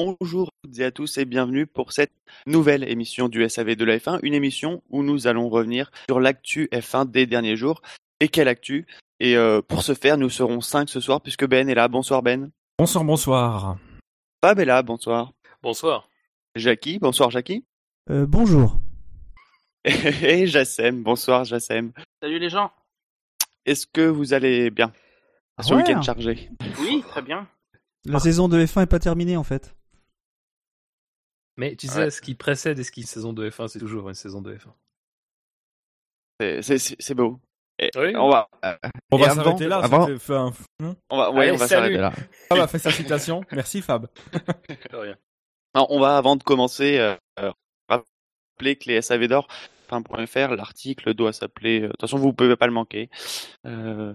Bonjour à toutes et à tous et bienvenue pour cette nouvelle émission du SAV de la F1, une émission où nous allons revenir sur l'actu F1 des derniers jours. Et quelle actu Et euh, pour ce faire, nous serons cinq ce soir puisque Ben est là. Bonsoir Ben. Bonsoir, bonsoir. Fab est là. Bonsoir. Bonsoir. Jackie. Bonsoir Jackie. Euh, bonjour. Et Jassem. Bonsoir Jassem. Salut les gens. Est-ce que vous allez bien? Ce Ouais. week-end chargé. Oui, très bien. La saison de F1 est pas terminée en fait. Mais tu sais, Ouais. ce qui précède et ce qui est une saison de F1, c'est toujours une saison de F1. C'est- beau. Et Oui. On va, euh, On va s'arrêter là. avant- enfin, non on va, ouais, Allez, on va s'arrêter là. Fab a fait sa citation. Merci Fab. De rien. Non, on va avant de commencer euh, euh, rappeler que les SAV d'or .fr, l'article doit s'appeler. euh, De toute façon, vous pouvez pas le manquer. Euh,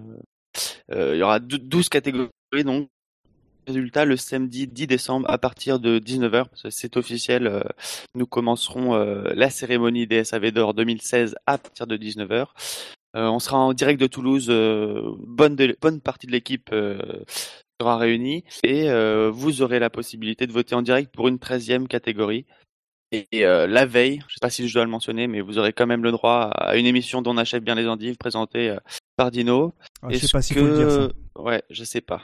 euh, il y aura dou- 12 catégories donc. Résultat le samedi 10 décembre à partir de 19h, c'est officiel, euh, nous commencerons euh, la cérémonie des SAV d'or 2016 à partir de 19h. Euh, on sera en direct de Toulouse, euh, bonne, de- bonne partie de l'équipe sera réunie et vous aurez la possibilité de voter en direct pour une 13e catégorie. Et, euh, la veille, je sais pas si je dois le mentionner, mais vous aurez quand même le droit à une émission dont on achève bien les endives présentée euh, par Dino. Ah, je sais pas s'il faut le dire ça. Ouais, je sais pas.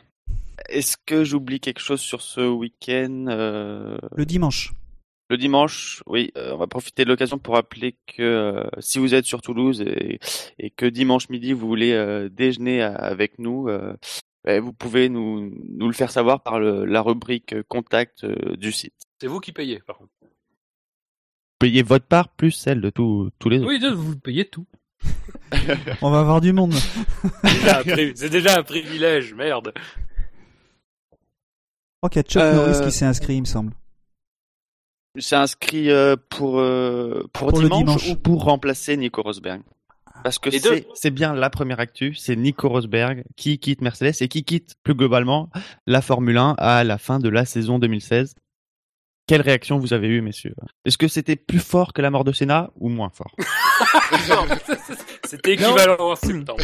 Est-ce que j'oublie quelque chose sur ce week-end euh, Le dimanche. Le dimanche, oui, euh, on va profiter de l'occasion pour rappeler que euh, si vous êtes sur Toulouse et, et que dimanche midi vous voulez euh, déjeuner à- avec nous, euh, ben, vous pouvez nous, nous le faire savoir par le- la rubrique contact euh, du site. C'est vous qui payez, par contre. Payez votre part plus celle de tous tous les autres. Oui, vous payez tout. On va avoir du monde. C'est déjà un privilège, merde. Qu'il y a Chuck Euh, Norris qui s'est inscrit, il me semble. C'est inscrit euh, pour euh, pour, Pour le dimanche, dimanche. ou pour remplacer Nico Rosberg. Parce que c'est bien la première actu, c'est Nico Rosberg qui quitte Mercedes et qui quitte plus globalement la Formule 1 à la fin de la saison 2016. Quelle réaction vous avez eue, messieurs? Est-ce que c'était plus fort que la mort de Senna ou moins fort? C'était équivalent en septembre.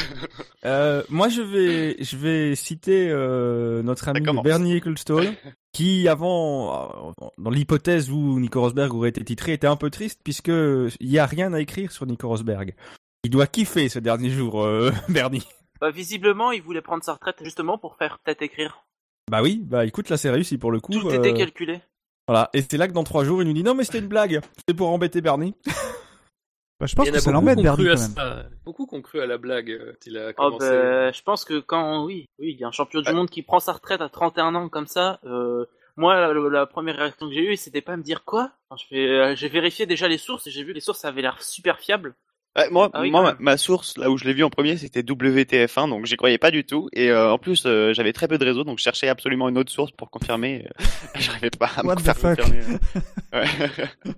Euh, moi, je vais, je vais citer euh, notre ami. Bernie Ecclestone, qui avant, euh, dans l'hypothèse où Nico Rosberg aurait été titré, était un peu triste puisque il y a rien à écrire sur Nico Rosberg. Il doit kiffer ce dernier jour, euh, Bernie. Bah, visiblement, il voulait prendre sa retraite justement pour faire peut-être écrire. Bah oui, bah écoute, là c'est réussi pour le coup. Tout euh, était calculé. Voilà, et c'est là que dans trois jours, il nous dit non mais c'était une blague, c'était pour embêter Bernie. Bah, je pense que a ça l'embête, Bernie, cru à quand même. ça. Beaucoup ont cru à la blague euh, qu'il a Oh, commencé. bah, je pense que quand, oui, oui, il y a un champion du monde qui prend sa retraite à 31 ans comme ça, euh, moi, la, la première réaction que j'ai eue, c'était pas me dire quoi? Euh, j'ai vérifié déjà les sources et j'ai vu les sources avaient l'air super fiables. Ouais, Moi, Ah oui, moi quand ma, source, là où je l'ai vu en premier, c'était WTF1, donc j'y croyais pas du tout. Et euh, en plus, euh, j'avais très peu de réseau, donc je cherchais absolument une autre source pour confirmer. euh, J'arrivais pas à What me the faire fuck? confirmer. Ouais.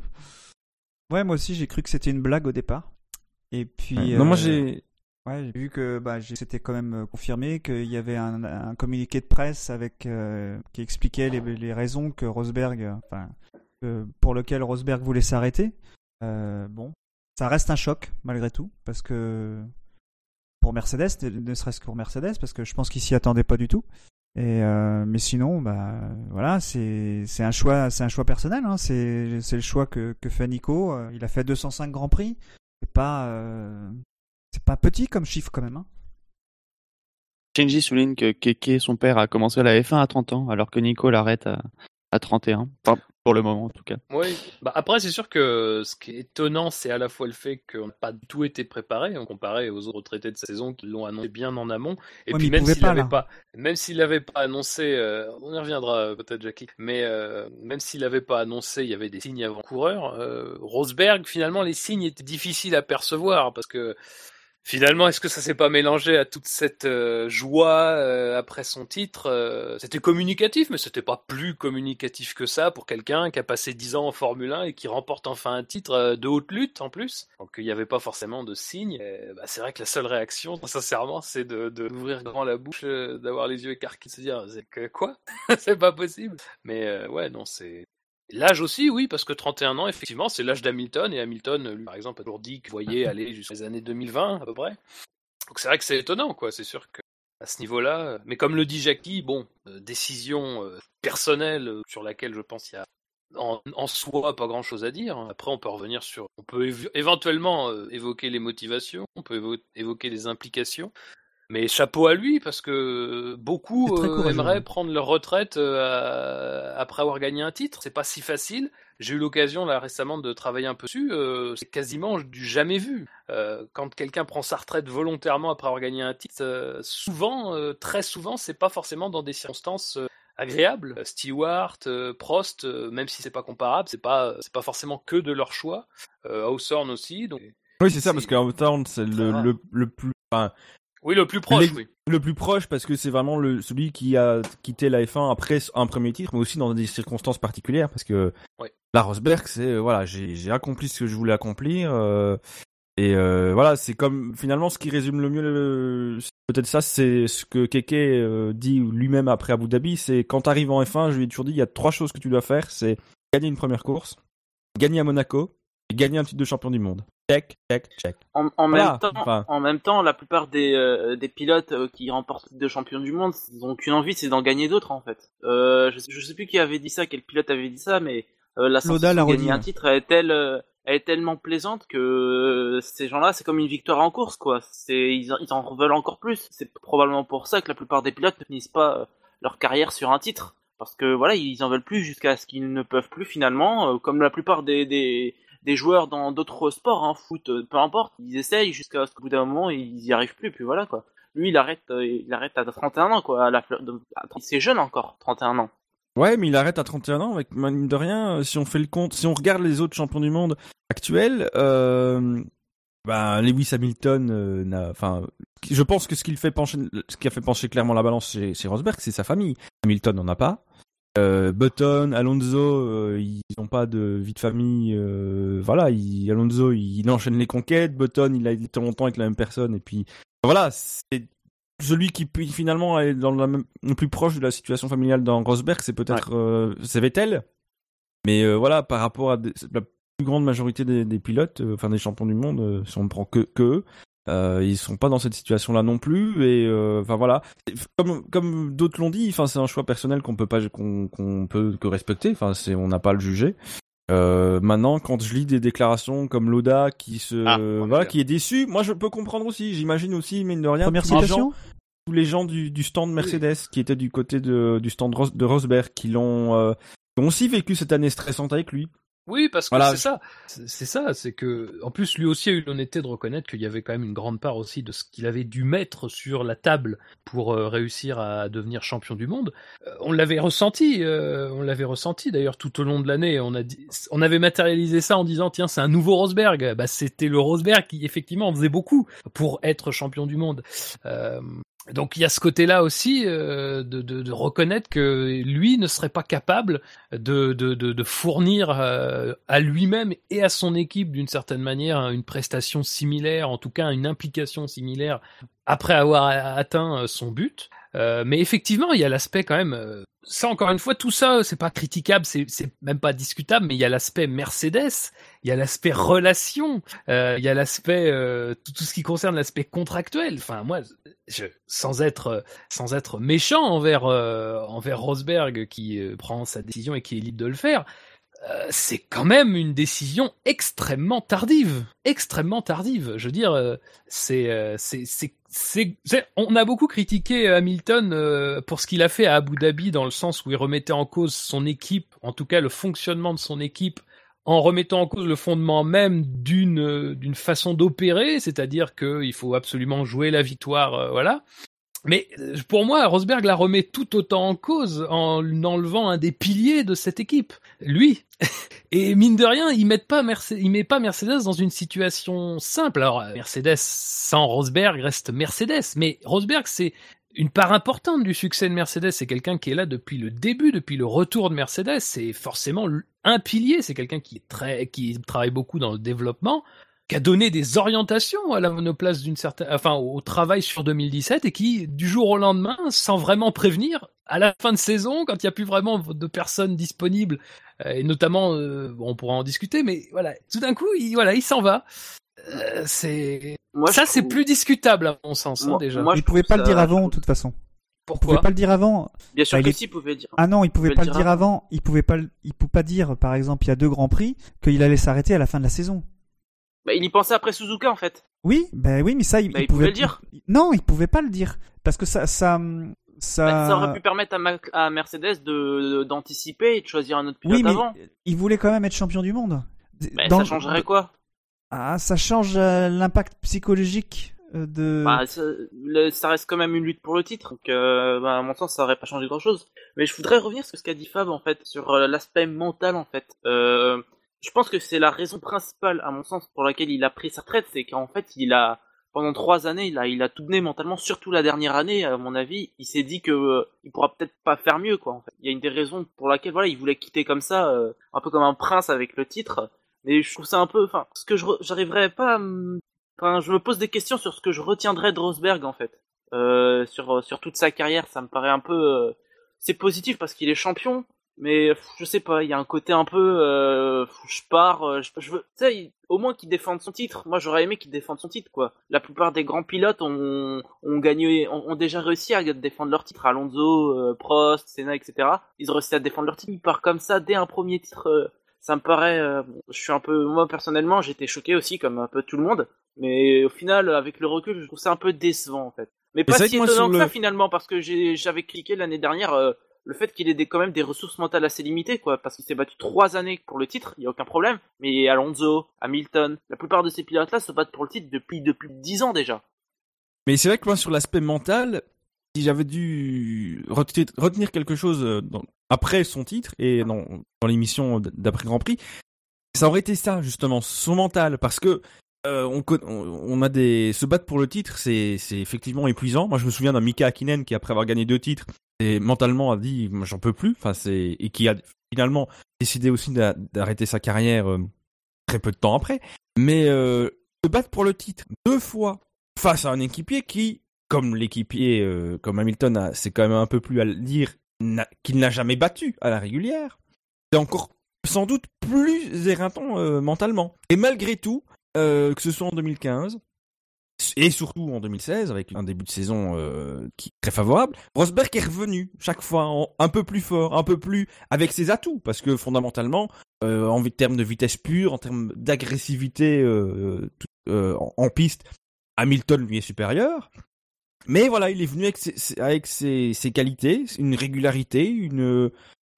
Ouais, moi aussi, j'ai cru que c'était une blague au départ. Et puis. Non, moi j'ai, Ouais, j'ai vu que bah, c'était quand même confirmé qu'il y avait un, un communiqué de presse avec euh, qui expliquait les, les raisons que Rosberg, enfin, pour lequel Rosberg voulait s'arrêter. Euh, bon, ça reste un choc malgré tout parce que pour Mercedes, ne serait-ce que pour Mercedes, parce que je pense qu'ils s'y attendaient pas du tout. Euh, mais sinon, bah voilà, c'est un choix, c'est un choix personnel. Hein, c'est le choix que fait Nico. Il a fait 205 grands prix. C'est pas euh, c'est pas petit comme chiffre quand même. Hein. Shinji souligne que son père, a commencé la F1 à 30 ans, alors que Nico l'arrête à, à 31. Enfin, pour le moment, en tout cas. Oui. Bah après, c'est sûr que ce qui est étonnant, c'est à la fois le fait qu'on n'a pas du tout été préparé, hein, comparé aux autres retraités de saison qui l'ont annoncé bien en amont. Et Ouais, puis même pouvait s'il là. pas, même s'il pas annoncé, euh, on y reviendra euh, peut-être, Jackie. Mais euh, même s'il l'avait pas annoncé, il y avait des signes avant-coureurs. Euh, Rosberg, finalement, les signes étaient difficiles à percevoir parce que Finalement, est-ce que ça s'est pas mélangé à toute cette euh, joie euh, après son titre euh, C'était communicatif, mais c'était pas plus communicatif que ça pour quelqu'un qui a passé 10 ans en Formule 1 et qui remporte enfin un titre de haute lutte en plus. Donc il n'y avait pas forcément de signe. Bah, c'est vrai que la seule réaction, sincèrement, c'est de, de grand la bouche, d'avoir les yeux écarqués, de se dire que quoi? C'est pas possible. Mais ouais, non, c'est L'âge aussi, oui, parce que 31 ans, effectivement, c'est l'âge d'Hamilton, et Hamilton, lui, par exemple, a toujours dit qu'il voyait aller jusqu'aux les années 2020, à peu près. Donc c'est vrai que c'est étonnant, quoi, c'est sûr que à ce niveau-là. Mais comme le dit Jackie, bon, euh, décision euh, personnelle euh, sur laquelle je pense il y a en, en, soi pas grand-chose à dire. Après, on peut revenir sur, on peut éventuellement évoquer les motivations, on peut évoquer les implications. Mais chapeau à lui parce que beaucoup euh, aimeraient prendre leur retraite euh, après avoir gagné un titre. C'est pas si facile. J'ai eu l'occasion là récemment de travailler un peu dessus. Euh, c'est quasiment du jamais vu. quand quelqu'un prend sa retraite volontairement après avoir gagné un titre, souvent, très souvent, c'est pas forcément dans des circonstances agréables. Stewart, Prost, même si c'est pas comparable, c'est pas c'est pas forcément que de leur choix. Hawthorne aussi. Donc oui, c'est ça parce que Hawthorne c'est le, le, le, plus. Enfin, oui, le plus proche, oui. Le plus proche parce que c'est vraiment le, celui qui a quitté la F1 après un premier titre, mais aussi dans des circonstances particulières parce que la Rosberg, c'est euh, voilà, j'ai accompli ce que je voulais accomplir. Euh, et euh, voilà, c'est comme finalement ce qui résume le mieux, peut-être ça, c'est ce que Keke dit lui-même après Abu Dhabi, c'est quand tu arrives en F1, je lui ai toujours dit, il y a trois choses que tu dois faire, c'est gagner une première course, gagner à Monaco et gagner un titre de champion du monde. Check, check, check. En, même, temps, en même temps, la plupart des, euh, des pilotes euh, qui remportent de champion du monde, ils ont qu'une envie, c'est d'en gagner d'autres en fait. Euh, je, sais, je sais plus qui avait dit ça, quel pilote avait dit ça, mais la sensation de gagner un titre est telle, elle est tellement plaisante que ces gens-là, c'est comme une victoire en course, quoi. C'est, ils, ils en veulent encore plus. C'est probablement pour ça que la plupart des pilotes ne finissent pas leur carrière sur un titre, parce que voilà, ils en veulent plus jusqu'à ce qu'ils ne peuvent plus finalement, comme la plupart des, des des joueurs dans d'autres sports, hein, foot, euh, peu importe, ils essayent jusqu'à ce qu'au bout d'un moment ils y arrivent plus, puis voilà quoi. Lui il arrête, euh, il arrête à 31 ans quoi, à c'est jeune encore, 31 ans. Ouais, mais il arrête à 31 ans avec mine de rien. Euh, si on fait le compte, si on regarde les autres champions du monde actuels, bah, Lewis Hamilton enfin, je pense que ce fait ce qui a fait pencher clairement la balance chez, Rosberg, c'est sa famille. Hamilton n'en a pas. Euh, Button, Alonso, euh, ils n'ont pas de vie de famille. Euh, voilà, il, Alonso, il, enchaîne les conquêtes. Button, il a été longtemps avec la même personne. Et puis, voilà, c'est celui qui finalement est dans la même, le plus proche de la situation familiale dans Rosberg, c'est peut-être c'est Vettel. Mais voilà, par rapport à la plus grande majorité des, des pilotes, enfin des champions du monde, si on ne prend que, que eux, euh, ils sont pas dans cette situation-là non plus et euh, enfin voilà. Comme comme d'autres l'ont dit enfin c'est un choix personnel qu'on peut pas qu'on qu'on peut que respecter enfin c'est on n'a pas à le juger. Euh, maintenant quand je lis des déclarations comme Loda qui se ah, voilà qui est déçu moi je peux comprendre aussi. J'imagine aussi mine de rien première tous les gens tous les gens du, du stand Mercedes qui étaient du côté de, du stand de Rosberg qui l'ont euh, ont aussi vécu cette année stressante avec lui oui, parce que c'est ça. C'est ça, c'est que, en plus, lui aussi a eu l'honnêteté de reconnaître qu'il y avait quand même une grande part aussi de ce qu'il avait dû mettre sur la table pour euh, réussir à devenir champion du monde. Euh, on l'avait ressenti, euh, on l'avait ressenti d'ailleurs tout au long de l'année. On a dit, on avait matérialisé ça en disant tiens, c'est un nouveau Rosberg. Bah, c'était le Rosberg qui effectivement en faisait beaucoup pour être champion du monde. Donc il y a ce côté-là aussi euh, de, reconnaître que lui ne serait pas capable de, fournir euh, à lui-même et à son équipe d'une certaine manière une prestation similaire, en tout cas une implication similaire après avoir atteint son but. Euh, mais effectivement, il y a l'aspect quand même. Euh, ça, encore une fois, tout ça, c'est pas critiquable, c'est même pas discutable, mais il y a l'aspect Mercedes, il y a l'aspect relation, euh, il y a l'aspect tout, tout, ce qui concerne l'aspect contractuel. Enfin, moi, je, sans être sans être méchant envers envers Rosberg qui prend sa décision et qui est libre de le faire, euh, c'est quand même une décision extrêmement tardive, extrêmement tardive. Je veux dire, euh, c'est, c'est, c'est, on a beaucoup critiqué Hamilton pour ce qu'il a fait à Abu Dhabi dans le sens où il remettait en cause son équipe, en tout cas le fonctionnement de son équipe, en remettant en cause le fondement même d'une d'une façon d'opérer, c'est-à-dire qu'il faut absolument jouer la victoire, voilà. Mais euh, pour moi, Rosberg la remet tout autant en cause en enlevant un des piliers de cette équipe, lui. Et mine de rien, il met pas pas Mercedes dans une situation simple. Alors Mercedes sans Rosberg reste Mercedes, mais Rosberg c'est une part importante du succès de Mercedes. C'est quelqu'un qui est là depuis le début, depuis le retour de Mercedes. C'est forcément un pilier. C'est quelqu'un qui est très, qui travaille beaucoup dans le développement qui a donné des orientations à la monoplace d'une certaine, enfin au travail sur 2017 et qui du jour au lendemain, sans vraiment prévenir, à la fin de saison, quand il n'y a plus vraiment de personnes disponibles, euh, et notamment, euh, on pourra en discuter, mais voilà, tout d'un coup, il, voilà, il s'en va. Euh, c'est ça, c'est plus discutable à mon sens hein, déjà. Moi, il pouvait pas le dire avant, de toute façon. Pourquoi il pouvait pas le dire avant. Bien sûr bah, que si, il pouvait dire. Ah non, il pouvait, pas le dire avant. Il pouvait pas, il pouvait pas dire, par exemple, il y a deux grands prix, qu'il allait s'arrêter à la fin de la saison. Bah, il y pensait après Suzuka en fait. Oui, ben oui, mais ça, il, bah, il, pouvait, le dire. Non, il pouvait pas le dire parce que ça, ça, ça. Bah, ça aurait pu permettre à, Mercedes de d'anticiper et de choisir un autre pilote oui, mais avant. Il voulait quand même être champion du monde. Mais ça changerait quoi? Ah, ça change euh, l'impact psychologique euh, de. Bah, ça, reste quand même une lutte pour le titre, donc euh, bah, à mon sens ça aurait pas changé grand chose. Mais je voudrais revenir sur ce qu'a dit Fab en fait, sur l'aspect mental en fait. Euh, je pense que c'est la raison principale, à mon sens, pour laquelle il a pris sa retraite, c'est qu'en fait, il a pendant trois années, il a, il a tout donné mentalement, surtout la dernière année, à mon avis, il s'est dit que euh, il pourra peut-être pas faire mieux, quoi. Il y a une des raisons pour laquelle, voilà, il voulait quitter comme ça, euh, un peu comme un prince avec le titre. Mais je trouve ça un peu, enfin, ce que je j'arriverais pas, enfin, je me pose des questions sur ce que je retiendrais de Rosberg, en fait, euh, sur sur toute sa carrière. Ça me paraît un peu, c'est positif parce qu'il est champion, mais je sais pas, il y a un côté un peu, euh, je pars, euh, je, veux, tu sais, au moins qu'il défende son titre. Moi, j'aurais aimé qu'il défende son titre, quoi. La plupart des grands pilotes ont, ont gagné, ont, déjà réussi à défendre leur titre. Alonso, euh, Prost, Senna, etc. Ils ont réussi à défendre leur titre. Il part comme ça dès un premier titre. Euh, ça me paraît, je suis un peu, moi personnellement, j'étais choqué aussi, comme un peu tout le monde. Mais au final, avec le recul, je trouve ça un peu décevant, en fait. Mais pas si étonnant que ça finalement, parce que j'avais cliqué l'année dernière le fait qu'il ait des, quand même des ressources mentales assez limitées, quoi, parce qu'il s'est battu trois années pour le titre, il y a aucun problème. Mais Alonso, Hamilton, la plupart de ces pilotes-là se battent pour le titre depuis depuis dix ans déjà. Mais c'est vrai que moi, sur l'aspect mental, si j'avais dû retenir quelque chose euh, après son titre et dans l'émission d'après Grand Prix, ça aurait été ça justement, son mental, parce que euh, on, a des se battre pour le titre, c'est effectivement épuisant. Moi, je me souviens d'un Mika Hakkinen qui, après avoir gagné deux titres, et mentalement a dit j'en peux plus. Enfin, c'est et qui a finalement décidé aussi d'arrêter sa carrière euh, très peu de temps après. Mais euh, se battre pour le titre deux fois face à un équipier qui, comme l'équipier, comme Hamilton, c'est quand même un peu plus à dire, qu'il n'a jamais battu à la régulière. C'est encore sans doute plus éreintant mentalement. Et malgré tout, que ce soit en 2015, et surtout en 2016 avec un début de saison euh, très favorable, Rosberg est revenu chaque fois un peu plus fort, un peu plus avec ses atouts parce que fondamentalement euh, en termes de vitesse pure, en termes d'agressivité euh, en, piste, Hamilton lui est supérieur. Mais voilà, il est venu avec ses, qualités, une régularité,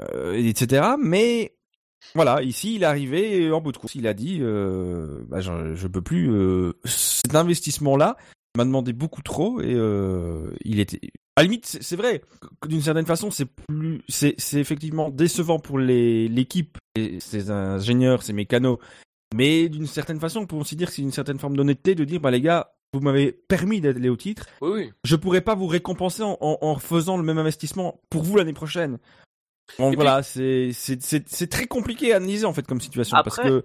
etc. Mais voilà, ici il est arrivé en bout de course. Il a dit, euh, bah, je, je peux plus. Euh, cet investissement-là m'a demandé beaucoup trop et euh, il était. À la limite, c'est vrai que d'une certaine façon, c'est plus, c'est effectivement décevant pour l'équipe, ses ingénieurs, ses mécanos. Mais d'une certaine façon, on peut aussi dire que c'est une certaine forme d'honnêteté de dire, bah les gars, vous m'avez permis d'aller au titre. Oui, oui. Je pourrais pas vous récompenser en, en, en faisant le même investissement pour vous l'année prochaine. Donc voilà, c'est c'est très compliqué à analyser en fait comme situation après, parce que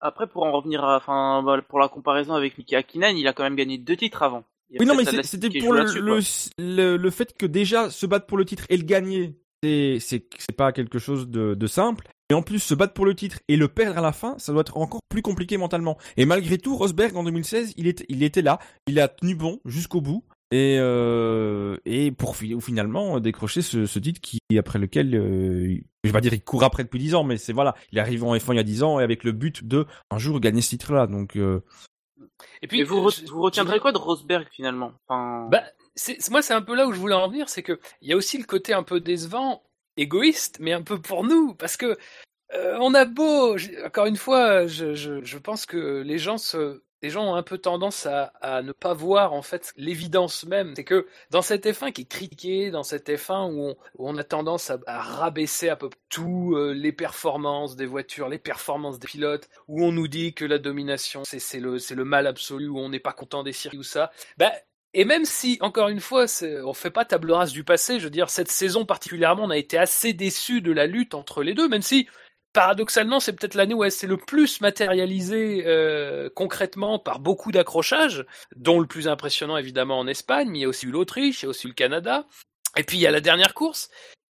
après pour en revenir à enfin pour la comparaison avec Miki Hakkinen, il a quand même gagné deux titres avant. Oui non mais c'était pour le, le, le, fait que déjà se battre pour le titre et le gagner, c'est c'est pas quelque chose de, de simple. Et en plus, se battre pour le titre et le perdre à la fin, ça doit être encore plus compliqué mentalement. Et malgré tout, Rosberg en 2016, il, est, il était là, il a tenu bon jusqu'au bout et euh, et pour finalement décrocher ce, ce, titre qui après lequel euh, je vais pas dire il court après depuis 10 ans mais c'est voilà il arrive en F1 il y a 10 ans et avec le but de un jour gagner ce titre là donc euh... et puis vous, vous retiendrez quoi de Rosberg finalement? Enfin... bah moi c'est un peu là où je voulais en venir c'est que il y a aussi le côté un peu décevant égoïste mais un peu pour nous parce que euh, on a beau encore une fois je, je, je pense que les gens se les gens ont un peu tendance à, ne pas voir en fait l'évidence même. C'est que dans cette F1 qui est critiquée, dans cette F1 où on, a tendance à, rabaisser à peu tout euh, les performances des voitures, les performances des pilotes, où on nous dit que la domination c'est le, le mal absolu, où on n'est pas content des circuits ou ça, ben et même si, encore une fois, on fait pas table rase du passé, je veux dire, cette saison particulièrement, on a été assez déçus de la lutte entre les deux, même si paradoxalement, c'est peut-être l'année où elle s'est le plus matérialisée euh, concrètement par beaucoup d'accrochages, dont le plus impressionnant évidemment en Espagne, mais il y a aussi eu l'Autriche, il y a aussi le Canada, et puis il y a la dernière course.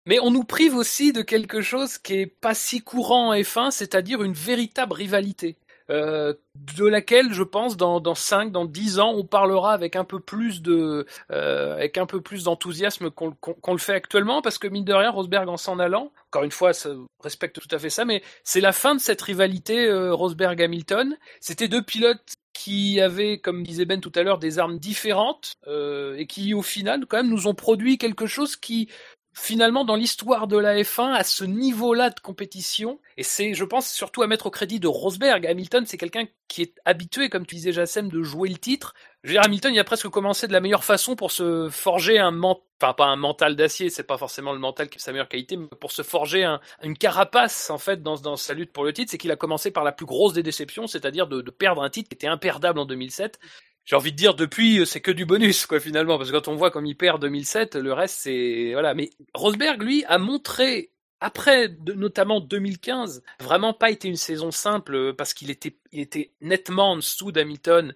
Mais on nous prive aussi de quelque chose qui est pas si courant en F1, c'est-à-dire une véritable rivalité. Euh, de laquelle je pense dans, dans 5, dans 10 ans, on parlera avec un peu plus de euh, avec un peu plus d'enthousiasme qu'on le fait actuellement, parce que mine de rien, Rosberg en s'en allant, encore une fois, ça respecte tout à fait ça, mais c'est la fin de cette rivalité euh, Rosberg-Hamilton. C'était deux pilotes qui avaient, comme disait Ben tout à l'heure, des armes différentes et qui, au final, quand même, nous ont produit quelque chose qui finalement dans l'histoire de la F1 à ce niveau-là de compétition. Et c'est, je pense, surtout à mettre au crédit de Rosberg. Hamilton, c'est quelqu'un qui est habitué, comme tu disais, Jassem, de jouer le titre. Je veux dire, Hamilton, il a presque commencé de la meilleure façon pour se forger un mental, enfin pas un mental d'acier, c'est pas forcément le mental qui est sa meilleure qualité, mais pour se forger un, une carapace en fait dans, dans sa lutte pour le titre, c'est qu'il a commencé par la plus grosse des déceptions, c'est-à-dire de, de perdre un titre qui était imperdable en 2007 j'ai envie de dire depuis euh, c'est que du bonus quoi finalement parce que quand on voit comme il perd 2007 le reste c'est voilà. Mais Rosberg lui a montré après notamment 2015 vraiment pas été une saison simple euh, parce qu'il était il était nettement en dessous d'Hamilton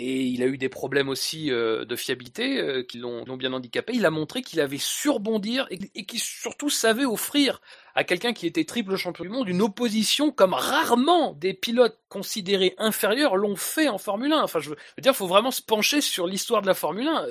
et il a eu des problèmes aussi euh, de fiabilité euh, qui l'ont bien handicapé. Il a montré qu'il avait surbondir et, et qu'il surtout savait offrir à quelqu'un qui était triple champion du monde une opposition comme rarement des pilotes considérés inférieurs l'ont fait en Formule 1. Enfin, je veux dire, il faut vraiment se pencher sur l'histoire de la Formule 1.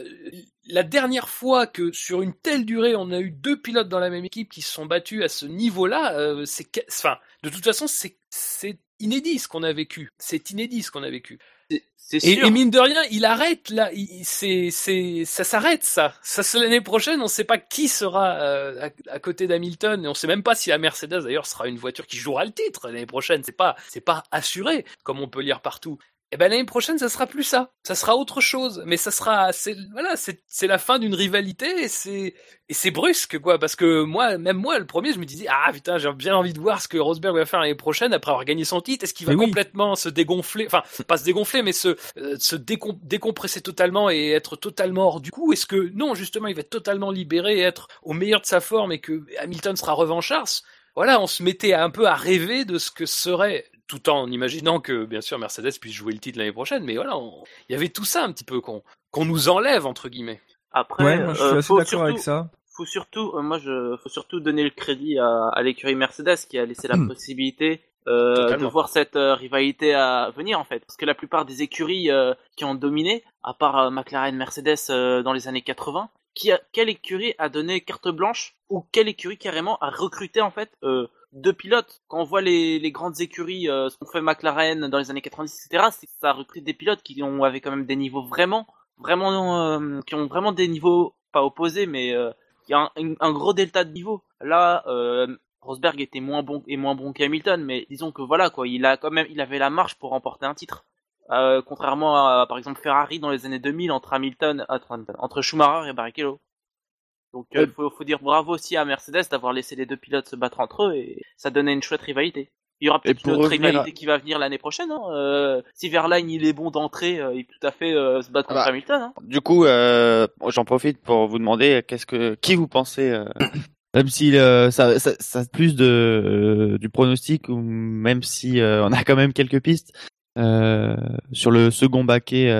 La dernière fois que sur une telle durée on a eu deux pilotes dans la même équipe qui se sont battus à ce niveau-là, euh, c'est, enfin, de toute façon, c'est inédit ce qu'on a vécu. C'est inédit ce qu'on a vécu. Et, et, mine de rien, il arrête là. C'est, c'est, ça s'arrête ça. Ça c'est l'année prochaine. On ne sait pas qui sera euh, à, côté d'Hamilton et on ne sait même pas si la Mercedes d'ailleurs sera une voiture qui jouera le titre l'année prochaine. C'est pas, c'est pas assuré comme on peut lire partout. Et eh ben l'année prochaine, ça sera plus ça. Ça sera autre chose. Mais ça sera, c'est voilà, c'est la fin d'une rivalité et c'est et c'est brusque quoi. Parce que moi, même moi, le premier, je me disais ah putain, j'ai bien envie de voir ce que Rosberg va faire l'année prochaine après avoir gagné son titre. Est-ce qu'il va complètement se dégonfler, enfin pas se dégonfler, mais se euh, se décompresser totalement et être totalement hors du coup? Est-ce que non, justement, il va être totalement libéré et être au meilleur de sa forme et que Hamilton sera revanchard voilà, on se mettait un peu à rêver de ce que serait tout en imaginant que bien sûr Mercedes puisse jouer le titre l'année prochaine, mais voilà, il y avait tout ça un petit peu qu'on qu'on nous enlève entre guillemets. Après, ouais, moi, je suis euh, assez d'accord avec ça. Faut surtout, euh, moi je, faut surtout donner le crédit à, à l'écurie Mercedes qui a laissé la possibilité euh, de voir cette euh, rivalité à venir en fait, parce que la plupart des écuries qui ont dominé, à part McLaren, Mercedes dans les années 80, quelle écurie a donné carte blanche ou quelle écurie carrément a recruté en fait euh, deux pilotes. Quand on voit les, grandes écuries, euh, ce qu'on fait McLaren dans les années 90, etc., c'est que ça recrute des pilotes qui ont avaient quand même des niveaux vraiment, vraiment, euh, qui ont vraiment des niveaux pas opposés, mais il y a un, gros delta de niveau. Là, Rosberg était moins bon et moins bon qu'Hamilton, mais disons que voilà quoi, il a quand même, il avait la marge pour remporter un titre. Euh, contrairement à par exemple Ferrari dans les années 2000 entre Hamilton, entre, Schumacher et Barrichello. Donc il euh, faut, faut, dire bravo aussi à Mercedes d'avoir laissé les deux pilotes se battre entre eux et ça donnait une chouette rivalité. Il y aura peut-être une autre rivalité qui va venir l'année prochaine. Hein. Euh, si Verlaine il est bon d'entrée, euh, il peut tout à fait euh, se battre contre bah, Hamilton. Hein. Du coup, euh, j'en profite pour vous demander qu'est-ce que qui vous pensez, même si ça, ça, ça plus de du pronostic ou même si on a quand même quelques pistes sur le second baquet,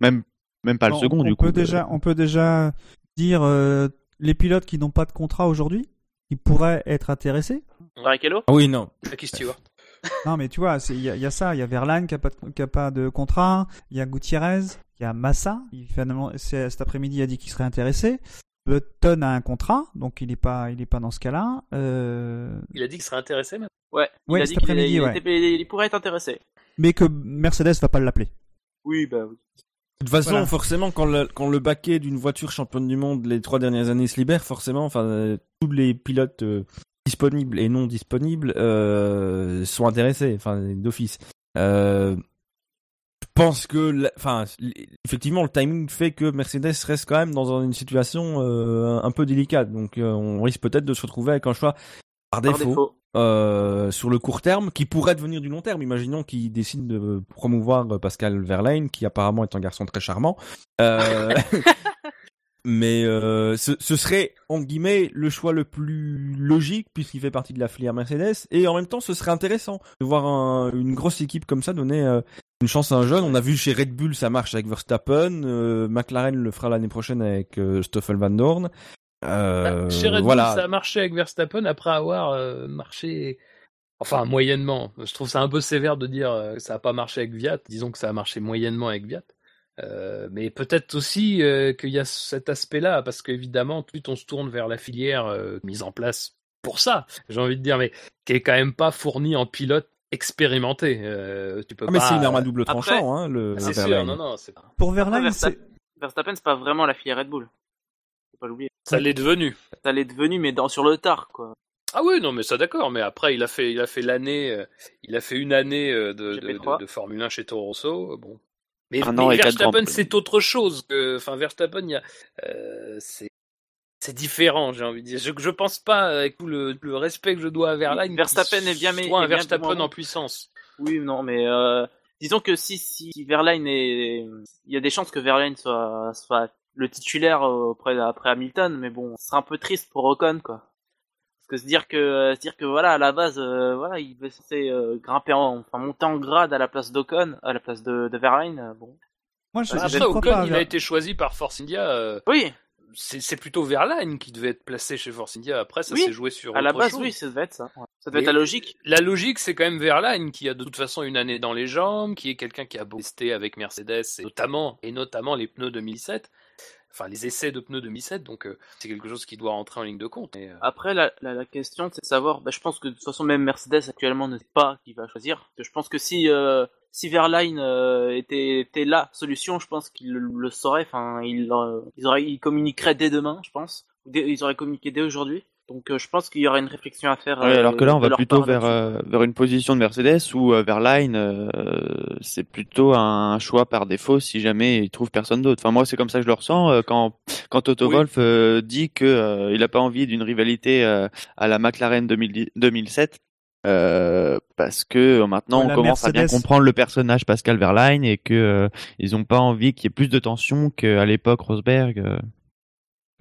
même même pas le second on du peut coup. Déjà, on peut déjà dire euh, les pilotes qui n'ont pas de contrat aujourd'hui, qui pourraient être intéressés Barrichello Ah oui, non. Jackie Stewart. non, mais tu vois, il y, y, a ça. Il y a Verlaine qui n'a pas, de, pas de contrat. Il y a Gutiérrez. Il y a Massa. Il, finalement, cet après-midi, il a dit qu'il serait intéressé. Button a un contrat, donc il n'est pas, il est pas dans ce cas-là. Euh... Il a dit qu'il serait intéressé même. Ouais. Il ouais, a cet après-midi, ouais. il pourrait être intéressé. Mais que Mercedes va pas l'appeler. Oui, bah oui. De toute façon, voilà. forcément, quand le, quand le baquet d'une voiture championne du monde les trois dernières années se libère, forcément, enfin, euh, tous les pilotes euh, disponibles et non disponibles euh, sont intéressés, enfin, d'office. Euh, pense que, enfin, effectivement, le timing fait que Mercedes reste quand même dans une situation euh, un peu délicate. Donc, euh, on risque peut-être de se retrouver avec un choix par Par défaut, défaut. Euh, sur le court terme, qui pourrait devenir du long terme. Imaginons qu'il décide de promouvoir Pascal Verlaine, qui apparemment est un garçon très charmant. Euh, mais euh, ce, ce serait, entre guillemets, le choix le plus logique, puisqu'il fait partie de la filière Mercedes. Et en même temps, ce serait intéressant de voir un- une grosse équipe comme ça donner euh, une chance à un jeune. On a vu chez Red Bull, ça marche avec Verstappen. euh, McLaren le fera l'année prochaine avec euh, Stoffel Van Dorn. Euh, Bah, Chez Red Bull, voilà. ça a marché avec Verstappen après avoir euh, marché, enfin moyennement. Je trouve ça un peu sévère de dire euh, que ça n'a pas marché avec Viat. Disons que ça a marché moyennement avec Viat. Euh, mais peut-être aussi euh, qu'il y a cet aspect-là, parce qu'évidemment, plus on se tourne vers la filière euh, mise en place pour ça, j'ai envie de dire, mais qui est quand même pas fournie en pilote expérimenté. Euh, tu peux Ah, mais c'est une arme à double Après, tranchant, hein, le C'est sûr, Verlaine. non, non, c'est pas. Pour Ah, Verlaine, Verstappen, c'est pas vraiment la filière Red Bull. Faut pas l'oublier. Ça l'est devenu. Ça l'est devenu, mais dans, sur le tard, quoi. Ah oui, non, mais ça d'accord. Mais après, il a fait, il a fait l'année, euh, il a fait une année euh, de, de, GP3. de- de Formule 1 chez Toro Rosso. euh, Bon. Mais, quatre Verstappen, c'est autre chose. que- Enfin, Verstappen, il y a, euh, c'est, c'est différent, j'ai envie de dire. Je, je pense pas, avec tout le, le respect que je dois à Verlaine, Verstappen est bien, mais- soit un Verstappen en puissance. Oui, non, mais euh, disons que si, si Verlaine est, il y a des chances que Verlaine soit, soit le titulaire auprès après Hamilton, mais bon, ce sera un peu triste pour Ocon, quoi. Parce que se dire que, se dire que voilà, à la base, euh, voilà, il veut censé euh, grimper en, enfin monter en grade à la place d'Ocon, à la place de, de Verlaine, euh, bon. moi je, Après, je Après, Ocon, pas. il a été choisi par Force India. euh, Oui, c'est, plutôt Verlaine qui devait être placé chez Force India. Après, ça Oui, s'est joué sur à la base, chose. oui, ça devait être ça. ouais. Ça devait Mais- être la logique. La logique, c'est quand même Verlaine qui a de toute façon une année dans les jambes, qui est quelqu'un qui a beau testé avec Mercedes et notamment et notamment les pneus 2007, enfin les essais de pneus 2007. Donc euh, c'est quelque chose qui doit rentrer en ligne de compte. Et, euh, Après, la, la, question, c'est de savoir. Bah, je pense que de toute façon, même Mercedes actuellement ne sait pas qui va choisir. Je pense que si euh, si Verline était était la solution, je pense qu'il le, le saurait. Enfin, il ils auraient ils communiqueraient dès demain, je pense. Ou ils auraient communiqué dès aujourd'hui. Donc, euh, je pense qu'il y aurait une réflexion à faire. Ouais, euh, alors que là, on de va plutôt vers, euh, vers une position de Mercedes où euh, Verline, euh, c'est plutôt un choix par défaut si jamais il trouve personne d'autre. Enfin, moi, c'est comme ça que je le ressens euh, quand quand Toto Oui. Wolff euh, dit que euh, il a pas envie d'une rivalité euh, à la McLaren 2010 2007. euh, parce que euh, maintenant Ouais, on commence à bien comprendre le personnage Pascal Verlaine et que euh, ils ont pas envie qu'il y ait plus de tension qu'à l'époque Rosberg. euh.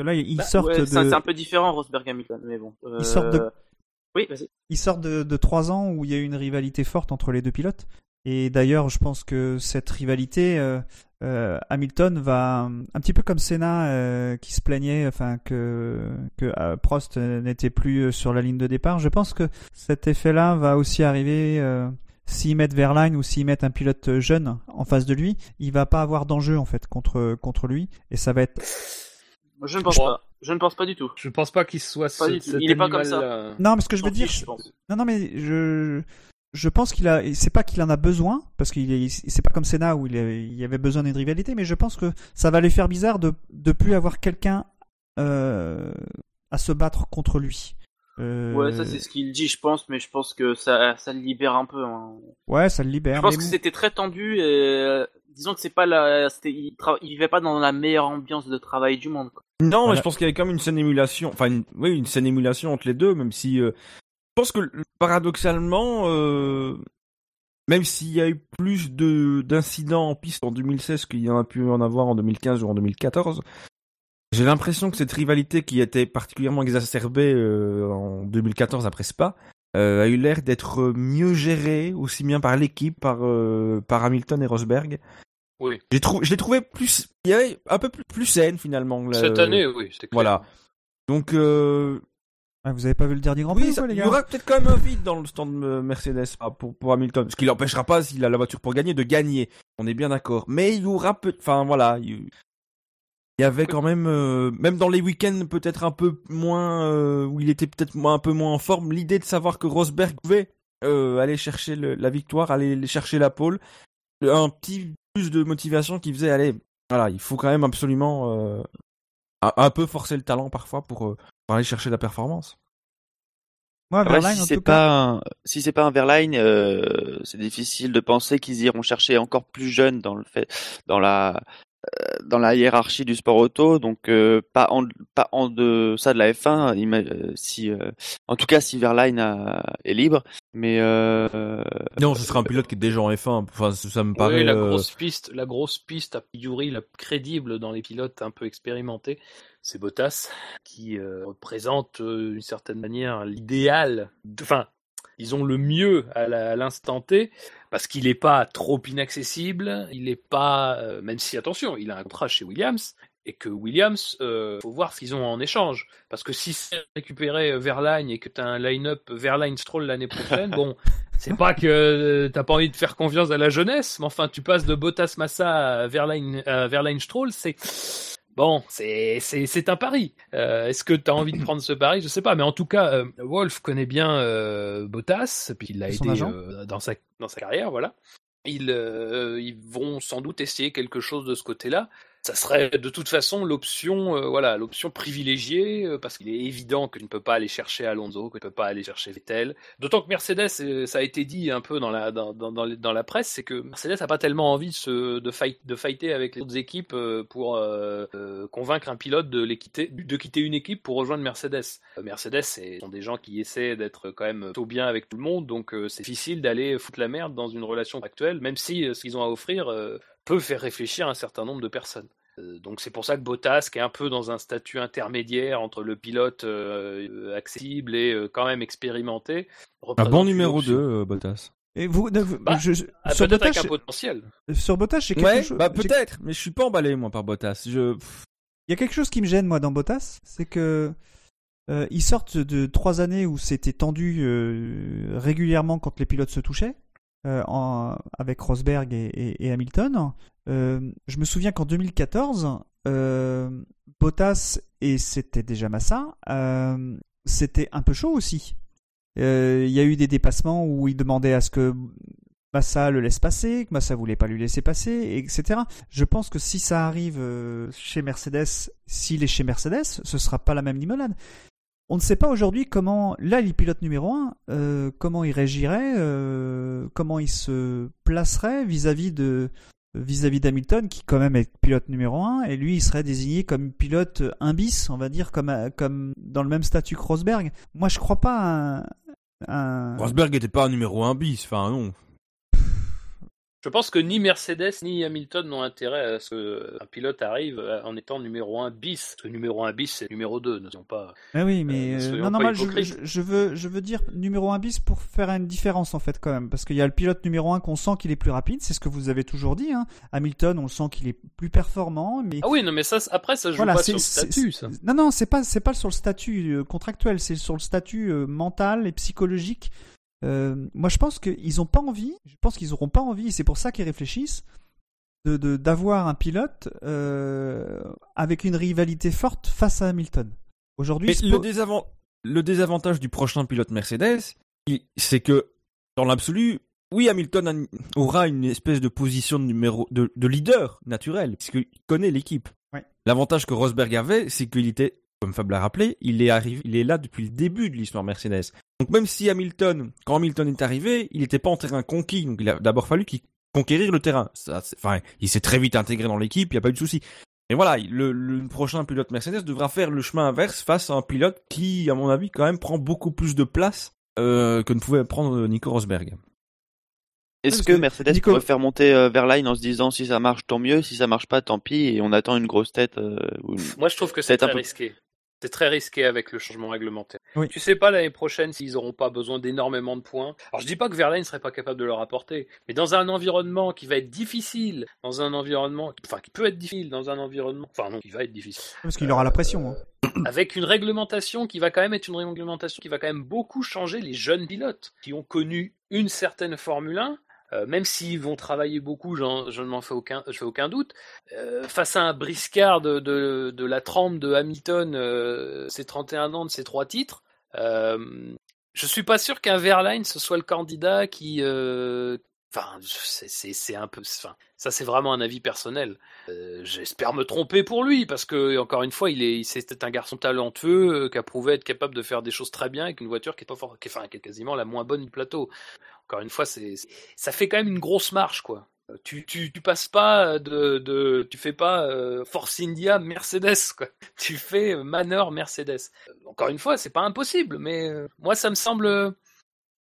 Que Là, ils Bah, sortent ouais, de, c'est un peu différent, Rosberg Hamilton, mais bon. Euh, Ils sortent de- Oui, vas-y. ils sortent de, de trois ans où il y a eu une rivalité forte entre les deux pilotes. Et d'ailleurs, je pense que cette rivalité, euh, euh, Hamilton va un petit peu comme Senna euh, qui se plaignait, enfin que que euh, Prost euh, n'était plus euh, sur la ligne de départ. Je pense que cet effet-là va aussi arriver. Euh, S'ils mettent Verline ou s'ils mettent un pilote jeune en face de lui, il va pas avoir d'enjeu en fait contre contre lui et ça va être Je ne pense pas. Je ne pense pas du tout. je pense pas qu'il soit Pas ce- cet Il est pas comme ça. non mais ce que je veux dire fiche, je pense. Non, non, mais je, je pense qu'il a, c'est pas qu'il en a besoin, parce qu'il est, c'est pas comme Senna où il, y avait besoin d'une rivalité, mais je pense que ça va lui faire bizarre de, de plus avoir quelqu'un, euh, à se battre contre lui. Euh, Ouais, ça c'est ce qu'il dit, je pense, mais je pense que ça, ça le libère un peu. hein. Ouais, ça le libère. Je pense mais que bon. c'était très tendu. Et, euh, disons que c'est pas la, c'était, il, tra- il vivait pas dans la meilleure ambiance de travail du monde. Quoi. Non, mais je pense qu'il y avait quand même une scène émulation, enfin, une- oui, une scène émulation entre les deux, même si, euh, je pense que paradoxalement, euh, même s'il y a eu plus de d'incidents en piste en 2016 qu'il y en a pu en avoir en 2015 ou en 2014, j'ai l'impression que cette rivalité qui était particulièrement exacerbée euh, en 2014 après Spa euh, a eu l'air d'être mieux gérée, aussi bien par l'équipe, par par Hamilton et Rosberg. Oui. J'ai trouvé, je l'ai trouvé plus, il y avait un peu plus, plus saine finalement. le- Cette année, oui, c'était clair. Voilà. Donc, euh, Ah, vous avez pas vu le dernier Grand Prix oui, ou ça- quoi, les il gars? y aura peut-être quand même un vide dans le stand Mercedes ah, pour, pour Hamilton. Ce qui l'empêchera pas, s'il a la voiture pour gagner, de gagner. On est bien d'accord. Mais il y aura peut Enfin, voilà. Il il y avait quand même, euh, même dans les week-ends peut-être un peu moins, euh, où il était peut-être un peu moins en forme, l'idée de savoir que Rosberg pouvait euh, aller chercher le- la victoire, aller chercher la pole, un petit plus de motivation qui faisait, allez, voilà, il faut quand même absolument euh, un, un peu forcer le talent parfois pour, euh, pour aller chercher la performance. Moi, Après, Verlaine, si c'est pas un, si c'est pas un Verline, euh, c'est difficile de penser qu'ils iront chercher encore plus jeune dans le fait, dans la, dans la hiérarchie du sport auto. Donc euh, pas en, pas en deçà de la F1. ima- euh, si, euh, en tout cas, si Verline a- est libre, mais euh, Non, ce sera un pilote qui est déjà en F1. Enfin, ça me paraît. Oui, la euh, grosse piste, la grosse piste a priori la crédible dans les pilotes un peu expérimentés, c'est Bottas qui euh, représente euh, d'une certaine manière l'idéal. Enfin, ils ont le mieux à l'instant T parce qu'il n'est pas trop inaccessible, il n'est pas, euh, même si attention, il a un contrat chez Williams. Et que Williams, euh, faut voir ce qu'ils ont en échange. Parce que si c'est récupéré Verlaine et que tu as un line-up Verlaine-Stroll l'année prochaine, bon, c'est pas que euh, t'as pas envie de faire confiance à la jeunesse, mais enfin, tu passes de Bottas Massa à Verlaine, à Verlaine Stroll, c'est bon, c'est un pari. Euh, Est-ce que t'as envie de prendre ce pari? Je sais pas, mais en tout cas, euh, Wolf connaît bien euh, Bottas, puis il l'a aidé dans sa dans sa carrière, voilà. Ils, ils vont sans doute essayer quelque chose de ce côté-là. Ça serait de toute façon l'option, euh, voilà, l'option privilégiée, euh, parce qu'il est évident que tu ne peux pas aller chercher Alonso, que tu ne peux pas aller chercher Vettel. D'autant que Mercedes, euh, ça a été dit un peu dans la dans, dans, dans, la presse, c'est que Mercedes n'a pas tellement envie de se de fight de fighter avec les autres équipes pour convaincre un pilote de les quitter de quitter une équipe pour rejoindre Mercedes. Mercedes, c'est- sont des gens qui essaient d'être quand même tout bien avec tout le monde, donc c'est difficile d'aller foutre la merde dans une relation actuelle, même si ce qu'ils ont à offrir peut faire réfléchir un certain nombre de personnes. Euh, Donc c'est pour ça que Bottas, qui est un peu dans un statut intermédiaire entre le pilote euh, accessible et euh, quand même expérimenté, Un bon numéro option. 2, Bottas. et vous, Bah, je- je- Ah, sur Peut-être avec Bottas, un potentiel. sur Bottas, j'ai quelque Ouais, chose. bah peut-être, mais je suis pas emballé moi par Bottas. Je... Il y a quelque chose qui me gêne moi dans Bottas, c'est que euh, ils sortent de trois années où c'était tendu euh, régulièrement quand les pilotes se touchaient, euh, avec Rosberg et, Hamilton. Euh, je me souviens qu'en 2014, euh, Bottas et c'était déjà Massa, c'était un peu chaud aussi. Il y a eu des dépassements où il demandait à ce que Massa le laisse passer, que Massa voulait pas lui laisser passer, etc. Je pense que si ça arrive chez Mercedes, s'il est chez Mercedes, ce sera pas la même limonade. On ne sait pas aujourd'hui comment, là, les pilotes numéro 1, comment il réagirait, euh, comment il se placerait vis-à-vis de vis-à-vis d'Hamilton, qui quand même est pilote numéro 1, et lui, il serait désigné comme pilote 1 bis, on va dire, comme, comme dans le même statut que Rosberg. Moi, je crois pas à Rosberg était pas un numéro 1 bis, enfin non. Je pense que ni Mercedes ni Hamilton n'ont intérêt à ce qu'un pilote arrive en étant numéro 1 bis. Parce que numéro 1 bis, c'est numéro 2, ne sont pas. Ah oui, mais Euh, euh, soyons non, non, moi, je, veux, je veux dire numéro 1 bis pour faire une différence en fait quand même, parce qu'il y a le pilote numéro 1 qu'on sent qu'il est plus rapide, c'est ce que vous avez toujours dit. Hein. Hamilton, on le sent qu'il est plus performant, mais Ah oui, non, mais ça, après, ça joue Voilà, pas sur le statut, ça. non, non, c'est pas, c'est pas sur le statut euh, contractuel, c'est sur le statut euh, mental et psychologique. Euh, moi, je pense qu'ils ont pas envie, je pense qu'ils auront pas envie, et c'est pour ça qu'ils réfléchissent, de, d'avoir un pilote euh, avec une rivalité forte face à Hamilton. Aujourd'hui, le, le désavantage du prochain pilote Mercedes, c'est que dans l'absolu, oui, Hamilton aura une espèce de position de, numéro, de, de leader naturel, puisqu'il connaît l'équipe. Ouais. L'avantage que Rosberg avait, c'est qu'il était, comme Fab l'a rappelé, il est, arrivé, il est là depuis le début de l'histoire Mercedes. Donc même si Hamilton, quand Hamilton est arrivé, il n'était pas en terrain conquis, donc il a d'abord fallu qu'il conquérir le terrain. Ça, enfin, il s'est très vite intégré dans l'équipe, il n'y a pas eu de souci. Et voilà, le, le prochain pilote Mercedes devra faire le chemin inverse face à un pilote qui, à mon avis, quand même prend beaucoup plus de place euh, que ne pouvait prendre Nico Rosberg. Est-ce que que Mercedes Nico- pourrait faire monter euh, Verline en se disant si ça marche tant mieux, si ça marche pas tant pis et on attend une grosse tête euh, une- Moi, je trouve que c'est un peu- risqué. C'est très risqué avec le changement réglementaire. Oui. Tu sais pas l'année prochaine s'ils auront pas besoin d'énormément de points. Alors je dis pas que Verlaine serait pas capable de leur apporter, mais dans un environnement qui va être difficile, dans un environnement, enfin qui peut être difficile dans un environnement, enfin non, qui va être difficile, parce qu'il aura la pression. hein. avec une réglementation qui va quand même être une réglementation qui va quand même beaucoup changer les jeunes pilotes qui ont connu une certaine Formule 1. Euh, même s'ils vont travailler beaucoup, je ne m'en fais aucun, je fais aucun doute. euh, face à un briscard de, la trempe de Hamilton, euh, ses 31 ans de ses trois titres, euh, je suis pas sûr qu'un Verline ce soit le candidat qui, Enfin, c'est un peu. Enfin, ça, c'est vraiment un avis personnel. Euh, j'espère me tromper pour lui, parce que encore une fois, il est, c'était un garçon talentueux qui a prouvé être capable de faire des choses très bien avec une voiture qui est pas fort, enfin, qui est quasiment la moins bonne du plateau. Encore une fois, c'est, ça fait quand même une grosse marche, quoi. Tu, tu, tu passes pas de, de tu fais pas euh, Force India Mercedes quoi. Tu fais Manor Mercedes. Encore une fois, c'est pas impossible, mais euh, moi ça me semble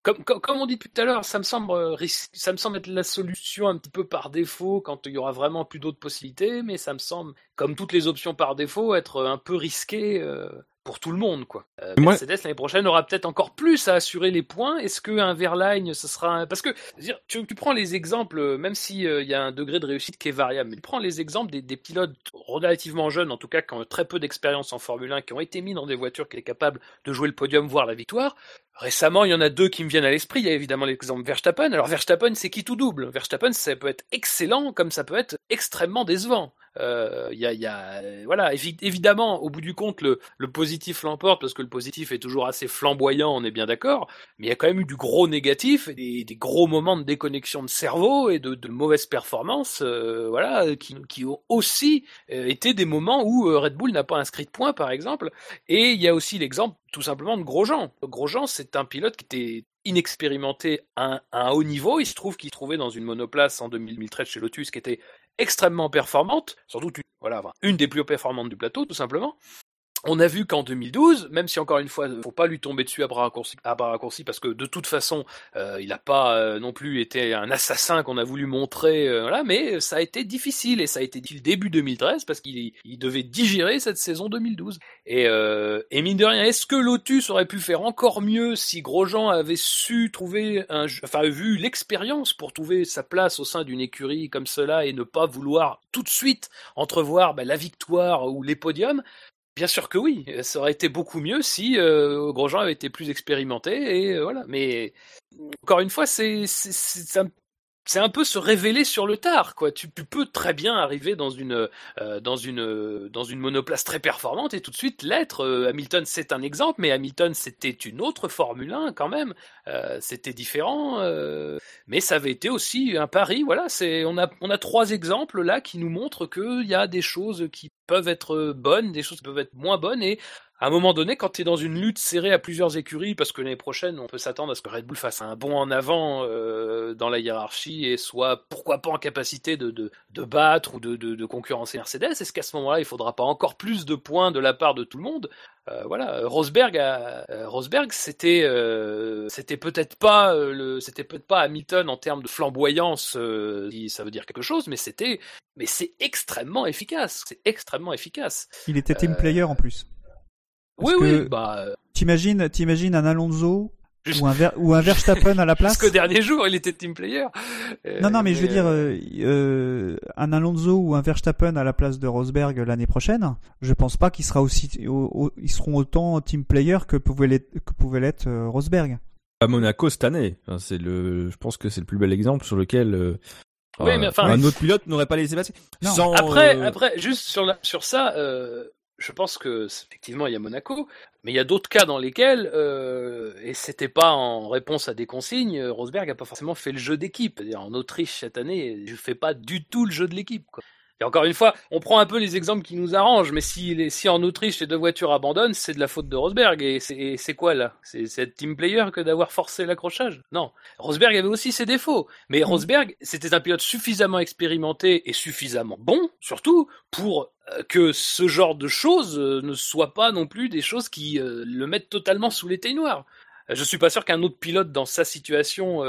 comme, on dit tout à l'heure, ça me semble ça me semble être la solution un petit peu par défaut quand il y aura vraiment plus d'autres possibilités, mais ça me semble, comme toutes les options par défaut, être un peu risqué euh, pour tout le monde, quoi. Euh, Mercedes l'année prochaine aura peut-être encore plus à assurer les points. Est-ce qu'un Verlaine, ce sera parce que dire, tu, tu, prends les exemples, euh, même si euh, y a un degré de réussite qui est variable, mais tu prends les exemples des, des pilotes relativement jeunes, en tout cas qui ont très peu d'expérience en Formule 1, qui ont été mis dans des voitures qui étaient capables de jouer le podium, voire la victoire. Récemment, il y en a deux qui me viennent à l'esprit. Il y a évidemment l'exemple Verstappen. Alors Verstappen, c'est qui tout double? Verstappen, ça peut être excellent comme ça peut être extrêmement décevant. Euh, y a, y a, voilà, évidemment, au bout du compte, le, positif l'emporte parce que le positif est toujours assez flamboyant, on est bien d'accord. Mais il y a quand même eu du gros négatif, et des, gros moments de déconnexion de cerveau et de, de mauvaises performances, euh, voilà, qui, ont aussi euh, été des moments où euh, Red Bull n'a pas inscrit de points, par exemple. Et il y a aussi l'exemple, tout simplement, de Grosjean. Grosjean, c'est un pilote qui était inexpérimenté à un, haut niveau. Il se trouve qu'il trouvait dans une monoplace en 2013 chez Lotus qui était extrêmement performante, sans doute une, voilà, une des plus performantes du plateau, tout simplement. On a vu qu'en 2012, même si encore une fois, faut pas lui tomber dessus à bras raccourcis, parce que de toute façon, euh, il n'a pas euh, non plus été un assassin qu'on a voulu montrer, euh, mais ça a été difficile et ça a été le début 2013 parce qu'il il devait digérer cette saison 2012. Et, et mine de rien, est-ce que Lotus aurait pu faire encore mieux si Grosjean avait su trouver un, enfin vu l'expérience pour trouver sa place au sein d'une écurie comme cela et ne pas vouloir tout de suite entrevoir bah, la victoire ou les podiums Bien sûr que oui, ça aurait été beaucoup mieux si euh, Grosjean avait été plus expérimenté et euh, voilà. Mais encore une fois, c'est un peu se révéler sur le tard, quoi. Tu, peux très bien arriver dans une euh, dans une monoplace très performante et tout de suite l'être. Hamilton, c'est un exemple, mais Hamilton, c'était une autre Formule 1 quand même. C'était différent, mais ça avait été aussi un pari. Voilà, on a on a trois exemples là qui nous montrent qu'il y a des choses qui peuvent être bonnes, des choses peuvent être moins bonnes, et à un moment donné, quand tu es dans une lutte serrée à plusieurs écuries, parce que l'année prochaine, on peut s'attendre à ce que Red Bull fasse un bond en avant euh, dans la hiérarchie et soit, pourquoi pas, en capacité de, battre ou de, concurrencer Mercedes, est-ce qu'à ce, moment-là, il faudra pas encore plus de points de la part de tout le monde? Euh, Voilà, Rosberg, a, euh, Rosberg, c'était, euh, c'était peut-être pas euh, le, c'était peut-être pas Hamilton en termes de flamboyance, si ça veut dire quelque chose, mais c'était, mais c'est extrêmement efficace, c'est extrêmement efficace. Il était team player en plus oui, oui, bah. Euh, t'imagines, t'imagines un Alonso ou un, Ver, ou un Verstappen à la place Parce qu'au dernier jour, il était team player. non, non, mais, je veux dire, euh, euh, un Alonso ou un Verstappen à la place de Rosberg l'année prochaine, je pense pas qu'ils sera aussi, ils seront autant team player que pouvait l'être, Rosberg. À Monaco cette année, c'est le, je pense que c'est le plus bel exemple sur lequel. oui, mais enfin, un autre pilote n'aurait pas laissé passer. Sans, après, après, juste sur la, sur ça, je pense que effectivement il y a Monaco, mais il y a d'autres cas dans lesquels euh, et c'était pas en réponse à des consignes, Rosberg a pas forcément fait le jeu d'équipe. En Autriche cette année, je fais pas du tout le jeu de l'équipe. Et encore une fois, on prend un peu les exemples qui nous arrangent, mais si, les, si en Autriche les deux voitures abandonnent, c'est de la faute de Rosberg. Et c'est quoi là? C'est être team player que d'avoir forcé l'accrochage? Non. Rosberg avait aussi ses défauts, mais Rosberg, c'était un pilote suffisamment expérimenté et suffisamment bon, surtout, pour euh, que ce genre de choses euh, ne soient pas non plus des choses qui euh, le mettent totalement sous l'été noir. Je suis pas sûr qu'un autre pilote dans sa situation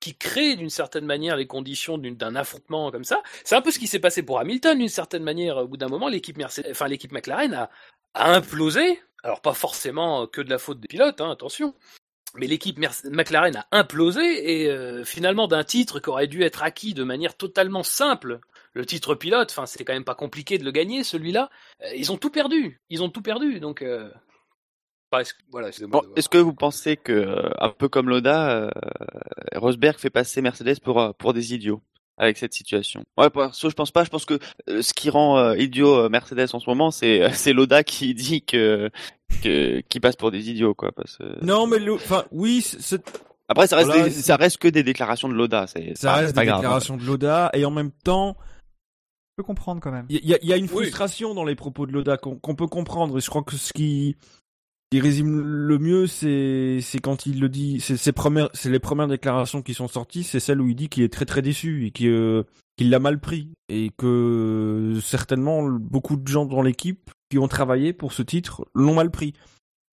qui crée d'une certaine manière les conditions d'un affrontement comme ça. C'est un peu ce qui s'est passé pour Hamilton d'une certaine manière. Au bout d'un moment, l'équipe enfin l'équipe McLaren a, a, implosé. Alors pas forcément que de la faute des pilotes, hein, attention. Mais l'équipe McLaren a implosé et euh, finalement d'un titre qui aurait dû être acquis de manière totalement simple, le titre pilote, enfin c'était quand même pas compliqué de le gagner celui-là, euh, ils ont tout perdu, ils ont tout perdu donc euh, est-ce que vous pensez que, euh, un peu comme Loda, euh, Rosberg fait passer Mercedes pour, euh, pour des idiots avec cette situation? Ouais, perso, je pense pas. Je pense que ce qui rend idiot Mercedes en ce moment, c'est c'est Loda qui dit que, que qui passe pour des idiots, quoi. Parce Non, mais enfin, oui, c'est Après, ça reste, Voilà, des- c'est- ça reste que des déclarations de Loda. C'est Ça pas- reste pas des grave. déclarations de Loda et en même temps, Je peux comprendre quand même. il y, a- il y a une Oui. frustration dans les propos de Loda qu'on qu'on peut comprendre. Et je crois que ce qui, qui résume le mieux, c'est quand il le dit. C'est les premières déclarations qui sont sorties. C'est celle où il dit qu'il est très très déçu et qu'il l'a mal pris et que certainement beaucoup de gens dans l'équipe qui ont travaillé pour ce titre l'ont mal pris.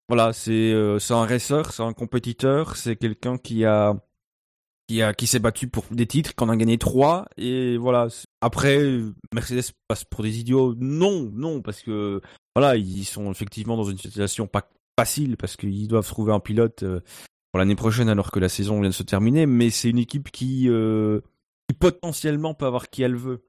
Voilà, c'est euh, un racer, c'est un compétiteur, c'est quelqu'un qui a qui a qui s'est battu pour des titres, qui en a gagné trois et voilà. Après, Mercedes passe pour des idiots. Non, non, parce que voilà, ils sont effectivement dans une situation pas facile parce qu'ils doivent trouver un pilote euh, pour l'année prochaine alors que la saison vient de se terminer. Mais c'est une équipe qui euh, qui potentiellement peut avoir qui elle veut.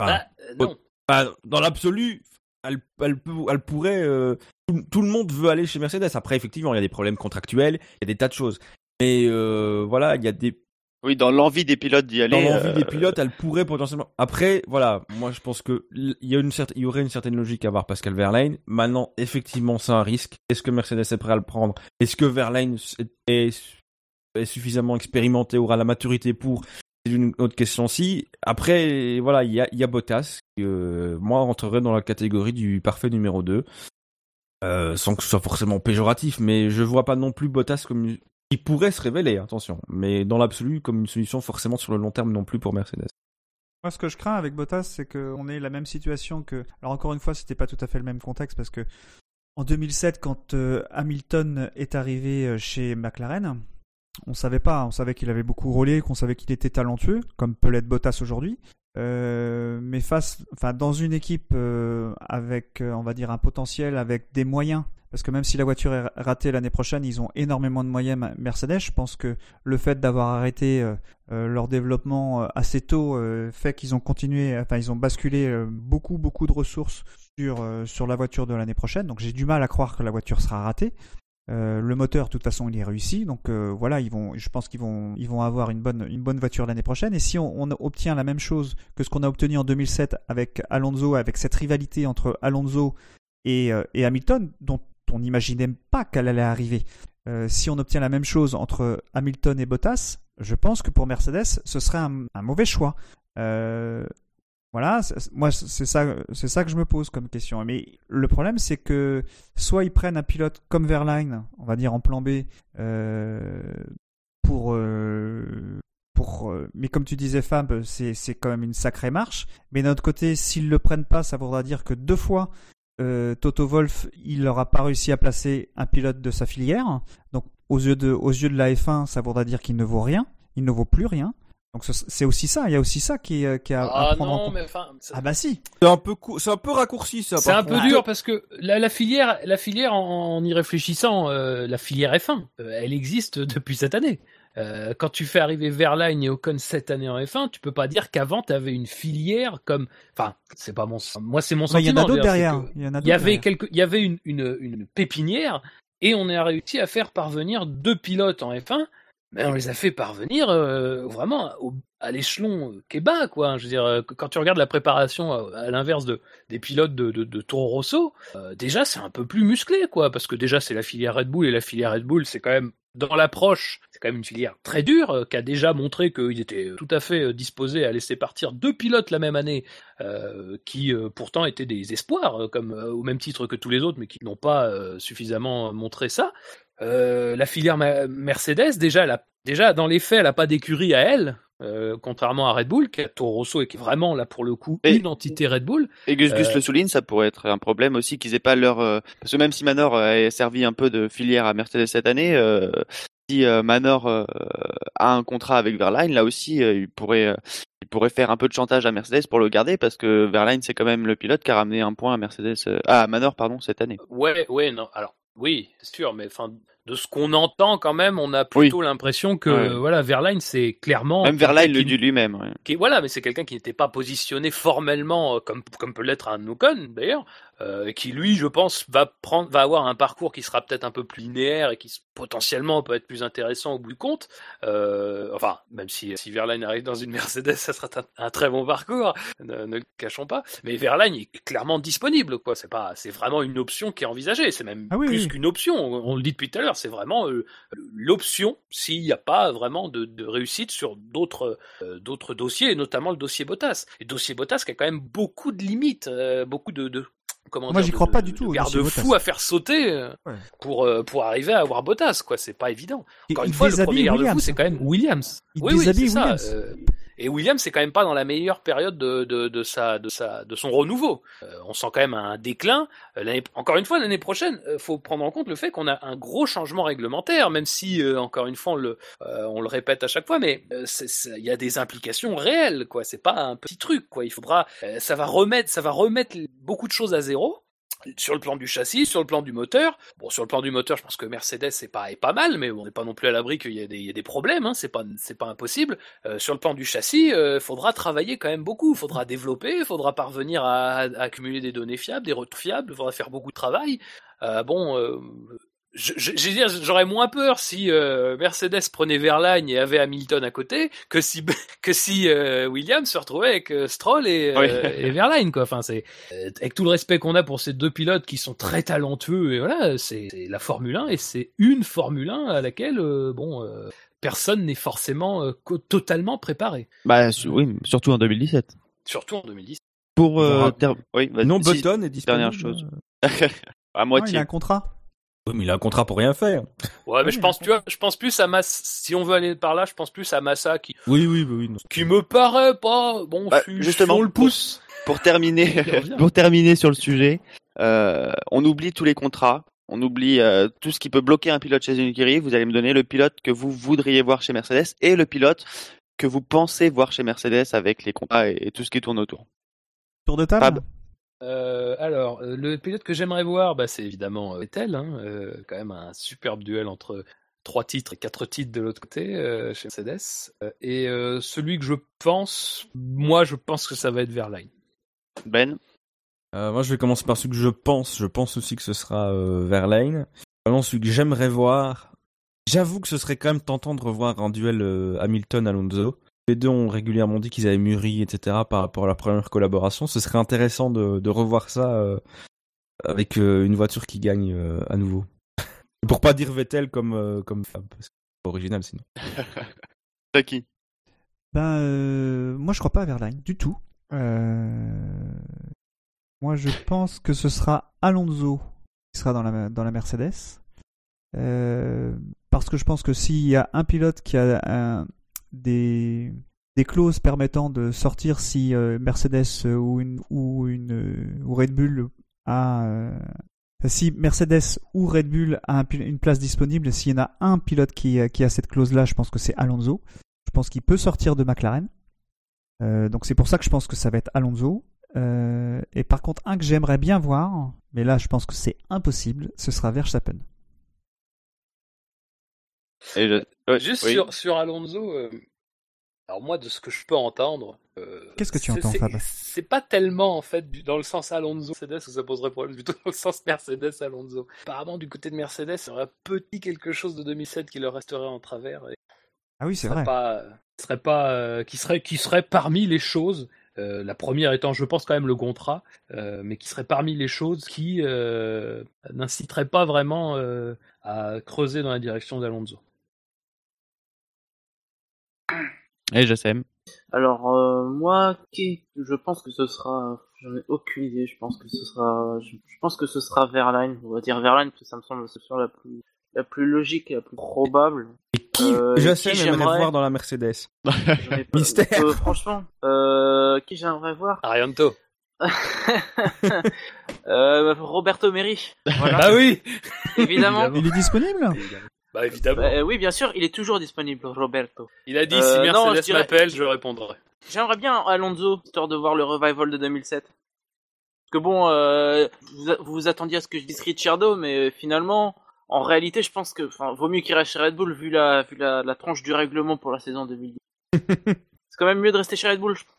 Enfin, Ah, euh, non. bah, dans l'absolu, elle, elle, peut, elle pourrait. euh, tout, tout le monde veut aller chez Mercedes. Après, effectivement, il y a des problèmes contractuels, il y a des tas de choses. Mais euh, voilà, il y a des. Oui, dans l'envie des pilotes d'y aller. Dans l'envie euh, des pilotes, elle pourrait potentiellement. Après, voilà, moi je pense que il y a une certaine, il y aurait une certaine logique à voir Pascal Verlaine. Maintenant, effectivement, c'est un risque. Est-ce que Mercedes est prêt à le prendre? Est-ce que Verlaine est, est suffisamment expérimenté, aura la maturité pour? C'est une autre question aussi. Après, voilà, il y a, il y a Bottas, qui, euh, moi, rentrerait dans la catégorie du parfait numéro 2. Euh, sans que ce soit forcément péjoratif, mais je vois pas non plus Bottas comme qui pourrait se révéler, attention, mais dans l'absolu comme une solution forcément sur le long terme non plus pour Mercedes. Moi, ce que je crains avec Bottas, c'est qu'on ait la même situation que. Alors, encore une fois, c'était pas tout à fait le même contexte parce que en 2007, quand euh, Hamilton est arrivé euh, chez McLaren, on savait pas. On savait qu'il avait beaucoup roulé, qu'on savait qu'il était talentueux, comme peut l'être Bottas aujourd'hui. Euh, mais face, enfin, dans une équipe avec, on va dire, un potentiel, avec des moyens. Parce que même si la voiture est ratée l'année prochaine, ils ont énormément de moyens Mercedes. Je pense que le fait d'avoir arrêté euh, euh, leur développement euh, assez tôt fait qu'ils ont continué, enfin ils ont basculé beaucoup beaucoup de ressources sur sur la voiture de l'année prochaine. Donc j'ai du mal à croire que la voiture sera ratée. Le moteur, de toute façon, il est réussi. Donc voilà, ils vont, je pense qu'ils vont, ils vont avoir une bonne, une bonne voiture l'année prochaine. Et si on, obtient la même chose que ce qu'on a obtenu en 2007 avec Alonso, avec cette rivalité entre Alonso et, et Hamilton, dont on n'imaginait pas qu'elle allait arriver. Euh, si on obtient la même chose entre Hamilton et Bottas, je pense que pour Mercedes, ce serait un, mauvais choix. Euh, voilà, moi c'est ça, c'est ça que je me pose comme question. Mais le problème, c'est que soit ils prennent un pilote comme Verline, on va dire en plan B, euh, pour pour, mais comme tu disais, Fab, c'est c'est quand même une sacrée marche. Mais d'un autre côté, s'ils le prennent pas, ça voudra dire que deux fois euh, Toto Wolf, il n'aura pas réussi à placer un pilote de sa filière. Donc, aux yeux de, aux yeux de la F1, ça voudra dire qu'il ne vaut rien. Il ne vaut plus rien. Donc, ce- c'est aussi ça. Il y a aussi ça qui, est- qui est à, à Ah prendre en compte. mais enfin, ça- Ah bah si. C'est un peu c'est un peu raccourci ça. c'est un peu dur parce que la, la filière, la filière en, en y réfléchissant, euh, la filière F1, euh, elle existe depuis cette année. Euh, quand tu fais arriver Verline et Ocon cette année en F1, tu peux pas dire qu'avant tu avais une filière comme, enfin, c'est pas mon, moi c'est mon Ouais, Il y en sentiment. a d'autres derrière. Il y en a Il y avait derrière. quelque, il y avait une, une, une pépinière et on a réussi à faire parvenir deux pilotes en F1, mais on les a fait parvenir euh, vraiment au- à l'échelon qui est bas, quoi. Je veux dire, euh, quand tu regardes la préparation à, à l'inverse de, des pilotes de, de, de Toro Rosso, euh, déjà c'est un peu plus musclé, quoi, parce que déjà c'est la filière Red Bull et la filière Red Bull c'est quand même dans l'approche, quand même une filière très dure, euh, qui a déjà montré qu'ils étaient tout à fait euh, disposés à laisser partir deux pilotes la même année, euh, qui euh, pourtant étaient des espoirs, euh, comme euh, au même titre que tous les autres, mais qui n'ont pas euh, suffisamment montré ça. Euh, la filière Mercedes, déjà, elle a, déjà dans les faits, elle n'a pas d'écurie à elle, euh, contrairement à Red Bull, qui Toro Rosso et qui est vraiment là pour le coup Et- une entité Red Bull. Et Gus Gus Euh, le souligne, ça pourrait être un problème aussi qu'ils aient pas leur euh, parce que même si Manor euh, a servi un peu de filière à Mercedes cette année, euh, euh, Manor euh, a un contrat avec Verline, là aussi euh, il pourrait il pourrait faire un peu de chantage à Mercedes pour le garder parce que Verline c'est quand même le pilote qui a ramené un point à Mercedes à Manor pardon cette année. Ouais, oui, c'est sûr, mais de ce qu'on entend quand même, on a plutôt l'impression que Ouais. voilà, Verline, c'est clairement Même Verline le dit lui-même. ouais. qui voilà, mais c'est quelqu'un qui n'était pas positionné formellement euh, comme comme peut l'être un Ocon d'ailleurs, euh, et qui lui, je pense, va prendre, va avoir un parcours qui sera peut-être un peu plus linéaire et qui potentiellement peut être plus intéressant au bout du compte. Euh, enfin, même si si Verlaine arrive dans une Mercedes, ça sera un, un très bon parcours, ne, ne le cachons pas. Mais Verlaine est clairement disponible, quoi. C'est pas, c'est vraiment une option qui est envisagée. C'est même Ah oui, plus oui. qu'une option. On, on le dit depuis tout à l'heure. C'est vraiment euh, l'option s'il n'y a pas vraiment de, de réussite sur d'autres euh, d'autres dossiers, et notamment le dossier Bottas. Et le dossier Bottas qui a quand même beaucoup de limites, euh, beaucoup de, de comment Moi, dire, j'y de- crois pas de- du tout de au garde dossier fou Bottas. à faire sauter Ouais. pour pour arriver à avoir Bottas, quoi. C'est pas évident. Encore Il une fois, le premier garde-fou, c'est quand même Williams. Il oui, ça. Williams. Et Williams, c'est quand même pas dans la meilleure période de, de, sa, de sa, de son renouveau. Euh, on sent quand même un déclin. Euh, encore une fois, l'année prochaine, euh, faut prendre en compte le fait qu'on a un gros changement réglementaire, même si, encore une fois, on le, répète à chaque fois, mais il y a des implications réelles, quoi. C'est pas un petit truc, quoi. Il faudra, ça va remettre, ça va remettre beaucoup de choses à zéro sur le plan du châssis, sur le plan du moteur. Bon, sur le plan du moteur, je pense que Mercedes est pas est pas mal, mais on n'est pas non plus à l'abri qu'il y ait des, il y ait des problèmes. Hein, c'est pas pas impossible. Euh, sur le plan du châssis, il faudra travailler quand même beaucoup. Faudra développer, faudra parvenir à, à accumuler des données fiables, des retours fiables. Faudra faire beaucoup de travail. Euh, bon. Je, je, je veux dire, j'aurais moins peur si euh, Mercedes prenait Verlaine et avait Hamilton à côté que si que si euh, Williams se retrouvait avec euh, Stroll et, euh, Oui. et Verlaine quoi. Enfin c'est euh, avec tout le respect qu'on a pour ces deux pilotes qui sont très talentueux et voilà c'est la Formule 1 et c'est une Formule 1 à laquelle euh, bon euh, personne n'est forcément euh, totalement préparé. Bah oui, surtout en 2017. Surtout en 2010. Pour euh, oui, Non, si- Button est disponible. dernière chose. à il moitié. a un contrat. Oui, mais il a un contrat pour rien faire. Ouais, mais Oui, je pense, d'accord. tu vois, je pense plus à Massa. Si on veut aller par là, je pense plus à Massa qui, Oui, oui, oui. oui, non. qui me paraît pas bon. Bah, si- justement, si on le pousse. Pour terminer, revient. pour terminer sur le sujet, euh, on oublie tous les contrats, on oublie euh, tout ce qui peut bloquer un pilote chez une écurie. Vous allez me donner le pilote que vous voudriez voir chez Mercedes et le pilote que vous pensez voir chez Mercedes avec les contrats et, et tout ce qui tourne autour. Tour de table. Fab. Euh, alors, euh, le pilote que j'aimerais voir, bah, c'est évidemment euh, Vettel, hein, euh, quand même un superbe duel entre trois titres et quatre titres de l'autre côté euh, chez Mercedes. Et euh, celui que je pense, moi, je pense que ça va être Verlaine. Ben, Euh, moi, je vais commencer par celui que je pense. Je pense aussi que ce sera euh, Verlaine. Vraiment, celui que j'aimerais voir. J'avoue que ce serait quand même tentant de revoir un duel euh, Hamilton-Alonso. Les deux ont régulièrement dit qu'ils avaient mûri, etc. par rapport à leur première collaboration. Ce serait intéressant de, de revoir ça euh, avec euh, une voiture qui gagne euh, à nouveau. Pour pas dire Vettel comme, euh, comme Fab, parce que c'est pas original sinon. t'as qui? Ben, euh, moi, je crois pas à Verlaine du tout. Euh, Moi, je pense que ce sera Alonso qui sera dans la, dans la Mercedes. Euh, parce que je pense que s'il y a un pilote qui a un- des, clauses permettant de sortir si euh, Mercedes euh, ou, une, euh, ou Red Bull a. si Mercedes ou Red Bull a une place disponible, s'il y en a un pilote qui, qui a cette clause-là, je pense que c'est Alonso. Je pense qu'il peut sortir de McLaren. Donc c'est pour ça que je pense que ça va être Alonso. Et par contre, un que j'aimerais bien voir, mais là je pense que c'est impossible, ce sera Verstappen. Et je- ouais, Juste oui. sur, sur Alonso, euh, alors moi, de ce que je peux entendre. euh, Qu'est-ce que tu c'est- entends, Fab? C'est pas tellement, en fait, du- dans le sens Alonso Mercedes où ça poserait problème, plutôt dans le sens Mercedes Alonso. Apparemment, du côté de Mercedes, il y aurait un petit quelque chose de 2007 qui leur resterait en travers. Et Ah oui, c'est vrai. pas, serait pas, euh, qui serait, qui serait parmi les choses. euh, la première étant, je pense, quand même le contrat, euh, mais qui serait parmi les choses qui euh, n'inciteraient pas vraiment euh, à creuser dans la direction d'Alonso. Et je sais. Alors euh, moi, qui, je pense que ce sera, j'en ai aucune idée. Je pense que ce sera, je, je pense que ce sera Verlaine. On va dire Verlaine parce que ça me semble l'option la plus, la plus logique et la plus probable. Et qui, Euh, Jacem qui aimerait j'aimerais- voir dans la Mercedes Mystère. Euh, franchement, euh, qui j'aimerais voir? Arianto. euh, Roberto Meri. Voilà, Ah oui évidemment. Il est disponible? Bah évidemment. Euh, oui, bien sûr, il est toujours disponible, Roberto. Il a dit Euh, si non, je Mercedes dirais- m'appelle, je répondrai. J'aimerais bien Alonso, histoire de voir le revival de 2007. Parce que bon, euh, vous, vous attendiez à ce que je dise Ricciardo, mais finalement, en réalité, je pense que, vaut mieux qu'il reste chez Red Bull vu la, vu la, la tranche du règlement pour la saison 2010. C'est quand même mieux de rester chez Red Bull. je- Mais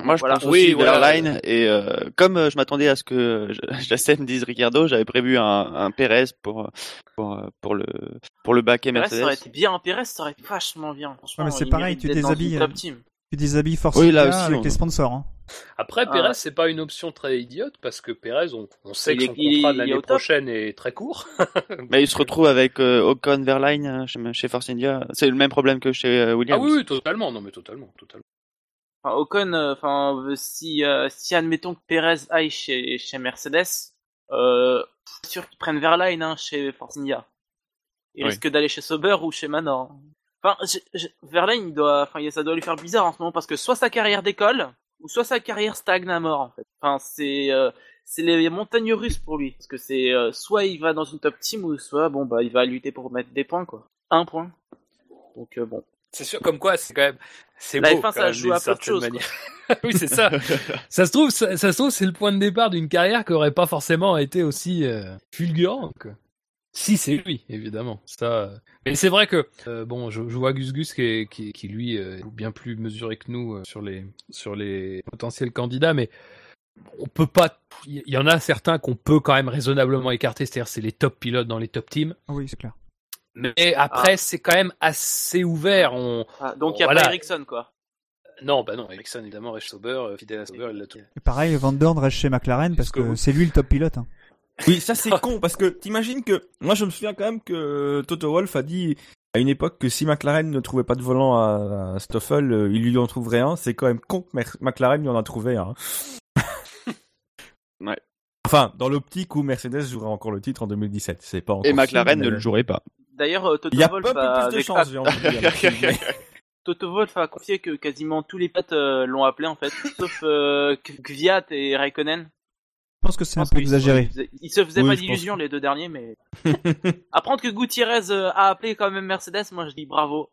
bon, Moi, je voilà. pense Oui, aussi voilà. Verlaine. Et euh, comme euh, je m'attendais à ce que Jacem dise Ricardo, j'avais prévu un, un Perez pour, pour, euh, pour, le, pour le baquet Perez, ça aurait Mercedes. été bien, Perez, ça aurait été vachement bien. Franchement, Ouais, mais c'est il pareil, tu déshabilles, une euh, top team. Tu déshabilles Force Oui, là India aussi, avec on- les sponsors. hein. Après, Ah. Perez, c'est pas une option très idiote parce que Perez, on, on sait Il que est- son il contrat de l'année prochaine est très court. Mais il se retrouve avec euh, Ocon Verline euh, chez, chez Force India. C'est le même problème que chez euh, Ah Williams. oui, oui, totalement, non mais totalement, totalement. Enfin, Ocon, euh, enfin, euh, si, euh, si admettons que Perez aille chez, chez Mercedes, euh, c'est sûr qu'ils prennent Verline hein, chez Force India. Il Oui. risque d'aller chez Sauber ou chez Manor. Enfin, je- je- Verlaine, il doit, enfin, il- ça doit lui faire bizarre en ce moment parce que soit sa carrière décolle, ou soit sa carrière stagne à mort en fait. Enfin, c'est, euh, c'est les montagnes russes pour lui parce que c'est euh, soit il va dans une top team ou soit bon bah il va lutter pour mettre des points quoi. Un point. Donc euh, bon. C'est sûr, comme quoi, c'est quand même, c'est La beau. F1, quand ça même, joue à peu de choses, manière. oui, c'est ça. ça se trouve, ça, ça se trouve, c'est le point de départ d'une carrière qui aurait pas forcément été aussi euh, fulgurante. Si c'est lui, évidemment. Ça. euh. Mais c'est vrai que euh, bon, je, je vois Gus Gus qui, est- qui, qui, lui euh, est bien plus mesuré que nous euh, sur les sur les potentiels candidats, mais on peut pas. Il y en a certains qu'on peut quand même raisonnablement écarter, c'est-à-dire c'est les top pilotes dans les top teams. Ah oui, c'est clair. Mais après, c'est quand même assez ouvert. On Ah, donc il y a Voilà. pas Ericsson quoi. non, bah non, Ericsson évidemment reste Sauber, euh, fidèle à Sauber, il l'a tout. Et pareil, Van Dorn reste chez McLaren parce que c'est lui le top pilote. hein. Oui, ça c'est con parce que t'imagines que moi je me souviens quand même que Toto Wolff a dit à une époque que si McLaren ne trouvait pas de volant à, à Stoffel, euh, il lui en trouverait un. C'est quand même con que McLaren lui en a trouvé un. Ouais. Enfin, dans l'optique où Mercedes jouera encore le titre en 2017, c'est pas encore Et McLaren mais- ne le jouerait pas. D'ailleurs, euh, Toto y a avec- chance. Toto confié que quasiment tous les potes euh, l'ont appelé en fait, sauf euh, Kvyat et Raikkonen. Je pense que c'est un peu exagéré. Ils, ils se faisaient Oui, pas d'illusions les deux derniers, mais apprendre que Gutiérrez euh, a appelé quand même Mercedes, moi je dis bravo.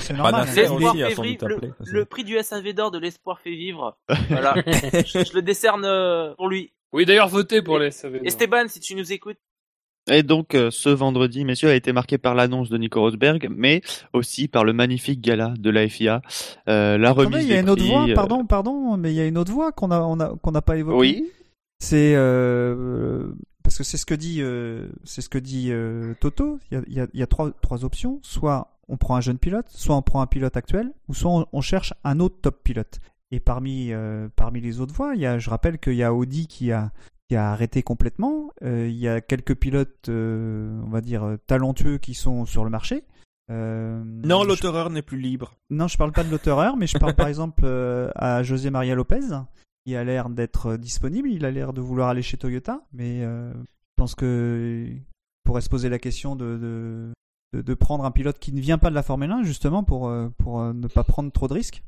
C'est normal. Hein. L'espoir fait vivre, le, le prix du SAV d'or de l'espoir fait vivre. Voilà, je, je le décerne pour lui. Oui, d'ailleurs, votez pour les SAV. Esteban, si tu nous écoutes, Et donc, euh, ce vendredi, messieurs, a été marqué par l'annonce de Nico Rosberg, mais aussi par le magnifique gala de la FIA, euh, la remise il y a une autre voix, euh, pardon, pardon, mais il y a une autre voix qu'on a, on a, qu'on n'a pas évoquée. Oui. C'est euh, parce que c'est ce que dit, euh, c'est ce que dit Toto. Il y a, il y a, il y a trois, trois options. Soit on prend un jeune pilote, soit on prend un pilote actuel, ou soit on, on cherche un autre top pilote. Et parmi, euh, parmi les autres voies, il y a, je rappelle qu'il y a Audi qui a, qui a arrêté complètement. Euh, il y a quelques pilotes, euh, on va dire euh, talentueux, qui sont sur le marché. Euh, Non, je- l'autoreur n'est plus libre. non, je parle pas de l'auteur, mais je parle par exemple à José Maria Lopez, qui a l'air d'être disponible. Il a l'air de vouloir aller chez Toyota, mais je pense que il pourrait se poser la question de, de, de, de prendre un pilote qui ne vient pas de la Formule 1, justement, pour, pour ne pas prendre trop de risques.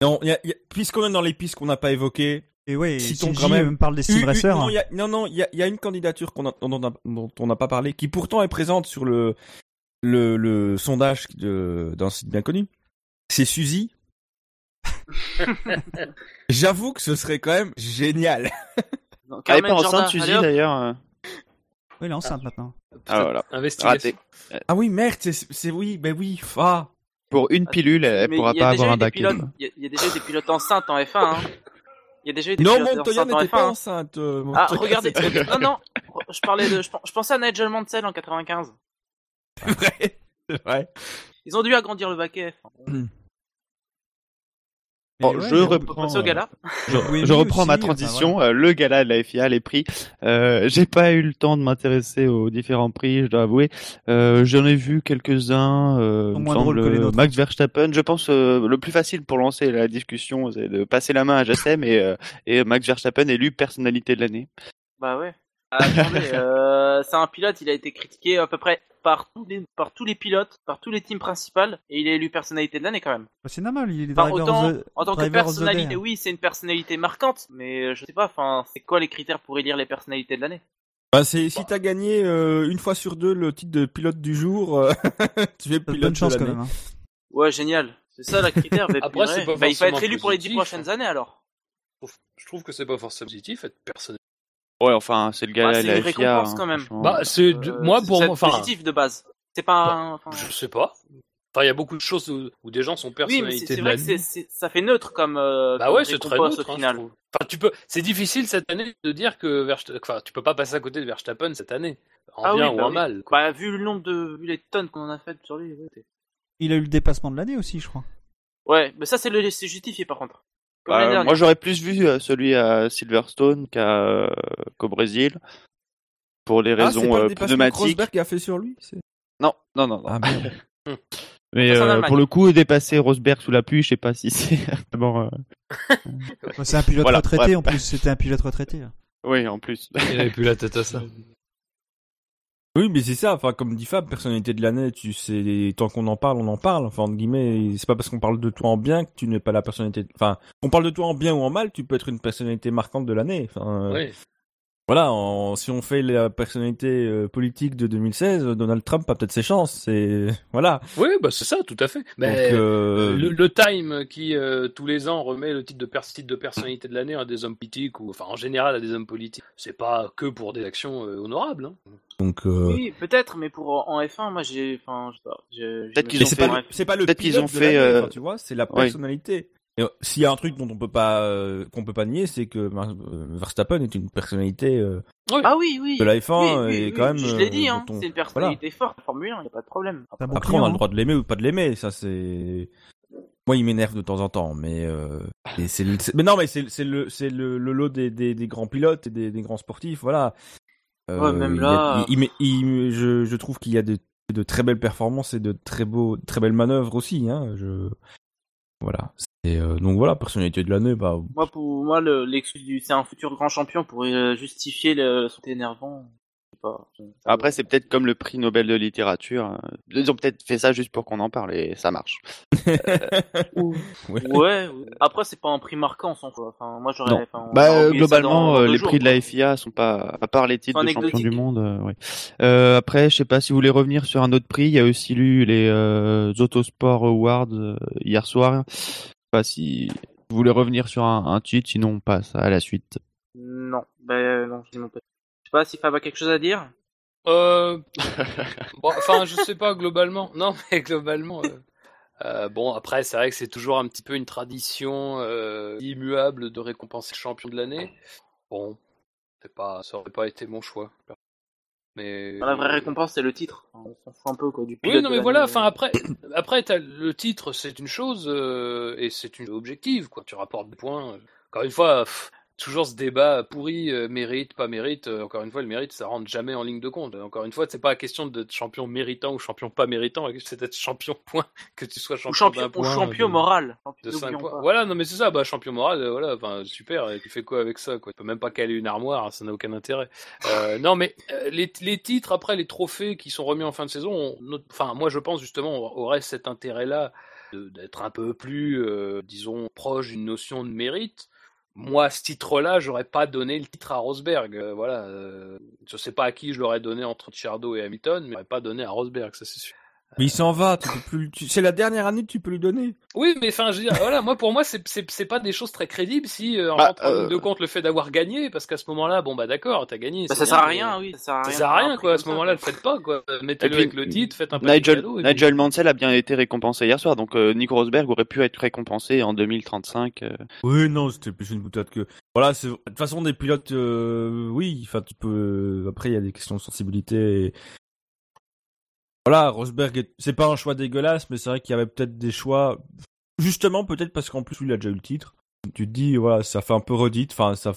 Non, il y a- il y a- puisqu'on est dans les pistes qu'on n'a pas évoquées, Et ouais, si quand même- me parle des racers. non, il y a- non, non, il y a, il y a une candidature qu'on a- dont, on a- dont on n'a pas parlé, qui pourtant est présente sur le, le, le sondage d'un site bien connu. C'est Suzy. J'avoue que ce serait quand même génial. non, Elle est pas enceinte, Suzy, d'ailleurs. euh. Oui, elle est enceinte maintenant. Ah, voilà. Investigation. Raté. Ah oui, merde, c'est, oui, ben oui, ah. Pour une pilule, elle Mais pourra pas avoir un pilotes- Il y, y a déjà des pilotes enceintes en F1. Hein. Il y a déjà eu des Non, Montoya n'était F1. pas hein. enceinte. euh, Ah, regardez. c'était non, non. Je parlais de. Je, je pensais à Nigel Mansell en 95. vrai. C'est vrai. Ils ont dû agrandir le baquet. Bon, ouais, je reprends. gala. Je, Oui, je oui, reprends aussi, ma enfin, transition. euh, le gala de la FIA, les prix. Euh, J'ai pas eu le temps de m'intéresser aux différents prix, je dois avouer. Euh, J'en ai vu quelques-uns. Euh, moins semble, que les euh, nôtres. Max Verstappen. Je pense euh, le plus facile pour lancer la discussion, c'est de passer la main à Jassem et, euh, et Max Verstappen élu personnalité de l'année. Bah ouais. Ah, attendez, euh, c'est un pilote, il a été critiqué à peu près par tous les, par tous les pilotes, par tous les teams principaux, et il est élu personnalité de l'année quand même. Bah, c'est normal, il est Enfin, driver autant, the- en tant que personnalité, hein. oui, c'est une personnalité marquante, mais je sais pas, enfin, c'est quoi les critères pour élire les personnalités de l'année? Bah, c'est, si t'as gagné euh, une fois sur deux le titre de pilote du jour, euh, tu es pilote Bonne de chance quand même. hein. Ouais, génial. C'est ça le critère. bah, Après, pas Bah, il faut être élu pour les dix prochaines hein. années alors. Je trouve que c'est pas forcément positif, être personnel. Ouais, enfin, c'est le gala Bah, la une FIA. récompense, hein, quand même. Bah, c'est Euh, moi pour c'est moi, enfin, positif de base. C'est pas. enfin, je sais pas. Enfin, il y a beaucoup de choses où, où des gens sont Oui, mais personnalités c'est c'est de vrai que l'année. c'est- c'est- ça fait neutre comme. euh, Bah comme ouais, c'est très récompense neutre, au hein, final. Enfin, tu peux, c'est difficile cette année de dire que Verstappen, enfin, tu peux pas passer à côté de Verstappen cette année, en Ah bien oui, ou bah en oui. mal. quoi. Bah, vu le nombre de. vu les tonnes qu'on en a faites sur lui. Il a eu le dépassement de l'année aussi, je crois. Ouais, mais ça, c'est le- c'est justifié par contre. Bah, moi, j'aurais plus vu euh, celui à Silverstone qu'à, euh, qu'au Brésil. Pour les Ah, c'est raisons pas le euh, pneumatiques. Rosberg a fait sur lui c'est- Non, non, non, non. Ah. Mais c'est euh, pour le coup, dépasser Rosberg sous la pluie, je sais pas si c'est vraiment. euh, Bah, C'est un pilote Voilà, retraité en plus, c'était un pilote retraité. hein. Oui, en plus. Il avait plus la tête à ça. Oui, mais c'est ça. Enfin, comme dit Fab, personnalité de l'année, tu sais, tant qu'on en parle, on en parle. Enfin, entre guillemets, c'est pas parce qu'on parle de toi en bien que tu n'es pas la personnalité. Enfin, on parle de toi en bien ou en mal, tu peux être une personnalité marquante de l'année. Euh. Voilà. en- si on fait la personnalité euh, politique de 2016, Donald Trump a peut-être ses chances. C'est voilà. Oui, bah c'est ça, tout à fait. Mais Donc, euh, le, le Time qui euh, tous les ans remet le titre de, pers- titre de personnalité de l'année à des hommes politiques ou enfin en général à des hommes politiques, c'est pas que pour des actions euh, honorables. Hein. donc. euh, Oui, peut-être, mais pour en F1, moi j'ai, enfin, je sais pas. Peut-être qu'ils ont c'est pas, le- c'est pas le peut-être qu'ils ont fait, euh, enfin, tu vois, c'est la personnalité. S'il y a un truc dont on peut pas euh, qu'on peut pas nier, c'est que euh, Verstappen est une personnalité euh, Ah oui, oui. de la F1 Oui, oui, et oui, quand même. Je l'ai dit, euh, hein. on- C'est une personnalité forte, Formule 1, y a pas de problème. Bon Après, on a le hein. droit de l'aimer ou pas de l'aimer, ça c'est. Moi, il m'énerve de temps en temps, mais euh... c'est le- mais non, mais c'est le c'est le, le lot des, des des grands pilotes et des, des grands sportifs, voilà. Euh, Ouais, même il y a- là- il- il met- il- je je trouve qu'il y a de, de très belles performances et de très beaux très belles manœuvres aussi, hein. Je voilà. Euh, donc voilà, personnalité de l'année, bah Moi, pour moi, le- l'excuse du c'est un futur grand champion pour euh, justifier le son énervant. Pas. Après, c'est peut-être comme le prix Nobel de littérature. euh, Ils ont peut-être fait ça juste pour qu'on en parle et ça marche. ouais. Ouais, ouais. Après, c'est pas un prix marquant, sans quoi. Enfin, moi, j'aurais. Enfin, Bah, globalement, dans- dans euh, les jours, prix de la FIA sont pas, à part les titres de champion du monde, euh, ouais. Euh, après, je sais pas si vous voulez revenir sur un autre prix. Il y a aussi eu les euh, Autosport Awards euh, hier soir. Je sais pas si vous voulez revenir sur un, un titre, sinon on passe à la suite. Non, bah, non, je dis mon pote. Je sais pas si Fab a quelque chose à dire. Euh... bon, enfin, je sais pas globalement. Non, mais globalement. euh, euh, bon, après, c'est vrai que c'est toujours un petit peu une tradition euh, immuable de récompenser le champion de l'année. Bon, c'est pas, ça aurait pas été mon choix. Mais La vraie récompense, c'est le titre. On s'en fout un peu, quoi, du Oui, non, mais voilà. Enfin, après, après, t'as le titre, c'est une chose euh, et c'est une objective, quoi. Tu rapportes des points. Encore une fois, pff, toujours ce débat pourri, euh, mérite, pas mérite. euh, encore une fois, le mérite, ça rentre jamais en ligne de compte. Encore une fois, c'est pas la question d'être champion méritant ou champion pas méritant. C'est d'être champion point, que tu sois champion Ou champion, ou champion de- moral. de N'oublions 5 points. Voilà, non mais c'est ça, bah champion moral, euh, voilà, enfin super, et tu fais quoi avec ça quoi? Tu peux même pas caler une armoire, ça n'a aucun intérêt. Euh, non mais euh, les, les titres après les trophées qui sont remis en fin de saison, enfin moi je pense justement aurait cet intérêt là d'être un peu plus euh, disons proche d'une notion de mérite. Moi, ce titre-là, j'aurais pas donné le titre à Rosberg. Euh, voilà, euh, je sais pas à qui je l'aurais donné entre Ricciardo et Hamilton, mais j'aurais pas donné à Rosberg, ça c'est sûr. Mais il s'en va, tu peux plus. tu- C'est la dernière année que tu peux lui donner. Oui, mais enfin, je veux dire, voilà, moi pour moi c'est c'est c'est pas des choses très crédibles si euh, on Bah, rentre en ligne euh, de compte le fait d'avoir gagné, parce qu'à ce moment-là, bon bah d'accord, t'as gagné. Bah, c'est ça sert à rien, mais- oui. Ça sert à Ça rien. sert à de faire rien quoi. À ce moment-là, ça, le faites pas quoi. Mettez-le puis, avec le titre, faites un petit Nigel, cadeau. et puis- Nigel Mansell a bien été récompensé hier soir, donc euh, Nico Rosberg aurait pu être récompensé en 2035. euh. Oui, non, c'était plus une boutade que. Voilà, c'est de toute façon des pilotes, euh, oui. Enfin, tu peux. Après, il y a des questions de sensibilité. et- Voilà, Rosberg, est- c'est pas un choix dégueulasse, mais c'est vrai qu'il y avait peut-être des choix. Justement, peut-être parce qu'en plus, lui, il a déjà eu le titre. Tu te dis, voilà, ça fait un peu redite. Enfin, ça.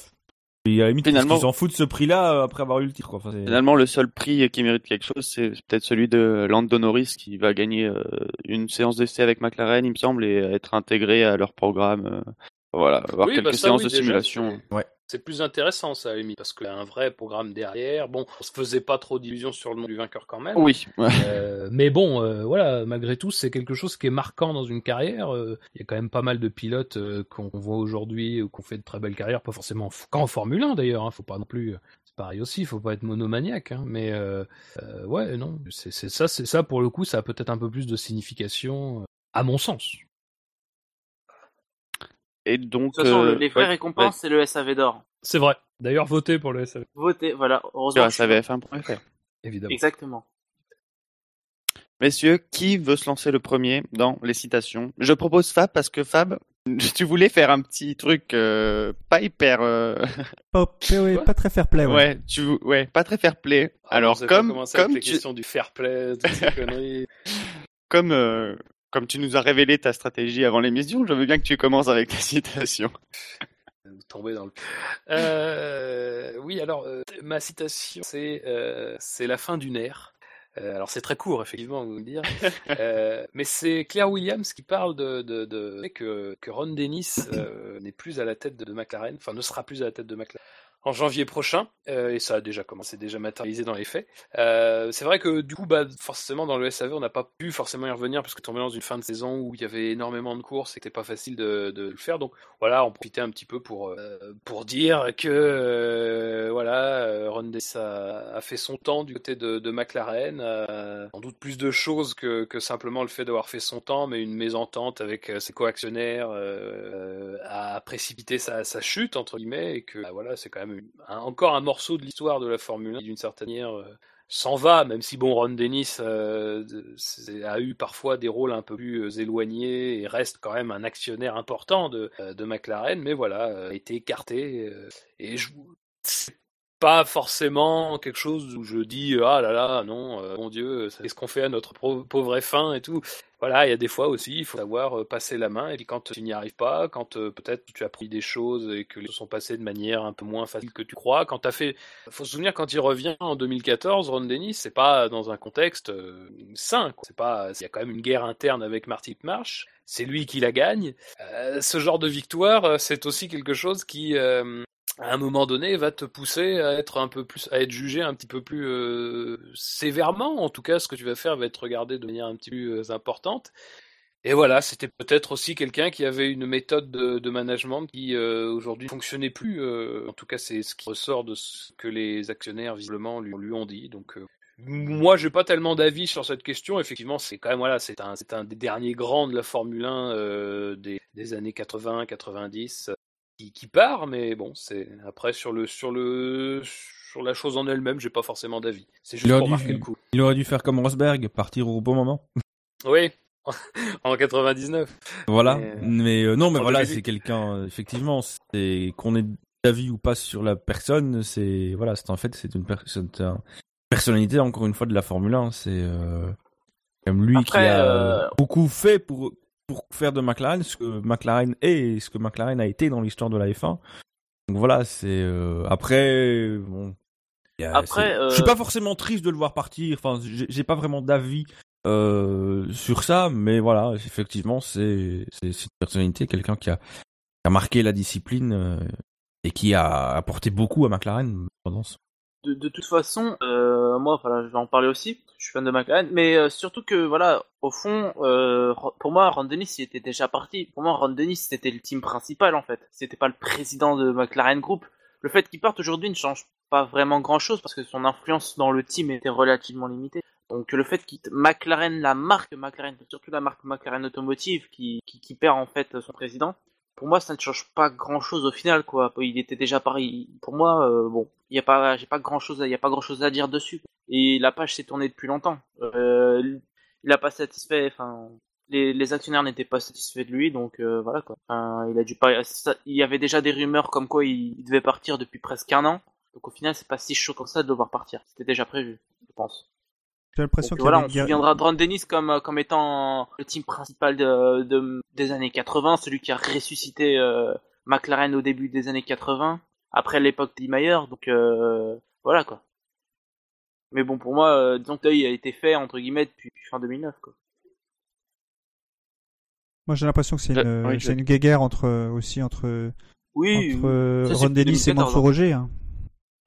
Et à la limite, Finalement- ils s'en foutent de ce prix-là euh, après avoir eu le titre. Quoi. Enfin, c'est- Finalement, le seul prix qui mérite quelque chose, c'est peut-être celui de Lando Norris qui va gagner euh, une séance d'essai avec McLaren, il me semble, et être intégré à leur programme. euh, voilà, avoir Oui, quelques bah, ça, séances oui, de déjà, simulation. c'est- C'est plus intéressant ça, à la limite, parce qu'il y a un vrai programme derrière. Bon, on se faisait pas trop d'illusions sur le nom du vainqueur quand même. Oui, ouais. Euh, mais bon, euh, voilà, malgré tout, c'est quelque chose qui est marquant dans une carrière. Euh, Il y a quand même pas mal de pilotes euh, qu'on voit aujourd'hui ou qu'on fait de très belles carrières, pas forcément en- qu'en Formule 1 d'ailleurs. Hein, faut pas non plus. C'est pareil aussi, faut pas être monomaniaque. Hein, mais euh, euh, ouais, non, c'est c'est ça, c'est ça pour le coup, ça a peut-être un peu plus de signification, euh, à mon sens. Et De donc, toute façon, euh, le- les vraies ouais, récompenses, c'est le SAV d'or. C'est vrai. D'ailleurs, votez pour le SAV. Votez, voilà. sur Heureusement. là. savf1.fr. Évidemment. Exactement. Messieurs, qui veut se lancer le premier dans les citations? Je propose Fab parce que Fab, tu voulais faire un petit truc euh, pas hyper, euh, Pas, ouais, pas très fair play. ouais. Ouais. tu, ouais, pas très fair play. Ah, Alors comme avec comme les tu, questions du fair play, toutes ces conneries. comme euh, comme tu nous as révélé ta stratégie avant l'émission, je veux bien que tu commences avec ta citation. Vous tombez dans le. Euh, oui, alors ma citation, c'est c'est la fin d'une ère. alors c'est très court, effectivement, vous le dire. mais c'est Claire Williams qui parle de, de, de que, que Ron Dennis n'est plus à la tête de McLaren, enfin ne sera plus à la tête de McLaren en janvier prochain, euh, et ça a déjà commencé, déjà matérialisé dans les faits. Euh, c'est vrai que du coup, bah, forcément dans le SAV, on n'a pas pu forcément y revenir parce que tombé dans une fin de saison où il y avait énormément de courses et que c'était pas facile de, le faire. Donc voilà, on profitait un petit peu pour euh, pour dire que voilà, Ron a, a, fait son temps du côté de, McLaren, sans doute plus de choses que, simplement le fait d'avoir fait son temps, mais une mésentente avec ses coactionnaires a précipité sa, sa, chute entre guillemets et que bah, voilà, c'est quand même encore un morceau de l'histoire de la Formule 1 d'une certaine manière euh, s'en va, même si bon Ron Dennis euh, a eu parfois des rôles un peu plus euh, éloignés et reste quand même un actionnaire important de, de McLaren, mais voilà, a été écarté et je pas forcément quelque chose où je dis ah là là non mon dieu qu'est-ce qu'on fait à notre pauvre F1 et tout voilà, il y a des fois aussi, il faut savoir euh, passer la main. Et puis quand tu n'y arrives pas, quand euh, peut-être tu as pris des choses et que les choses sont passées de manière un peu moins facile que tu crois, quand tu as fait, faut se souvenir quand il revient en 2014, Ron Dennis, c'est pas dans un contexte euh, sain. C'est pas, il y a quand même une guerre interne avec Marty Marsh. C'est lui qui la gagne. ce genre de victoire, c'est aussi quelque chose qui à un moment donné, va te pousser à être un peu plus, à être jugé un petit peu plus euh, sévèrement. En tout cas, ce que tu vas faire va être regardé de manière un petit peu plus euh, importante. Et voilà, c'était peut-être aussi quelqu'un qui avait une méthode de, management qui euh, aujourd'hui fonctionnait plus. en tout cas, c'est ce qui ressort de ce que les actionnaires visiblement lui, ont dit. Donc moi, j'ai pas tellement d'avis sur cette question. Effectivement, c'est quand même voilà, c'est un, c'est un des derniers grands de la Formule 1 des, années 80-90 qui, part, mais bon, c'est après sur le sur le sur la chose en elle-même, j'ai pas forcément d'avis. C'est juste pour marquer le coup. Il aurait dû faire comme Rosberg, partir au bon moment. Oui, en 99. Voilà, mais, euh, non, mais voilà, c'est quelqu'un euh, effectivement, c'est qu'on ait d'avis ou pas sur la personne, c'est voilà, c'est en fait c'est une, personnalité encore une fois de la Formule 1, c'est euh, comme lui qui a beaucoup fait pour pour faire de McLaren ce que McLaren est et ce que McLaren a été dans l'histoire de la F1. Donc voilà, c'est euh, après bon. après, je suis pas forcément triste de le voir partir. Enfin, j'ai pas vraiment d'avis euh, sur ça, mais voilà, effectivement, c'est c'est une personnalité, quelqu'un qui a, a marqué la discipline euh, et qui a apporté beaucoup à McLaren pendant ce de, de, toute façon, euh, moi, voilà, je vais en parler aussi. Je suis fan de McLaren, mais euh, surtout que voilà, au fond, euh, pour moi, Ron Dennis, il était déjà parti. Pour moi, Ron Dennis, c'était le team principal en fait. C'était pas le président de McLaren Group. Le fait qu'il parte aujourd'hui ne change pas vraiment grand chose parce que son influence dans le team était relativement limitée. Donc le fait qu'il McLaren, la marque McLaren, surtout la marque McLaren Automotive, qui, qui, perd en fait son président, pour moi ça ne change pas grand chose au final quoi il était déjà pareil pour moi euh, bon il y a pas j'ai pas grand chose il y a pas grand chose à dire dessus. Et la page s'est tournée depuis longtemps. Euh, il a pas satisfait enfin les, les actionnaires n'étaient pas satisfaits de lui donc euh, voilà quoi. Enfin, il a dû pas il y avait déjà des rumeurs comme quoi il, devait partir depuis presque un an. Donc au final c'est pas si chaud comme ça de le voir partir. C'était déjà prévu je pense. J'ai l'impression que voilà, on se souviendra de Ron Dennis comme euh, comme étant le team principal de, de des années 80, celui qui a ressuscité euh, McLaren au début des années 80, après l'époque d'Imayer, donc euh, voilà quoi. Mais bon, pour moi, euh, disons que a été fait entre guillemets depuis, fin 2009 quoi. Moi, j'ai l'impression que c'est une, oui, une guéguerre entre aussi entre oui, entre Ron Dennis et Mansour Roger. Hein.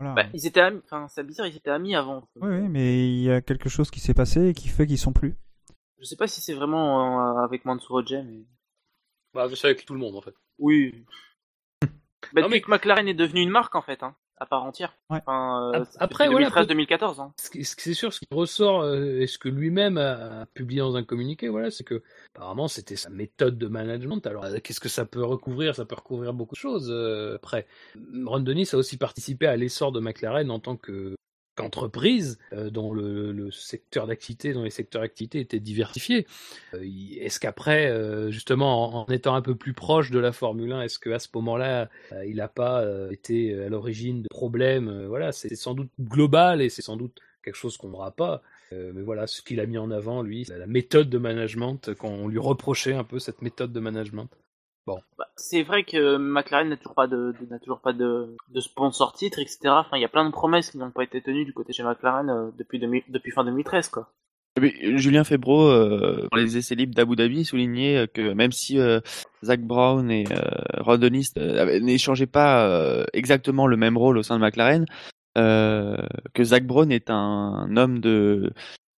Bah, ils étaient amis, enfin, c'est bizarre, ils étaient amis avant. Oui, mais il y a quelque chose qui s'est passé et qui fait qu'ils sont plus. Je sais pas si c'est vraiment euh, avec Mansour mais. Bah, c'est avec tout le monde en fait. Oui. Bah, depuis que McLaren est devenu une marque en fait, hein à part entière. Enfin, euh, Après, 2013-2014. Hein. C'est sûr, ce qui ressort euh, et ce que lui-même a, publié dans un communiqué, voilà, c'est que apparemment c'était sa méthode de management. Alors, euh, qu'est-ce que ça peut recouvrir? Ça peut recouvrir beaucoup de choses. après, Ron Dennis a aussi participé à l'essor de McLaren en tant que qu'entreprise euh, dont le, secteur d'activité, dont les secteurs d'activité étaient diversifiés. Euh, est-ce qu'après, euh, justement, en, étant un peu plus proche de la Formule 1, est-ce qu'à ce, moment-là, il n'a pas été à l'origine de problèmes Voilà, c'est sans doute global et c'est sans doute quelque chose qu'on n'aura pas. Euh, mais voilà, ce qu'il a mis en avant, lui, la méthode de management, qu'on lui reprochait un peu cette méthode de management. Bon. Bah, c'est vrai que McLaren n'a toujours pas de, n'a toujours pas de, de sponsor titre, etc. Enfin, il y a plein de promesses qui n'ont pas été tenues du côté chez McLaren euh, depuis, depuis fin 2013, quoi. Julien Febro, euh, pour les essais libres d'Abu Dhabi, soulignait que même si euh, Zach Brown et euh, Ron Dennis n'échangeaient pas exactement le même rôle au sein de McLaren, que Zach Brown est un homme de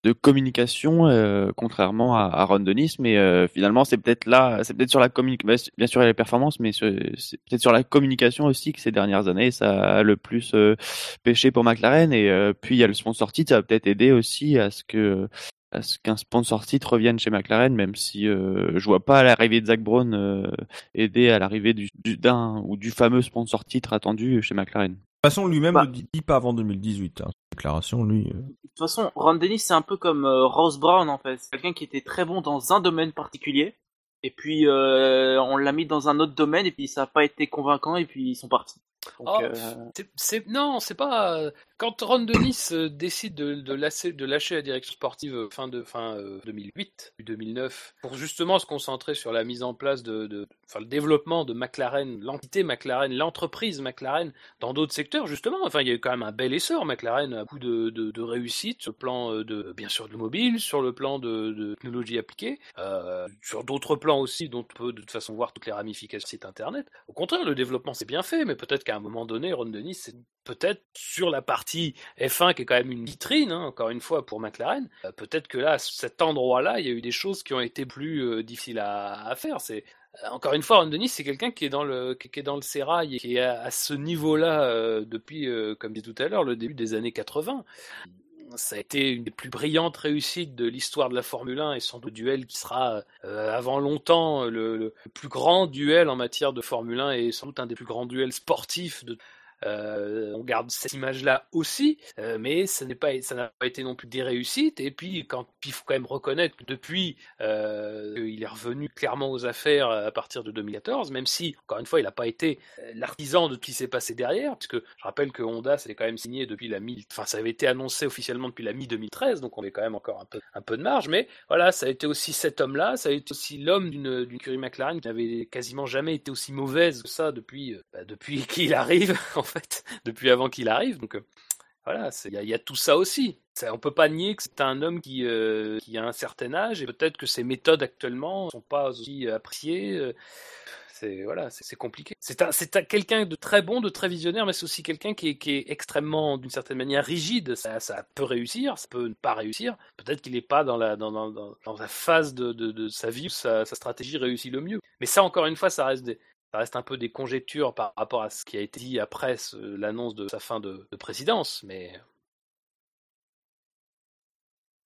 de communication, euh, contrairement à, à Ron Dennis. Mais euh, finalement, c'est peut-être là, c'est peut-être sur la communication. Bien sûr, il y a les performances, mais c'est peut-être sur la communication aussi que ces dernières années, ça a le plus euh, pêché pour McLaren. Et puis il y a le sponsor titre, ça va peut-être aider aussi à ce que à ce qu'un sponsor titre revienne chez McLaren, même si euh, je vois pas l'arrivée de Zach Brown aider à l'arrivée du d'un ou du fameux sponsor titre attendu chez McLaren. De toute façon, lui-même bah. ne dit pas avant 2018. Hein. Euh. De toute façon, Ron Dennis, c'est un peu comme euh, Ross Brown en fait. C'est quelqu'un qui était très bon dans un domaine particulier. Et puis euh, on l'a mis dans un autre domaine et puis ça n'a pas été convaincant et puis ils sont partis. Oh, c'est, non, c'est pas quand Ron Denis euh, décide de, de, lâcher, de, lâcher, la direction sportive euh, fin, de, fin 2008, euh, 2009, pour justement se concentrer sur la mise en place de, de enfin, le développement de McLaren, l'entité McLaren, l'entreprise McLaren dans d'autres secteurs, justement. Enfin, il y a eu quand même un bel essor. McLaren a beaucoup de, de, réussite sur le plan de, bien sûr, de mobile, sur le plan de, technologie appliquée, euh, sur d'autres plans aussi dont on peut de toute façon voir toutes les ramifications du site internet. Au contraire, le développement c'est bien fait, mais peut-être qu'à un moment donné, Ron Denis, c'est peut-être sur la partie F1 qui est quand même une vitrine, hein, encore une fois pour McLaren, euh, peut-être que là, à cet endroit-là, il y a eu des choses qui ont été plus euh, difficiles à, faire. C'est euh, encore une fois, Ron Denis, c'est quelqu'un qui est dans le qui est dans le sérail et qui est à, ce niveau-là depuis, comme dit tout à l'heure, le début des années 80 ça a été une des plus brillantes réussites de l'histoire de la Formule 1 et sans doute duel qui sera avant longtemps le, le, plus grand duel en matière de Formule 1 et sans doute un des plus grands duels sportifs de, euh, on garde cette image-là aussi, euh, mais ça n'a pas été non plus des réussites. Et puis, quand il faut quand même reconnaître que depuis, euh, il est revenu clairement aux affaires à partir de 2014, même si, encore une fois, il n'a pas été l'artisan de ce qui s'est passé derrière, puisque je rappelle que Honda s'était quand même signé depuis la mi, enfin, ça avait été annoncé officiellement depuis la mi 2013, donc on avait quand même encore un peu, un peu de marge. Mais voilà, ça a été aussi cet homme-là, ça a été aussi l'homme d'une, d'une curie McLaren qui n'avait quasiment jamais été aussi mauvaise que ça depuis, bah, depuis qu'il arrive. En depuis avant qu'il arrive. Donc euh, voilà, il y, a tout ça aussi. On peut pas nier que c'est un homme qui, euh, qui a un certain âge et peut-être que ses méthodes actuellement sont pas aussi appréciées. Euh, c'est voilà, c'est compliqué. C'est quelqu'un de très bon, de très visionnaire, mais c'est aussi quelqu'un qui, est, extrêmement, d'une certaine manière, rigide. Ça, ça, peut réussir, ça peut ne pas réussir. Peut-être qu'il n'est pas dans la dans, dans, dans, la phase de, de, de sa vie où sa, sa, stratégie réussit le mieux. Mais ça, encore une fois, ça reste des, ça reste un peu des conjectures par rapport à ce qui a été dit après l'annonce de sa fin de, présidence, mais.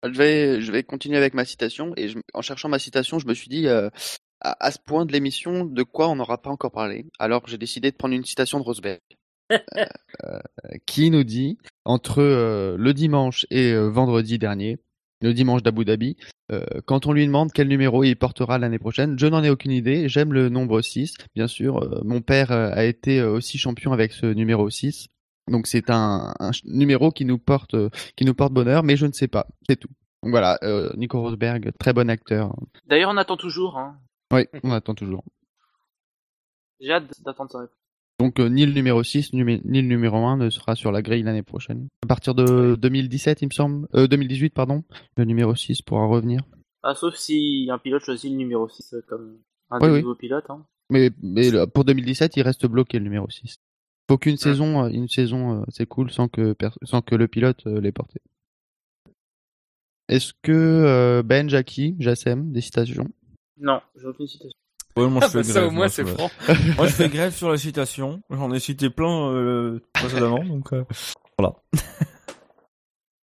Je vais, je vais continuer avec ma citation et en cherchant ma citation, je me suis dit euh, à, ce point de l'émission de quoi on n'aura pas encore parlé. Alors j'ai décidé de prendre une citation de Rosberg euh, euh, qui nous dit entre le dimanche et vendredi dernier, le dimanche d'Abu Dhabi. Euh, quand on lui demande quel numéro il portera l'année prochaine, je n'en ai aucune idée. J'aime le nombre 6, bien sûr. Euh, mon père euh, a été aussi champion avec ce numéro 6. Donc c'est un, numéro qui nous porte qui nous porte bonheur, mais je ne sais pas. C'est tout. Donc voilà, Nico Rosberg, très bon acteur. D'ailleurs, on attend toujours. Hein. Oui, on attend toujours. J'ai hâte d'attendre ça. Donc euh, ni le numéro 6 ni le numéro 1 ne sera sur la grille l'année prochaine. À partir de 2017, il me semble, euh, 2018 pardon, le numéro 6 pourra revenir. Ah sauf si un pilote choisit le numéro 6 euh, comme un des nouveaux pilotes. Hein. Mais, mais pour 2017, il reste bloqué le numéro 6. Faut qu'une saison, euh, une saison, c'est cool sans que sans que le pilote l'ait porté. Est-ce que Ben, Jackie, Jassem, des citations? Non, j'ai aucune citation moi, je ah, fais bah, grève, ça au moins c'est franc. moi je fais grève sur la citation. J'en ai cité plein euh, précédemment, donc euh, voilà.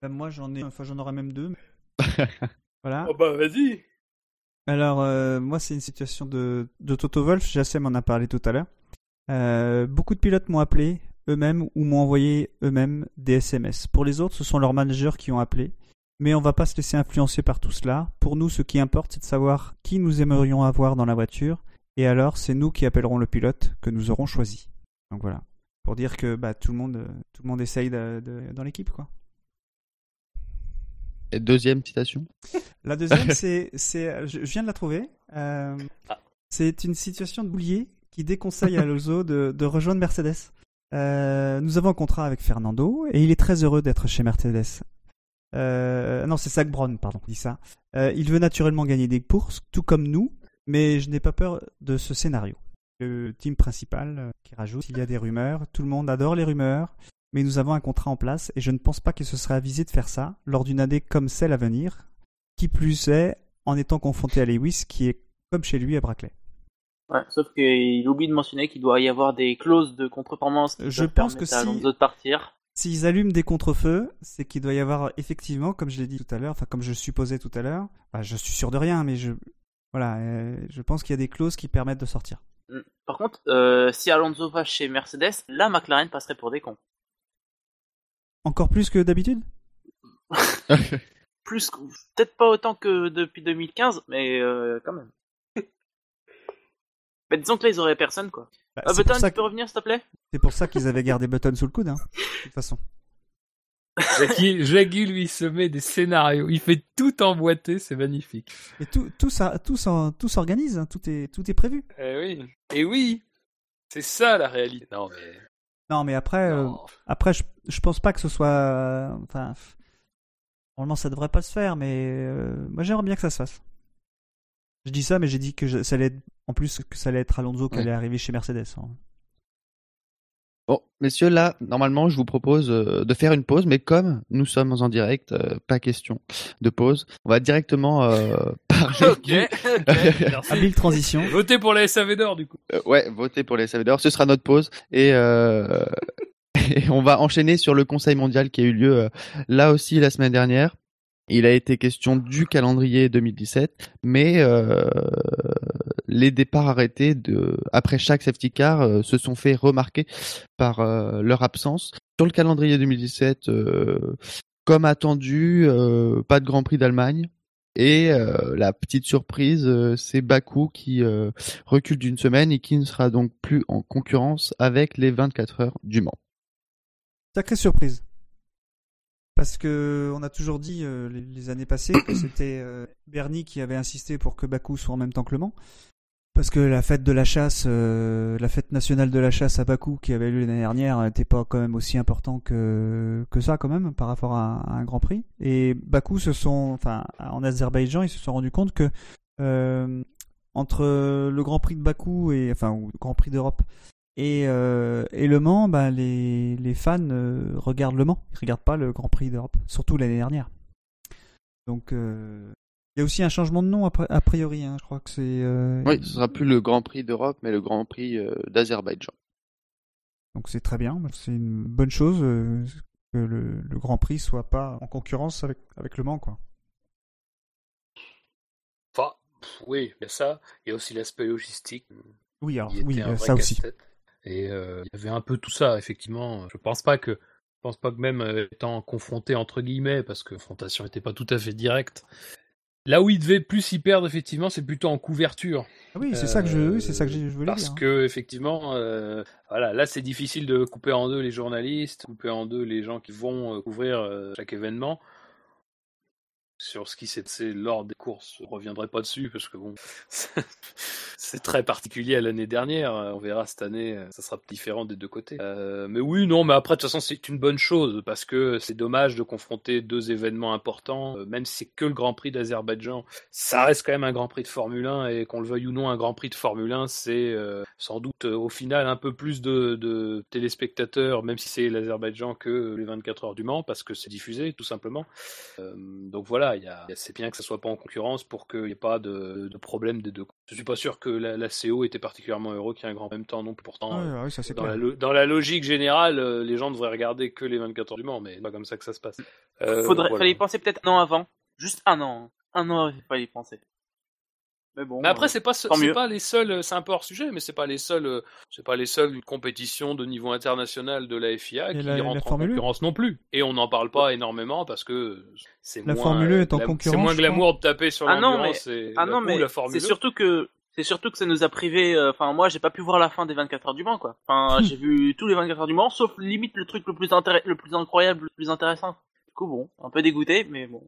Bah, moi j'en ai, enfin j'en aurais même deux. voilà. Oh bah vas-y. Alors euh, moi c'est une situation de, de Toto Wolf, Jassem en a parlé tout à l'heure. Euh, beaucoup de pilotes m'ont appelé eux-mêmes ou m'ont envoyé eux-mêmes des SMS. Pour les autres, ce sont leurs managers qui ont appelé. Mais on va pas se laisser influencer par tout cela. Pour nous, ce qui importe, c'est de savoir qui nous aimerions avoir dans la voiture. Et alors, c'est nous qui appellerons le pilote que nous aurons choisi. Donc voilà. Pour dire que bah, tout, le monde, tout le monde essaye de, dans l'équipe, quoi. Et deuxième citation? La deuxième, c'est, c'est, je viens de la trouver. Euh, Ah. C'est une situation de boulier qui déconseille à Alonso de, de rejoindre Mercedes. Euh, nous avons un contrat avec Fernando et il est très heureux d'être chez Mercedes. Euh, non, c'est Zach Brown, pardon, qui dit ça. Euh, il veut naturellement gagner des courses, tout comme nous, mais je n'ai pas peur de ce scénario. Le team principal euh, qui rajoute il y a des rumeurs, tout le monde adore les rumeurs, mais nous avons un contrat en place et je ne pense pas que ce serait avisé de faire ça lors d'une année comme celle à venir, qui plus est en étant confronté à Lewis qui est comme chez lui à Brackley. Ouais, sauf qu'il oublie de mentionner qu'il doit y avoir des clauses de contre-performance qui Je pense que si- de partir. S'ils allument des contre-feux, c'est qu'il doit y avoir effectivement, comme je l'ai dit tout à l'heure, enfin comme je supposais tout à l'heure, bah, je suis sûr de rien, mais je voilà, euh, je pense qu'il y a des clauses qui permettent de sortir. Mm. Par contre, euh, si Alonso va chez Mercedes, là McLaren passerait pour des cons. Encore plus que d'habitude? Plus, que- peut-être pas autant que depuis 2015, mais euh, quand même. Mais disons que là ils auraient personne quoi. Bah, Ah, Button, ça tu que- peux revenir s'il te plaît? C'est pour ça qu'ils avaient gardé Button sous le coude, hein, de toute façon. Jackie, Jackie, lui, se met des scénarios. Il fait tout emboîter, c'est magnifique. Et tout, tout, ça, tout, s'en- tout s'organise, hein, tout, est, tout est prévu. Eh oui. Et oui. C'est ça la réalité. Non, mais. Non, mais après, euh, après je, je pense pas que ce soit. euh, enfin, normalement, ça devrait pas se faire, mais euh, moi j'aimerais bien que ça se fasse. Je dis ça, mais j'ai dit que je- ça allait être, en plus que ça allait être Alonso qui Ouais. allait arriver chez Mercedes. hein. Bon, messieurs, là, normalement, je vous propose euh, de faire une pause, mais comme nous sommes en direct, euh, pas question de pause. On va directement euh, parler. Ok, du- ok, merci. Habile transition. Votez pour la SAV d'or, du coup. Euh, ouais, voter pour les SAV d'or. Ce sera notre pause et, euh, et on va enchaîner sur le Conseil mondial qui a eu lieu euh, là aussi la semaine dernière. Il a été question du calendrier 2017, mais euh, les départs arrêtés après chaque safety car euh, se sont fait remarquer par euh, leur absence. Sur le calendrier 2017, euh, comme attendu, pas de Grand Prix d'Allemagne. Et la petite surprise, c'est Bakou qui recule d'une semaine et qui ne sera donc plus en concurrence avec les 24 heures du Mans. Sacrée surprise. Parce que on a toujours dit euh, les, les années passées que c'était euh, Bernie qui avait insisté pour que Bakou soit en même temps que Le Mans. Parce que la fête de la chasse, euh, la fête nationale de la chasse à Bakou qui avait lieu l'année dernière n'était pas quand même aussi important que, que ça quand même par rapport à, à un Grand Prix. Et Bakou se sont, enfin en Azerbaïdjan, ils se sont rendus compte que entre le Grand Prix de Bakou et enfin ou le Grand Prix d'Europe et, euh, et Le Mans, bah, les, les fans euh, regardent Le Mans, ils regardent pas le Grand Prix d'Europe, surtout l'année dernière. Donc euh, il y a aussi un changement de nom a, pri- a priori, hein, je crois que c'est. euh, Oui, ce sera plus le Grand Prix d'Europe, mais le Grand Prix euh, d'Azerbaïdjan. Donc c'est très bien, c'est une bonne chose euh, que le, le Grand Prix soit pas en concurrence avec, avec Le Mans, quoi. Enfin, pff, oui, il y a ça. Il y a aussi l'aspect logistique. Oui, alors oui, ça aussi. casse-tête. Et euh, il y avait un peu tout ça, effectivement. Je pense pas que, je pense pas que même euh, étant confronté entre guillemets, parce que confrontation n'était pas tout à fait directe. Là où il devait plus y perdre, effectivement, c'est plutôt en couverture. Ah oui, c'est ça que je, oui, c'est ça que je voulais Parce dire. hein. que effectivement, euh, voilà, là c'est difficile de couper en deux les journalistes, couper en deux les gens qui vont couvrir euh, chaque événement. Sur ce qui s'est passé lors des courses, je reviendrai pas dessus parce que bon, c'est très particulier à l'année dernière. On verra cette année, euh, ça sera différent des deux côtés. Euh, mais oui, non, mais après de toute façon c'est une bonne chose parce que c'est dommage de confronter deux événements importants, euh, même si c'est que le Grand Prix d'Azerbaïdjan ça reste quand même un Grand Prix de Formule 1 et qu'on le veuille ou non, un Grand Prix de Formule 1, c'est sans doute au final un peu plus de, de téléspectateurs, même si c'est l'Azerbaïdjan, que les 24 heures du Mans, parce que c'est diffusé tout simplement. Donc voilà, il y a, c'est bien que ça soit pas en concurrence pour qu'il n'y ait pas de, de problème des deux. Je suis pas sûr que la, la CO était particulièrement heureux qu'il y ait un grand en même temps non plus. Pourtant, euh, ça dans, la, lo- dans la logique générale, euh, les gens devraient regarder que les 24 heures du Mans, mais c'est pas comme ça que ça se passe. Euh, Faudrait, voilà. fallait y penser peut-être un an avant. Juste un an. hein. Un an, il fallait y penser. Mais bon. Mais après, euh, c'est pas, pas les seuls, c'est un peu hors sujet, mais c'est pas les seuls, euh, c'est pas les seules compétitions de niveau international de la FIA Et qui la- la rentrent en Formule E concurrence non plus. Et on n'en parle pas énormément parce que c'est La moins, Formule est en concurrence, C'est moins glamour de taper sur Ah non, l'endurance et Ah la- non, mais la Formule c'est surtout que c'est surtout que ça nous a privé. euh, Enfin, moi, j'ai pas pu voir la fin des 24 heures du Mans, quoi. Enfin, j'ai vu tous les 24 heures du Mans, sauf limite le truc le plus le plus incroyable, le plus intéressant. Du coup, bon, un peu dégoûté, mais bon.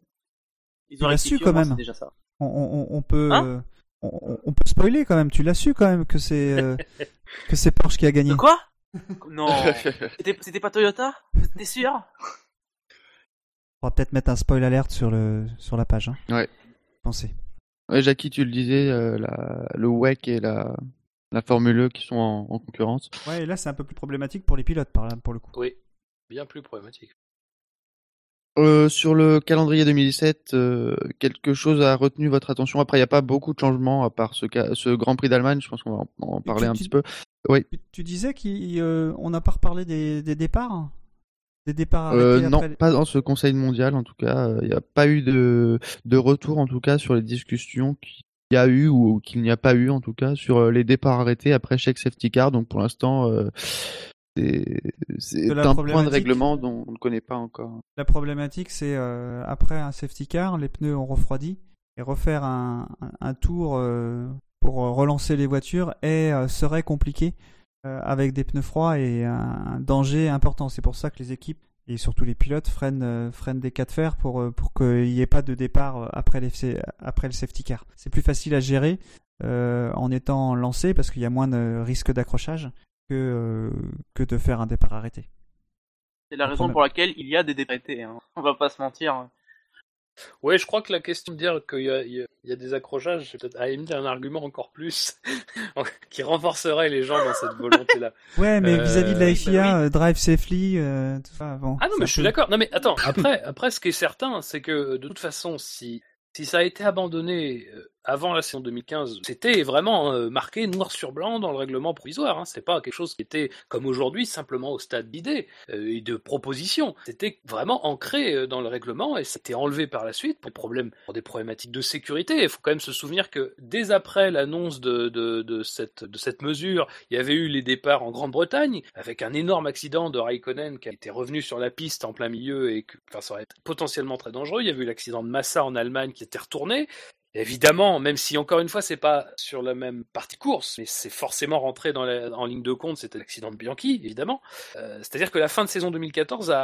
Ils ont su, quand même. déjà ça. On, on- on peut, Hein? euh, on, on peut spoiler quand même. Tu l'as su quand même que c'est euh, que c'est Porsche qui a gagné. De quoi? Non. C'était pas Toyota? T'es sûr? On va peut-être mettre un spoil alerte sur le sur la page. Hein. Ouais. Pensez. Ouais, Jackie, tu le disais, euh, la, le WEC et la, la Formule E qui sont en, en concurrence. Ouais, et là c'est un peu plus problématique pour les pilotes par là, pour le coup. Oui, bien plus problématique. Euh, sur le calendrier 2017, euh, quelque chose a retenu votre attention? Après, il n'y a pas beaucoup de changements à part ce, ce Grand Prix d'Allemagne. Je pense qu'on va en, parler tu- un tu- petit peu. Oui. Tu, tu disais qu'on n'a pas reparlé des, des départs? Des départs Euh, non, après pas dans ce Conseil mondial en tout cas. Il n'y a pas eu de, de retour en tout cas sur les discussions qu'il y a eu ou qu'il n'y a pas eu en tout cas sur euh, les départs arrêtés après chaque safety car. Donc pour l'instant, euh, c'est un point de règlement dont on ne connaît pas encore. La problématique, c'est euh, après un safety car, les pneus ont refroidi et refaire un, un- un tour euh, pour relancer les voitures est, euh, serait compliqué avec des pneus froids et un, un danger important. C'est pour ça que les équipes et surtout les pilotes freinent, freinent des cas de fer pour, pour qu'il n'y ait pas de départ après, les, après le safety car. C'est plus facile à gérer euh, en étant lancé parce qu'il y a moins de risque d'accrochage que, euh, que de faire un départ arrêté. C'est la raison pour laquelle il y a des départés. Hein. On va pas se mentir. Oui, je crois que la question de dire qu'il y, a- il y a- il y a des accrochages, c'est peut-être à limite un argument encore plus qui renforcerait les gens dans cette volonté-là. Ouais, mais Euh, vis-à-vis de la oui, FIA, bah euh, Drive Safely, euh, tout ça, bon. Ah non, mais je suis d'accord. Non, mais attends, après, après, ce qui est certain, c'est que de toute façon, si, si ça a été abandonné euh, avant la saison 2015, c'était vraiment euh, marqué noir sur blanc dans le règlement provisoire. Hein. C'était pas quelque chose qui était, comme aujourd'hui, simplement au stade d'idées euh, et de propositions. C'était vraiment ancré euh, dans le règlement et c'était enlevé par la suite pour des problèmes, pour des problématiques de sécurité. Il faut quand même se souvenir que dès après l'annonce de, cette, mesure, il y avait eu les départs en Grande-Bretagne avec un énorme accident de Raikkonen qui été revenu sur la piste en plein milieu et que enfin, ça aurait été potentiellement très dangereux. Il y avait eu l'accident de Massa en Allemagne qui était retourné. Évidemment, même si encore une fois c'est pas sur la même partie course, mais c'est forcément rentré dans la- en ligne de compte, c'était l'accident de Bianchi, évidemment. Euh, C'est-à-dire que la fin de saison 2014 a,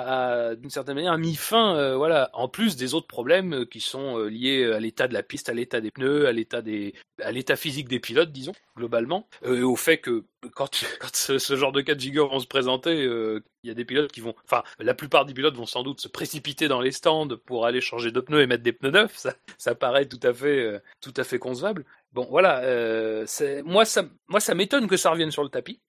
a, d'une certaine manière mis fin, euh, voilà, en plus des autres problèmes euh, qui sont euh, liés à l'état de la piste, à l'état des pneus, à l'état des, à l'état physique des pilotes, disons globalement, euh, et au fait que quand, ce, genre de cas de giga vont se présenter, euh, il y a des pilotes qui vont, enfin, la plupart des pilotes vont sans doute se précipiter dans les stands pour aller changer de pneus et mettre des pneus neufs. Ça, ça paraît tout à fait, euh, tout à fait concevable. Bon, voilà. Euh, moi, ça, moi, ça m'étonne que ça revienne sur le tapis.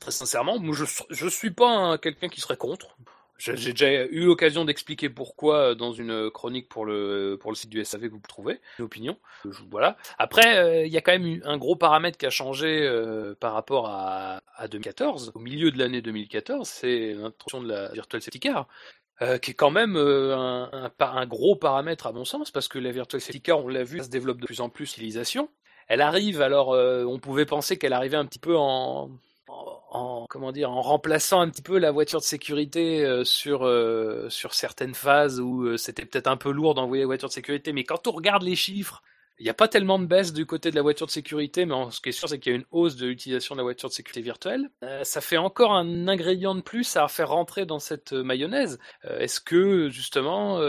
Très sincèrement, moi, je, je suis pas un- quelqu'un qui serait contre. J'ai déjà eu l'occasion d'expliquer pourquoi euh, dans une chronique pour le pour le site du SAV que vous trouvez, l'opinion. Je- Voilà. Après, euh, il y a quand même eu un gros paramètre qui a changé euh, par rapport à, à 2014. Au milieu de l'année 2014, c'est l'introduction de la Virtual Safety Car. euh, qui est quand même euh, un, gros paramètre à mon sens, parce que la Virtual Safety Car, on l'a vu, se développe de plus en plus l'utilisation. Elle arrive, alors euh, on pouvait penser qu'elle arrivait un petit peu en, en, en- comment dire, en remplaçant un petit peu la voiture de sécurité euh, sur euh, sur certaines phases où euh, c'était peut-être un peu lourd d'envoyer la voiture de sécurité, mais quand on regarde les chiffres, il n'y a pas tellement de baisse du côté de la voiture de sécurité, mais ce qui est sûr, c'est qu'il y a une hausse de l'utilisation de la voiture de sécurité virtuelle. Ça fait encore un ingrédient de plus à faire rentrer dans cette mayonnaise. Est-ce que justement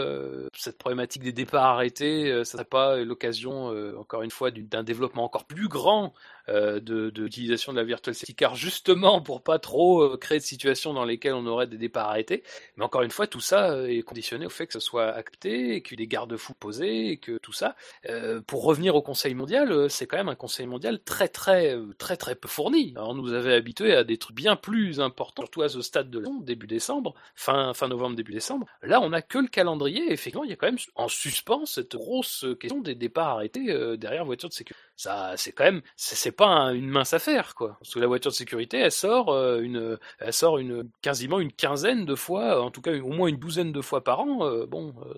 cette problématique des départs arrêtés, ça serait pas l'occasion, encore une fois, du- d'un développement encore plus grand euh, de, de de la virtual safety car justement pour pas trop euh, créer de situations dans lesquelles on aurait des départs arrêtés. Mais encore une fois, tout ça euh, est conditionné au fait que ce soit acté, et qu'il y ait des garde-fous posés, et que tout ça. Euh, pour revenir au Conseil mondial, c'est quand même un Conseil mondial très très très très peu fourni. Alors, on nous avait habitués à des trucs bien plus importants, surtout à ce stade de la début décembre, fin fin novembre, début décembre. Là, on a que le calendrier. Effectivement, il y a quand même en suspens cette grosse question des départs arrêtés derrière voiture de sécurité. Ça, c'est quand même, c'est pas un- une mince affaire, quoi. Parce que la voiture de sécurité, elle sort euh, une, elle sort une quasiment une quinzaine de fois, en tout cas au moins une douzaine de fois par an. euh, bon, euh,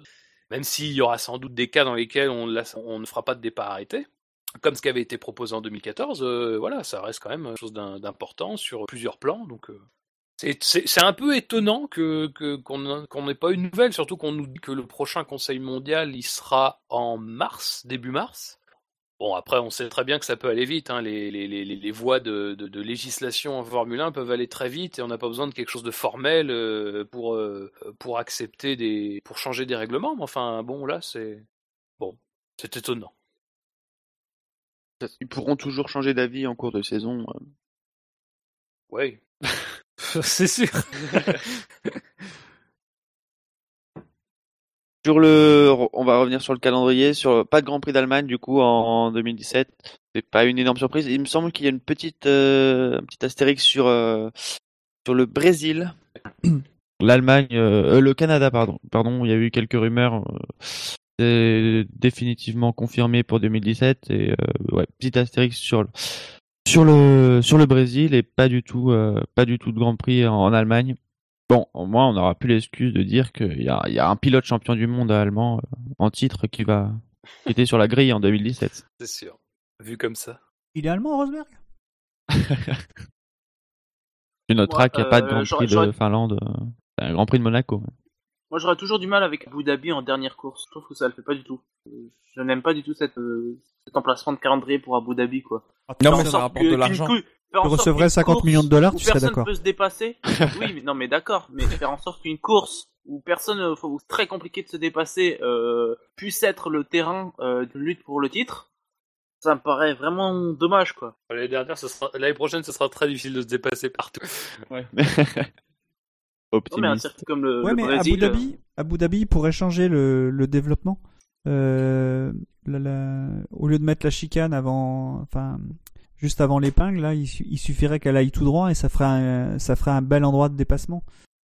même s'il y aura sans doute des cas dans lesquels on, ne fera pas de départ arrêté, comme ce qui avait été proposé en 2014, euh, voilà, ça reste quand même quelque chose d'im- d'important sur plusieurs plans. Donc, euh, c'est- un peu étonnant que qu'on qu'on n'ait pas une nouvelle, surtout qu'on nous dit que le prochain Conseil mondial, il sera en mars, début mars. Bon, après, on sait très bien que ça peut aller vite. Hein. Les, les, les, les voies de, de, de législation en Formule 1 peuvent aller très vite et on n'a pas besoin de quelque chose de formel euh, pour, euh, pour accepter des, pour changer des règlements. Mais enfin, bon, là, c'est. C'est étonnant. Ils pourront toujours changer d'avis en cours de saison. euh. Oui. c'est sûr. Sur on va revenir sur le calendrier. Sur pas de Grand Prix d'Allemagne du coup en 2017. C'est pas une énorme surprise. Il me semble qu'il y a une petite, euh, astérix sur euh, sur le Brésil, l'Allemagne, euh, le Canada pardon. Pardon, il y a eu quelques rumeurs. c'est définitivement confirmé pour 2017 et ouais, astérix sur le sur le sur le Brésil et pas du tout pas du tout de Grand Prix en Allemagne. Bon, au moins on n'aura plus l'excuse de dire qu'il y a, y a un pilote champion du monde allemand euh, en titre qui va qui était sur la grille en 2017. C'est sûr. Vu comme ça. Il est allemand, Rosberg? Tu noteras qu'il n'y a pas de euh, Grand Prix de Finlande, euh, c'est un Grand Prix de Monaco. Moi, j'aurais toujours du mal avec Abu Dhabi en dernière course. Je trouve que ça le fait pas du tout. Euh, Je n'aime pas du tout cette, euh, cet emplacement de calendrier pour Abu Dhabi, quoi. Non, Faire mais ça rapporte que- de l'argent. Tu recevrais qu'une 50 course millions de dollars, où tu serais personne d'accord. peut se dépasser. oui, mais non, mais d'accord. Mais faire en sorte qu'une course où personne, euh, faut c'est très compliqué de se dépasser, euh, puisse être le terrain euh, d'une lutte pour le titre, ça me paraît vraiment dommage, quoi. L'année dernière, ce sera... l'année prochaine, ce sera très difficile de se dépasser partout. Non, mais un circuit comme le, Ouais, le mais Brésil. Abu Dhabi, Abu Dhabi pourrait changer le, le développement. Euh, la- la- au lieu de mettre la chicane avant, enfin, juste avant l'épingle, là, il, su- il suffirait qu'elle aille tout droit et ça ferait un, ça ferait un bel endroit de dépassement.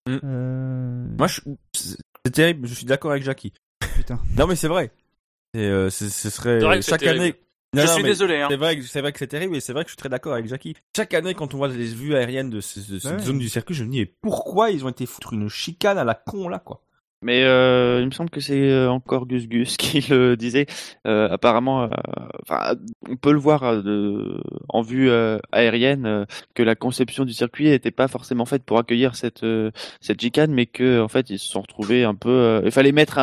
Mm. Euh, Moi, je- c'est terrible. Je suis d'accord avec Jackie. putain. Non, mais c'est vrai. Et, euh, ce serait C'est vrai que c'est chaque terrible. année. Je Non, non, suis désolé, hein. C'est vrai, que- c'est vrai que c'est terrible et c'est vrai que je suis très d'accord avec Jackie. Chaque année, quand on voit les vues aériennes de, ce- de cette Ouais. zone du circuit, je me dis, mais pourquoi ils ont été foutre une chicane à la con là, quoi? Mais euh, il me semble que c'est euh, encore Gus Gus qui le disait. Euh, apparemment, euh, enfin, on peut le voir de, en vue euh, aérienne que la conception du circuit n'était pas forcément faite pour accueillir cette euh, cette chicane, mais que en fait ils se sont retrouvés un peu. euh, il fallait mettre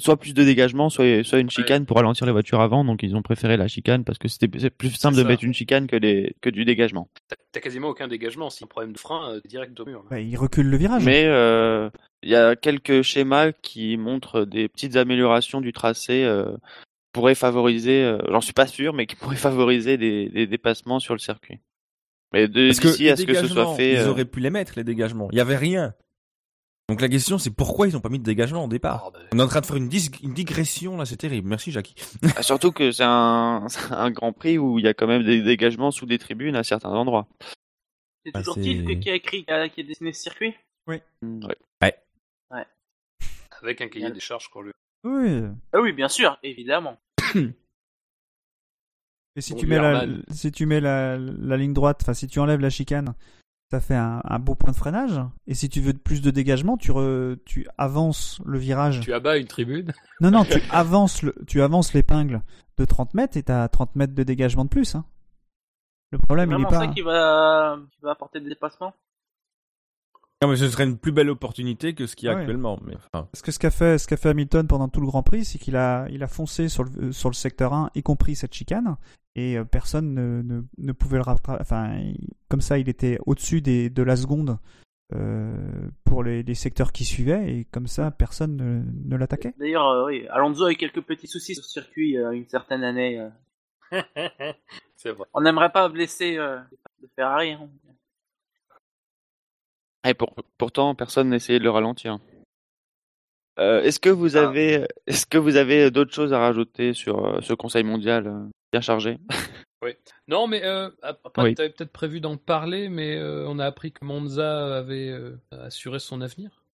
soit plus de dégagement, soit soit une chicane pour ralentir les voitures avant. Donc ils ont préféré la chicane parce que c'était c'est plus simple C'est de mettre une chicane que du dégagement. T'as- quasiment aucun dégagement. Si un problème de frein, euh, direct au mur. Bah, il recule le virage. Mais euh, il y a quelques schémas qui montrent des petites améliorations du tracé euh, pourraient favoriser, euh, j'en suis pas sûr, mais qui pourraient favoriser des, des dépassements sur le circuit. Mais d'ici à ce que ce soit fait, ils euh, auraient pu les mettre les dégagements. Il y avait rien. Donc la question, c'est pourquoi ils ont pas mis de dégagement au départ. Ah, bah, On est en train de faire une, dis- une digression là, c'est terrible. Merci Jackie. ah, surtout que c'est un, Grand Prix où il y a quand même des dégagements sous des tribunes à certains endroits. C'est Bah, toujours que- qui a écrit, qui a, qui a dessiné ce circuit? Mm, ouais. Avec un cahier des charges qu'on lui. Oui. Ah oui, bien sûr, évidemment. Et si Bon, tu mets la, si tu mets la, la ligne droite, enfin si tu enlèves la chicane, ça fait un, un beau point de freinage. Et si tu veux plus de dégagement, tu, re- tu avances le virage. Tu abats une tribune? Non, non, tu avances le, tu avances l'épingle de 30 mètres et t'as 30 mètres de dégagement de plus. Hein. Le problème, il est pas. ça qui va, qui va apporter des dépassements? Non, mais ce serait une plus belle opportunité que ce qu'il y a Ouais. actuellement. Mais enfin, Parce que ce qu'a fait, ce qu'a fait Hamilton pendant tout le Grand Prix, c'est qu'il a, il a foncé sur le, euh, sur le secteur 1, y compris cette chicane, et euh, personne ne, ne, ne pouvait le rattraper. Enfin, comme ça, il était au-dessus des, de la seconde euh, pour les, les secteurs qui suivaient, et comme ça, personne ne, ne l'attaquait. D'ailleurs, euh, oui, Alonso a eu quelques petits soucis sur ce circuit euh, une certaine année. euh. c'est vrai. On n'aimerait pas blesser euh, de Ferrari. hein. Et pour, pourtant, personne n'essayait de le ralentir. Euh, est-ce que vous Ah. avez, est-ce que vous avez d'autres choses à rajouter sur euh, ce Conseil mondial euh, bien chargé? Non, mais euh, après, Oui. t'avais peut-être prévu d'en parler, mais euh, on a appris que Monza avait euh, assuré son avenir.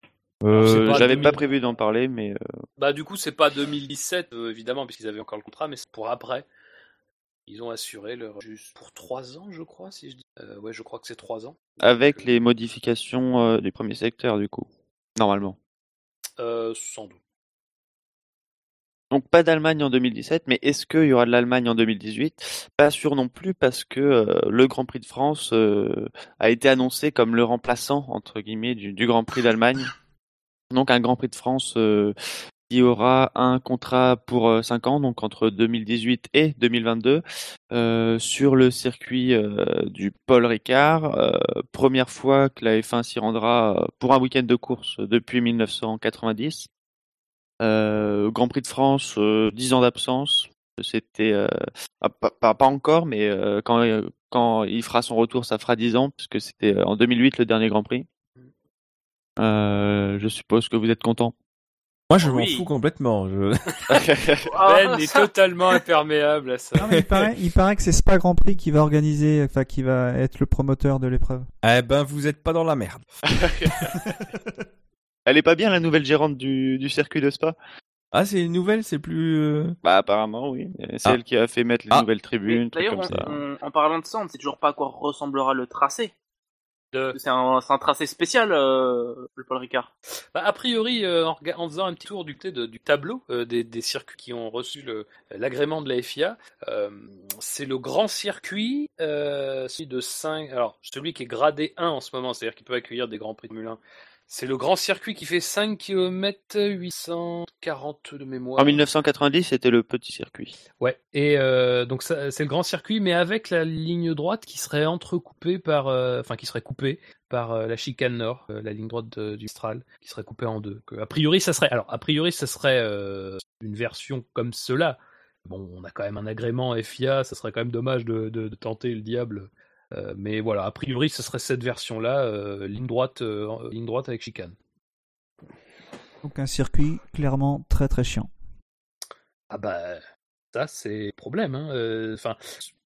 Euh, pas J'avais 2000. pas prévu d'en parler, mais euh, Bah, du coup, c'est pas 2017, euh, évidemment, puisqu'ils avaient encore le contrat, mais c'est pour après. Ils ont assuré leur juste pour trois ans, je crois, si je dis. Euh, ouais, je crois que c'est trois ans. avec les modifications euh, du premier secteur, du coup, normalement. Euh, sans doute. Donc pas d'Allemagne en 2017, mais est-ce qu'il y aura de l'Allemagne en 2018 Pas sûr non plus parce que euh, le Grand Prix de France euh, a été annoncé comme le remplaçant entre guillemets du, du Grand Prix d'Allemagne. Donc un Grand Prix de France euh, qui aura un contrat pour 5 ans, donc entre 2018 et 2022, euh, sur le circuit euh, du Paul Ricard. Euh, première fois que la F1 s'y rendra euh, pour un week-end de course depuis 1990. Euh, Grand Prix de France, euh, 10 ans d'absence. C'était euh, ah, pas, encore, mais euh, quand euh, il fera son retour, ça fera 10 ans, puisque c'était euh, en 2008 le dernier Grand Prix. Euh, je suppose que vous êtes content. Moi, je m'en Oui. fous complètement. Je... Ben est totalement imperméable à ça. Non, mais il, paraît, il paraît que c'est Spa Grand Prix qui va organiser, enfin qui va être le promoteur de l'épreuve. eh ben, vous êtes pas dans la merde. Elle est pas bien la nouvelle gérante du, du circuit de Spa? Ah, c'est une nouvelle, c'est plus. euh, Bah apparemment oui. C'est Ah. elle qui a fait mettre les Ah. nouvelles tribunes, D'ailleurs, en parlant de ça, on ne sait toujours pas à quoi ressemblera le tracé. De- C'est un, tracé spécial, euh, le Paul Ricard. Bah, a priori, euh, en, faisant un petit tour du, de- du tableau euh, des, des circuits qui ont reçu l'agrément de la FIA, euh, c'est le grand circuit, euh, celui de 5, alors celui qui est gradé 1 en ce moment, c'est-à-dire qu'il peut accueillir des grands prix de 1. C'est le grand circuit qui fait 5 km 840 de mémoire. En 1990, c'était le petit circuit. Ouais, et euh, donc c'est le grand circuit, mais avec la ligne droite qui serait entrecoupée par, euh, enfin qui serait coupée par euh, la chicane nord, euh, la ligne droite de- du Mistral, qui serait coupée en deux. Que, a priori, ça serait, alors a priori, ça serait euh, une version comme cela. Bon, on a quand même un agrément FIA, ça serait quand même dommage de, de- de tenter le diable. Euh, mais voilà, a priori, ce serait cette version-là, euh, ligne droite, euh, ligne droite avec chicane. Donc un circuit clairement très très chiant. Ah bah ça c'est le problème. Hein. Enfin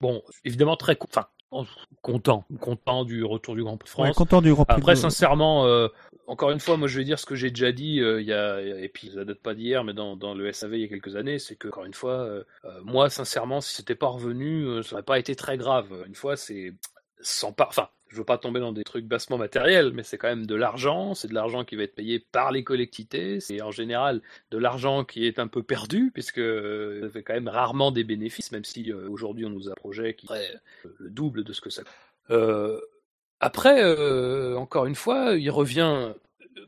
bon, évidemment très enfin en- content, content du retour du Grand Prix Ouais, France. content du Grand Prix. Après, de- sincèrement, euh, encore une fois, moi je vais dire ce que j'ai déjà dit, euh, il y a, et puis ça date pas d'hier, mais dans, dans le SAV il y a quelques années, c'est que, encore une fois, euh, moi sincèrement, si c'était pas revenu, ça aurait pas été très grave. Une fois, c'est sans pas, enfin, je veux pas tomber dans des trucs bassement matériels, mais c'est quand même de l'argent, c'est de l'argent qui va être payé par les collectivités, c'est en général de l'argent qui est un peu perdu, puisque euh, ça fait quand même rarement des bénéfices, même si euh, aujourd'hui on nous a un projet qui serait euh, le double de ce que ça coûte. Après, encore une fois, il revient.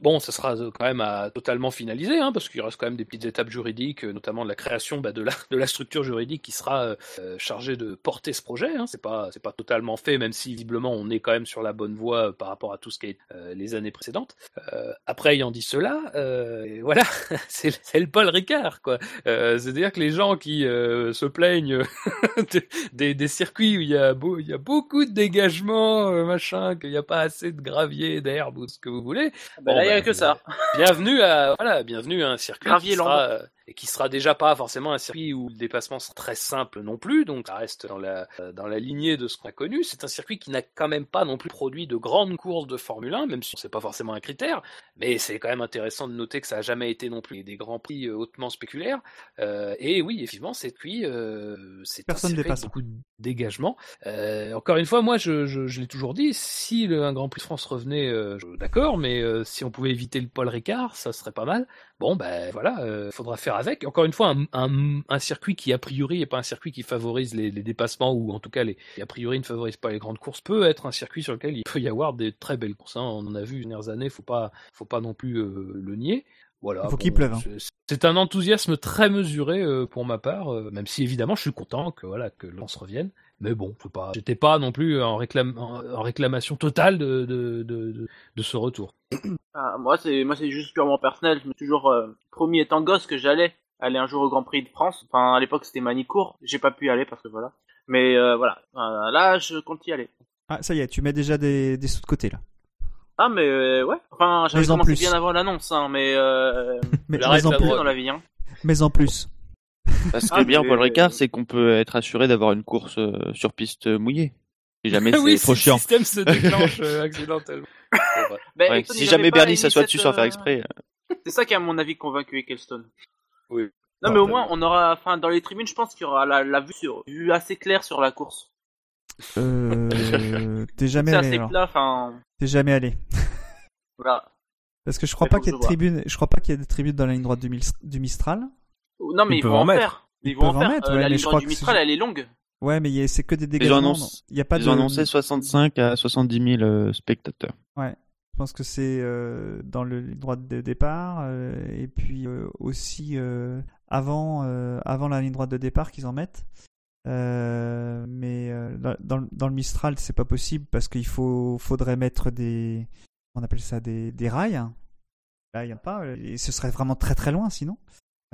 Bon, ça sera quand même à totalement finaliser, hein, parce qu'il reste quand même des petites étapes juridiques, euh, notamment de la création bah, de, la, de la structure juridique qui sera euh, chargée de porter ce projet. Hein. C'est pas c'est pas totalement fait, même si visiblement on est quand même sur la bonne voie euh, par rapport à tout ce qui est euh, les années précédentes. Euh, après, ayant dit cela, euh, voilà, c'est le Paul Ricard, quoi. Euh, C'est-à-dire que les gens qui euh, se plaignent de- des, des circuits où il y a, beau, il y a beaucoup de dégagement, euh, machin, qu'il n'y a pas assez de gravier, d'herbe ou ce que vous voulez. Bah, là, il n'y a ben, que ça. Bienvenue à voilà, bienvenue à un circuit Gravier sera, euh, et qui sera déjà pas forcément un circuit où le dépassement sera très simple non plus, donc ça reste dans la euh, dans la lignée de ce qu'on a connu. C'est un circuit qui n'a quand même pas non plus produit de grandes courses de Formule 1, même si c'est pas forcément un critère, mais c'est quand même intéressant de noter que ça a jamais été non plus des grands prix euh, hautement spéculaires. Euh, et oui, effectivement, c'est circuit, euh, c'est Personne dépasse. beaucoup de dégagement. Euh, encore une fois, moi, je, je, je l'ai toujours dit, si le, un Grand Prix de France revenait, euh, d'accord, mais si on pouvait éviter le Paul Ricard, ça serait pas mal. Bon, ben voilà, euh, faudra faire avec. Encore une fois, un, un, un circuit qui a priori est pas un circuit qui favorise les, les dépassements ou en tout cas les qui, a priori ne favorise pas les grandes courses peut être un circuit sur lequel il peut y avoir des très belles courses. hein. On en a vu les dernières années, faut pas, faut pas non plus euh, le nier. Voilà. Il faut qu'il pleuve, hein. c'est- un enthousiasme très mesuré euh, pour ma part, euh, même si évidemment je suis content que voilà que l'on se revienne. Mais bon, pas, j'étais pas non plus en, réclame, en, en réclamation totale de, de, de, de, de ce retour. Ah, moi, c'est moi, c'est juste purement personnel. Je me suis toujours euh, promis étant gosse que j'allais aller un jour au Grand Prix de France. Enfin, à l'époque, c'était Manicourt. J'ai pas pu y aller parce que voilà. Mais euh, voilà, Euh, là, je compte y aller. Ah, ça y est, tu mets déjà des, des sous de côté là. Ah, mais euh, ouais. Enfin, j'avais Mais en commencé plus. bien avant l'annonce, hein, mais euh, Mais, en la plus. drogue. dans la vie. Hein. Mais en plus. Parce que Ah, bien mais- Paul Ricard, c'est qu'on peut être assuré d'avoir une course euh, sur piste mouillée. Si jamais c'est oui, trop si chiant. le système se déclenche euh, accidentellement. Ben, Ouais, si jamais Bernie s'assoit dessus sans faire euh, exprès. C'est ça qui a, à mon avis, convaincu Ecclestone. Oui. Non, Non, mais au moins, on aura, enfin, dans les tribunes, je pense qu'il y aura la, la vue, sur, vue assez claire sur la course. Euh, t'es jamais C'est allé assez alors. plat, enfin, T'es jamais allé. voilà. Parce que je crois pas qu'il y ait de tribunes. Je crois pas qu'il y ait de tribunes dans la ligne droite du, Mis- du Mistral. Non, mais Ils vont en faire. Ils, Ils vont en mettre, Euh, ouais, la ligne droite du Mistral, elle est longue. Ouais, mais c'est que des Ils ont dégagements. annoncé, Il y a pas ils de. ont annoncé 65 à 70 000 euh, spectateurs. Je pense que c'est euh, dans le ligne droite de départ euh, et puis euh, aussi avant avant la ligne droite de départ qu'ils en mettent. Mais dans, dans le- Mistral, c'est pas possible parce qu'il faut faudrait mettre des on appelle ça des, des rails là, il n'y a pas. Et ce serait vraiment très très loin sinon.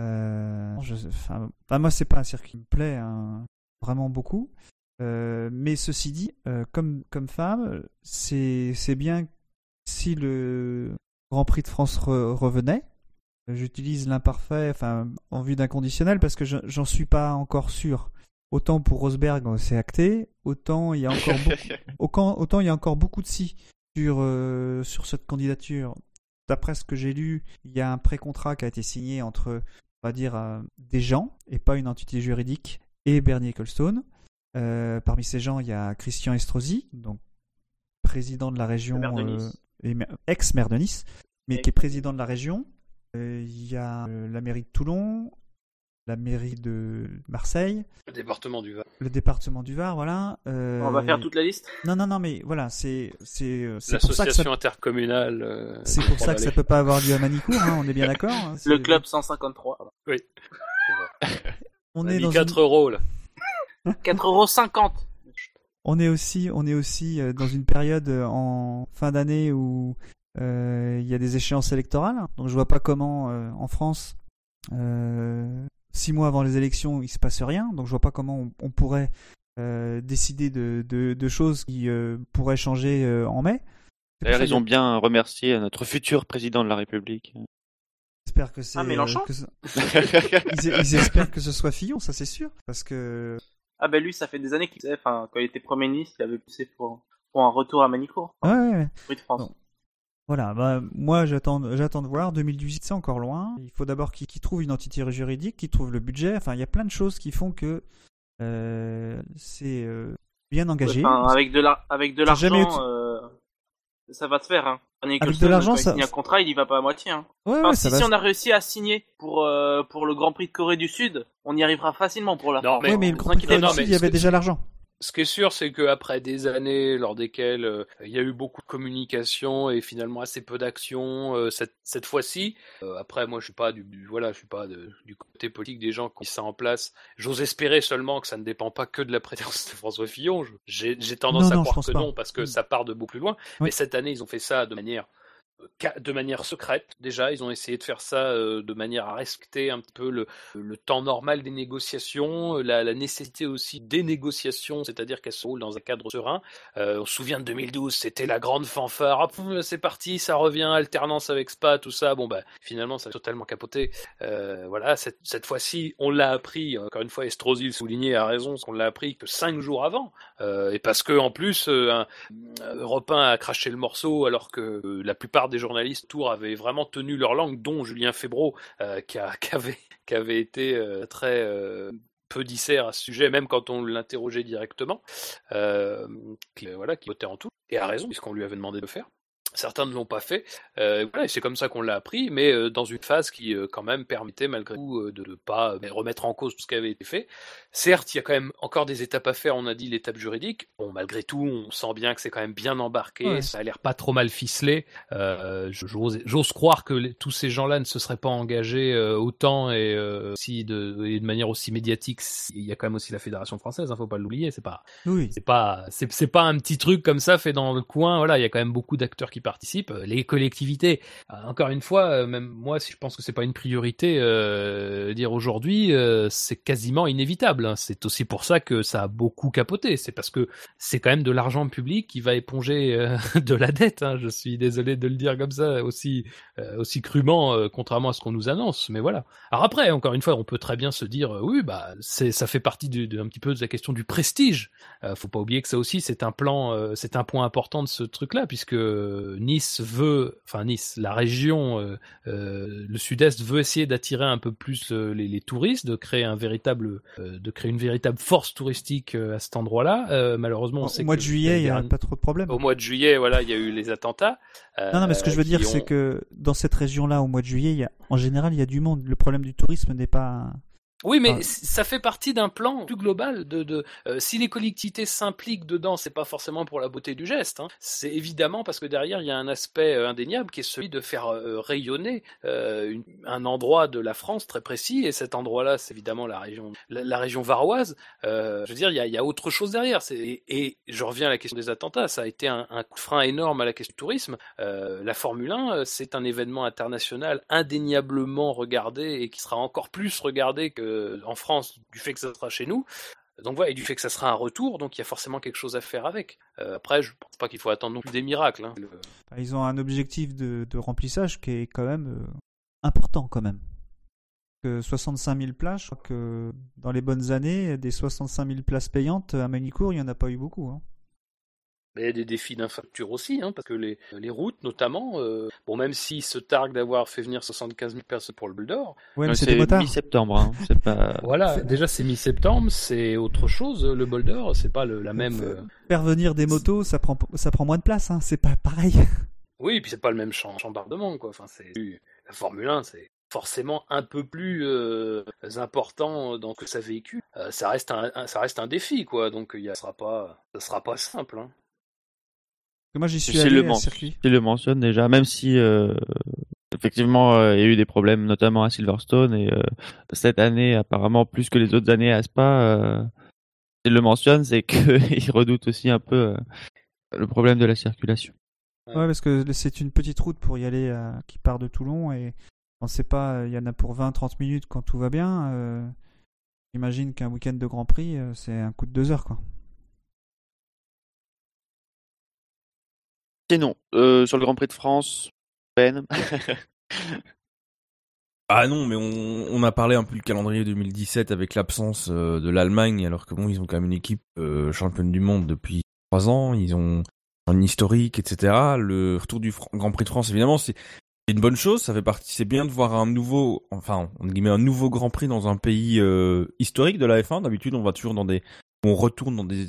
Euh, je, enfin, moi, c'est pas un circuit qui me plaît hein, vraiment beaucoup. Euh, mais ceci dit, euh, comme, comme femme, c'est bien si le Grand Prix de France revenait. J'utilise l'imparfait enfin, en vue d'inconditionnel parce que j'en suis pas encore sûr. Autant pour Rosberg, c'est acté, autant il y a encore beaucoup, autant, il y a encore beaucoup de si sur, sur cette candidature. D'après ce que j'ai lu, il y a un pré-contrat qui a été signé entre, on va dire, des gens et pas une entité juridique et Bernie Ecclestone. Euh, parmi ces gens, il y a Christian Estrosi, donc président de la région, euh, ex-maire de Nice, mais qui est président de la région. Euh, il y a la mairie de Toulon, la mairie de Marseille. Le département du Var. Le département du Var, voilà. On va faire toute la liste? Non, non, non, mais voilà, c'est. c'est L'association intercommunale. c'est pour ça que ça peut pas avoir lieu à Manicourt, hein, on est bien d'accord hein, Le club 153. Oui. on, est dans 4 euros là. 4,50€. On est aussi, on est aussi euh, dans une période euh, en fin d'année où euh, il y a des échéances électorales. Donc je vois pas comment en France, six mois avant les élections, il se passe rien. Donc je vois pas comment on, pourrait décider de, de, choses qui pourraient changer en mai. D'ailleurs, ils ont bien remercié notre futur président de la République. J'espère que c'est. Ah, Mélenchon ils, espèrent que ce soit Fillon, ça c'est sûr. Parce que ah ben lui, ça fait des années qu'il enfin, quand il était Premier ministre, il avait poussé pour, pour un retour à Manicourt. ouais, ouais, de France. Voilà, bah, moi j'attends, j'attends de voir. 2018 c'est encore loin. Il faut d'abord qu'il trouve une entité juridique, qu'il trouve le budget. Enfin, il y a plein de choses qui font que euh, c'est euh, bien engagé. avec de la, avec de l'argent, euh, ça va se faire. Hein. Avec de l'argent, ça. un contrat, il y va pas à moitié. Hein. si, on a réussi à signer pour euh, pour le Grand Prix de Corée du Sud, on y arrivera facilement pour la. Non, mais, mais le Grand Prix de Corée du Sud, il y avait déjà l'argent ce qui est sûr, c'est qu'après des années lors desquelles euh, il y a eu beaucoup de communication et finalement assez peu d'action, euh, cette, cette fois-ci, euh, après moi je suis pas du, voilà, je suis pas du côté politique des gens qui ont ça en place. J'ose espérer seulement que ça ne dépend pas que de la présence de François Fillon. J'ai tendance à croire que non parce que mm. ça part de beaucoup plus loin. Mais cette année ils ont fait ça de manière de manière secrète déjà ils ont essayé de faire ça euh, de manière à respecter un peu le, le temps normal des négociations la, nécessité aussi des négociations c'est-à-dire qu'elles se roulent dans un cadre serein. Euh, on se souvient de 2012 c'était la grande fanfare. C'est parti ça revient alternance avec Spa tout ça. Bon bah finalement ça a totalement capoté. Euh, voilà cette, cette fois-ci on l'a appris encore une fois Estrosi le soulignait à raison qu'on l'a appris que cinq jours avant. Et parce que en plus un, Europe 1 a craché le morceau alors que la plupart des journalistes Tour avaient vraiment tenu leur langue, dont Julien Febro, euh, qui, avait, été euh, très euh, peu dissert à ce sujet, même quand on l'interrogeait directement, voilà, qui votait en tout, et a raison, puisqu'on lui avait demandé de le faire. Certains ne l'ont pas fait. Euh, voilà, c'est comme ça qu'on l'a appris, mais euh, dans une phase qui euh, quand même permettait malgré tout de ne pas remettre en cause tout ce qui avait été fait. Certes, il y a quand même encore des étapes à faire. On a dit l'étape juridique. Bon, malgré tout, on sent bien que c'est quand même bien embarqué. Ça a l'air pas trop mal ficelé. J'ose croire que tous ces gens-là ne se seraient pas engagés autant et aussi de, et de manière aussi médiatique. Il y a quand même aussi la fédération française. Hein, faut pas l'oublier. C'est pas, oui. c'est pas, c'est pas un petit truc comme ça fait dans le coin. Voilà, il y a quand même beaucoup d'acteurs qui participent, euh, les collectivités. Euh, encore une fois, euh, même moi, si je pense que c'est pas une priorité, dire aujourd'hui, c'est quasiment inévitable. Hein. C'est aussi pour ça que ça a beaucoup capoté. C'est parce que c'est quand même de l'argent public qui va éponger de la dette. Hein. Je suis désolé de le dire comme ça, aussi aussi crûment, contrairement à ce qu'on nous annonce. Mais voilà. Alors après, encore une fois, on peut très bien se dire, oui, bah, ça fait partie de, un petit peu de la question du prestige. faut pas oublier que ça aussi, c'est un plan, c'est un point important de ce truc-là, puisque Nice veut, enfin Nice, la région, euh, euh, le Sud-Est veut essayer d'attirer un peu plus euh, les, touristes, de créer un véritable, de créer une véritable force touristique à cet endroit-là. malheureusement, on au, sait au mois de juillet, il n'y a pas trop de problèmes. Au mois de juillet, voilà, il y a eu les attentats. non, non, mais ce que je veux dire, c'est que dans cette région-là, au mois de juillet, il y a, en général, il y a du monde. Le problème du tourisme n'est pas Oui, mais Ah. ça fait partie d'un plan plus global de, de euh, si les collectivités s'impliquent dedans, c'est pas forcément pour la beauté du geste. hein. C'est évidemment parce que derrière il y a un aspect euh, indéniable qui est celui de faire euh, rayonner euh, une- un endroit de la France très précis. Et cet endroit-là, c'est évidemment la région, la, la région varoise. Je veux dire, il y a, il y a autre chose derrière. Et, et je reviens à la question des attentats. Ça a été un, un coup de frein énorme à la question du tourisme. La Formule 1, euh, c'est un événement international indéniablement regardé et qui sera encore plus regardé que en France du fait que ça sera chez nous. Donc voilà, et du fait que ça sera un retour, donc il y a forcément quelque chose à faire avec. Euh, après, je pense pas qu'il faut attendre non plus des miracles. hein. Ils ont un objectif de, de remplissage qui est quand même euh, important quand même. Que 65 000 places, je crois que dans les bonnes années, des 65 000 places payantes à Manicourt, il n'y en a pas eu beaucoup. hein. Mais il y a des défis d'infrastructure aussi, hein, parce que les, les routes notamment, euh, bon même s'ils se targuent d'avoir fait venir 75 000 personnes pour le Boucle d'Or, Ouais, mais c'est mi-septembre. Hein. C'est pas. voilà, déjà c'est mi-septembre, c'est autre chose, le Boucle d'Or, c'est pas le- la même... euh, Faire venir des motos, ça prend, ça prend moins de place, hein. c'est pas pareil. Oui, et puis c'est pas le même champ- chambardement, quoi. Enfin, c'est la Formule 1, c'est forcément un peu plus euh, important dans ce que ça véhicule. Euh, ça reste un, un- ça reste un défi, quoi. Donc il y a, ça sera pas, ça sera pas simple. Hein. Moi j'y suis allé le à circuit? Tu le mentionnes déjà, même si euh, effectivement euh, il y a eu des problèmes, notamment à Silverstone et euh, cette année apparemment plus que les autres années à Spa. Euh, il le mentionne, c'est qu'il redoute aussi un peu euh, le problème de la circulation. Ouais, parce que c'est une petite route pour y aller euh, qui part de Toulon et on sait pas, il y en a pour 20-30 minutes quand tout va bien. Euh, J'imagine qu'un week-end de Grand Prix, euh, c'est un coup de deux heures quoi. Sinon, euh, sur le Grand Prix de France, Ben, Ah non, mais on, a parlé un peu du calendrier 2017 avec l'absence euh, de l'Allemagne, alors que bon, ils ont quand même une équipe euh, championne du monde depuis trois ans, ils ont un historique, etc. Le retour du Grand Prix de France, évidemment, c'est une bonne chose. Ça fait partie, c'est bien de voir un nouveau, enfin, on guillemets, un nouveau Grand Prix dans un pays historique de la F1. D'habitude, on va toujours dans des, on retourne dans des,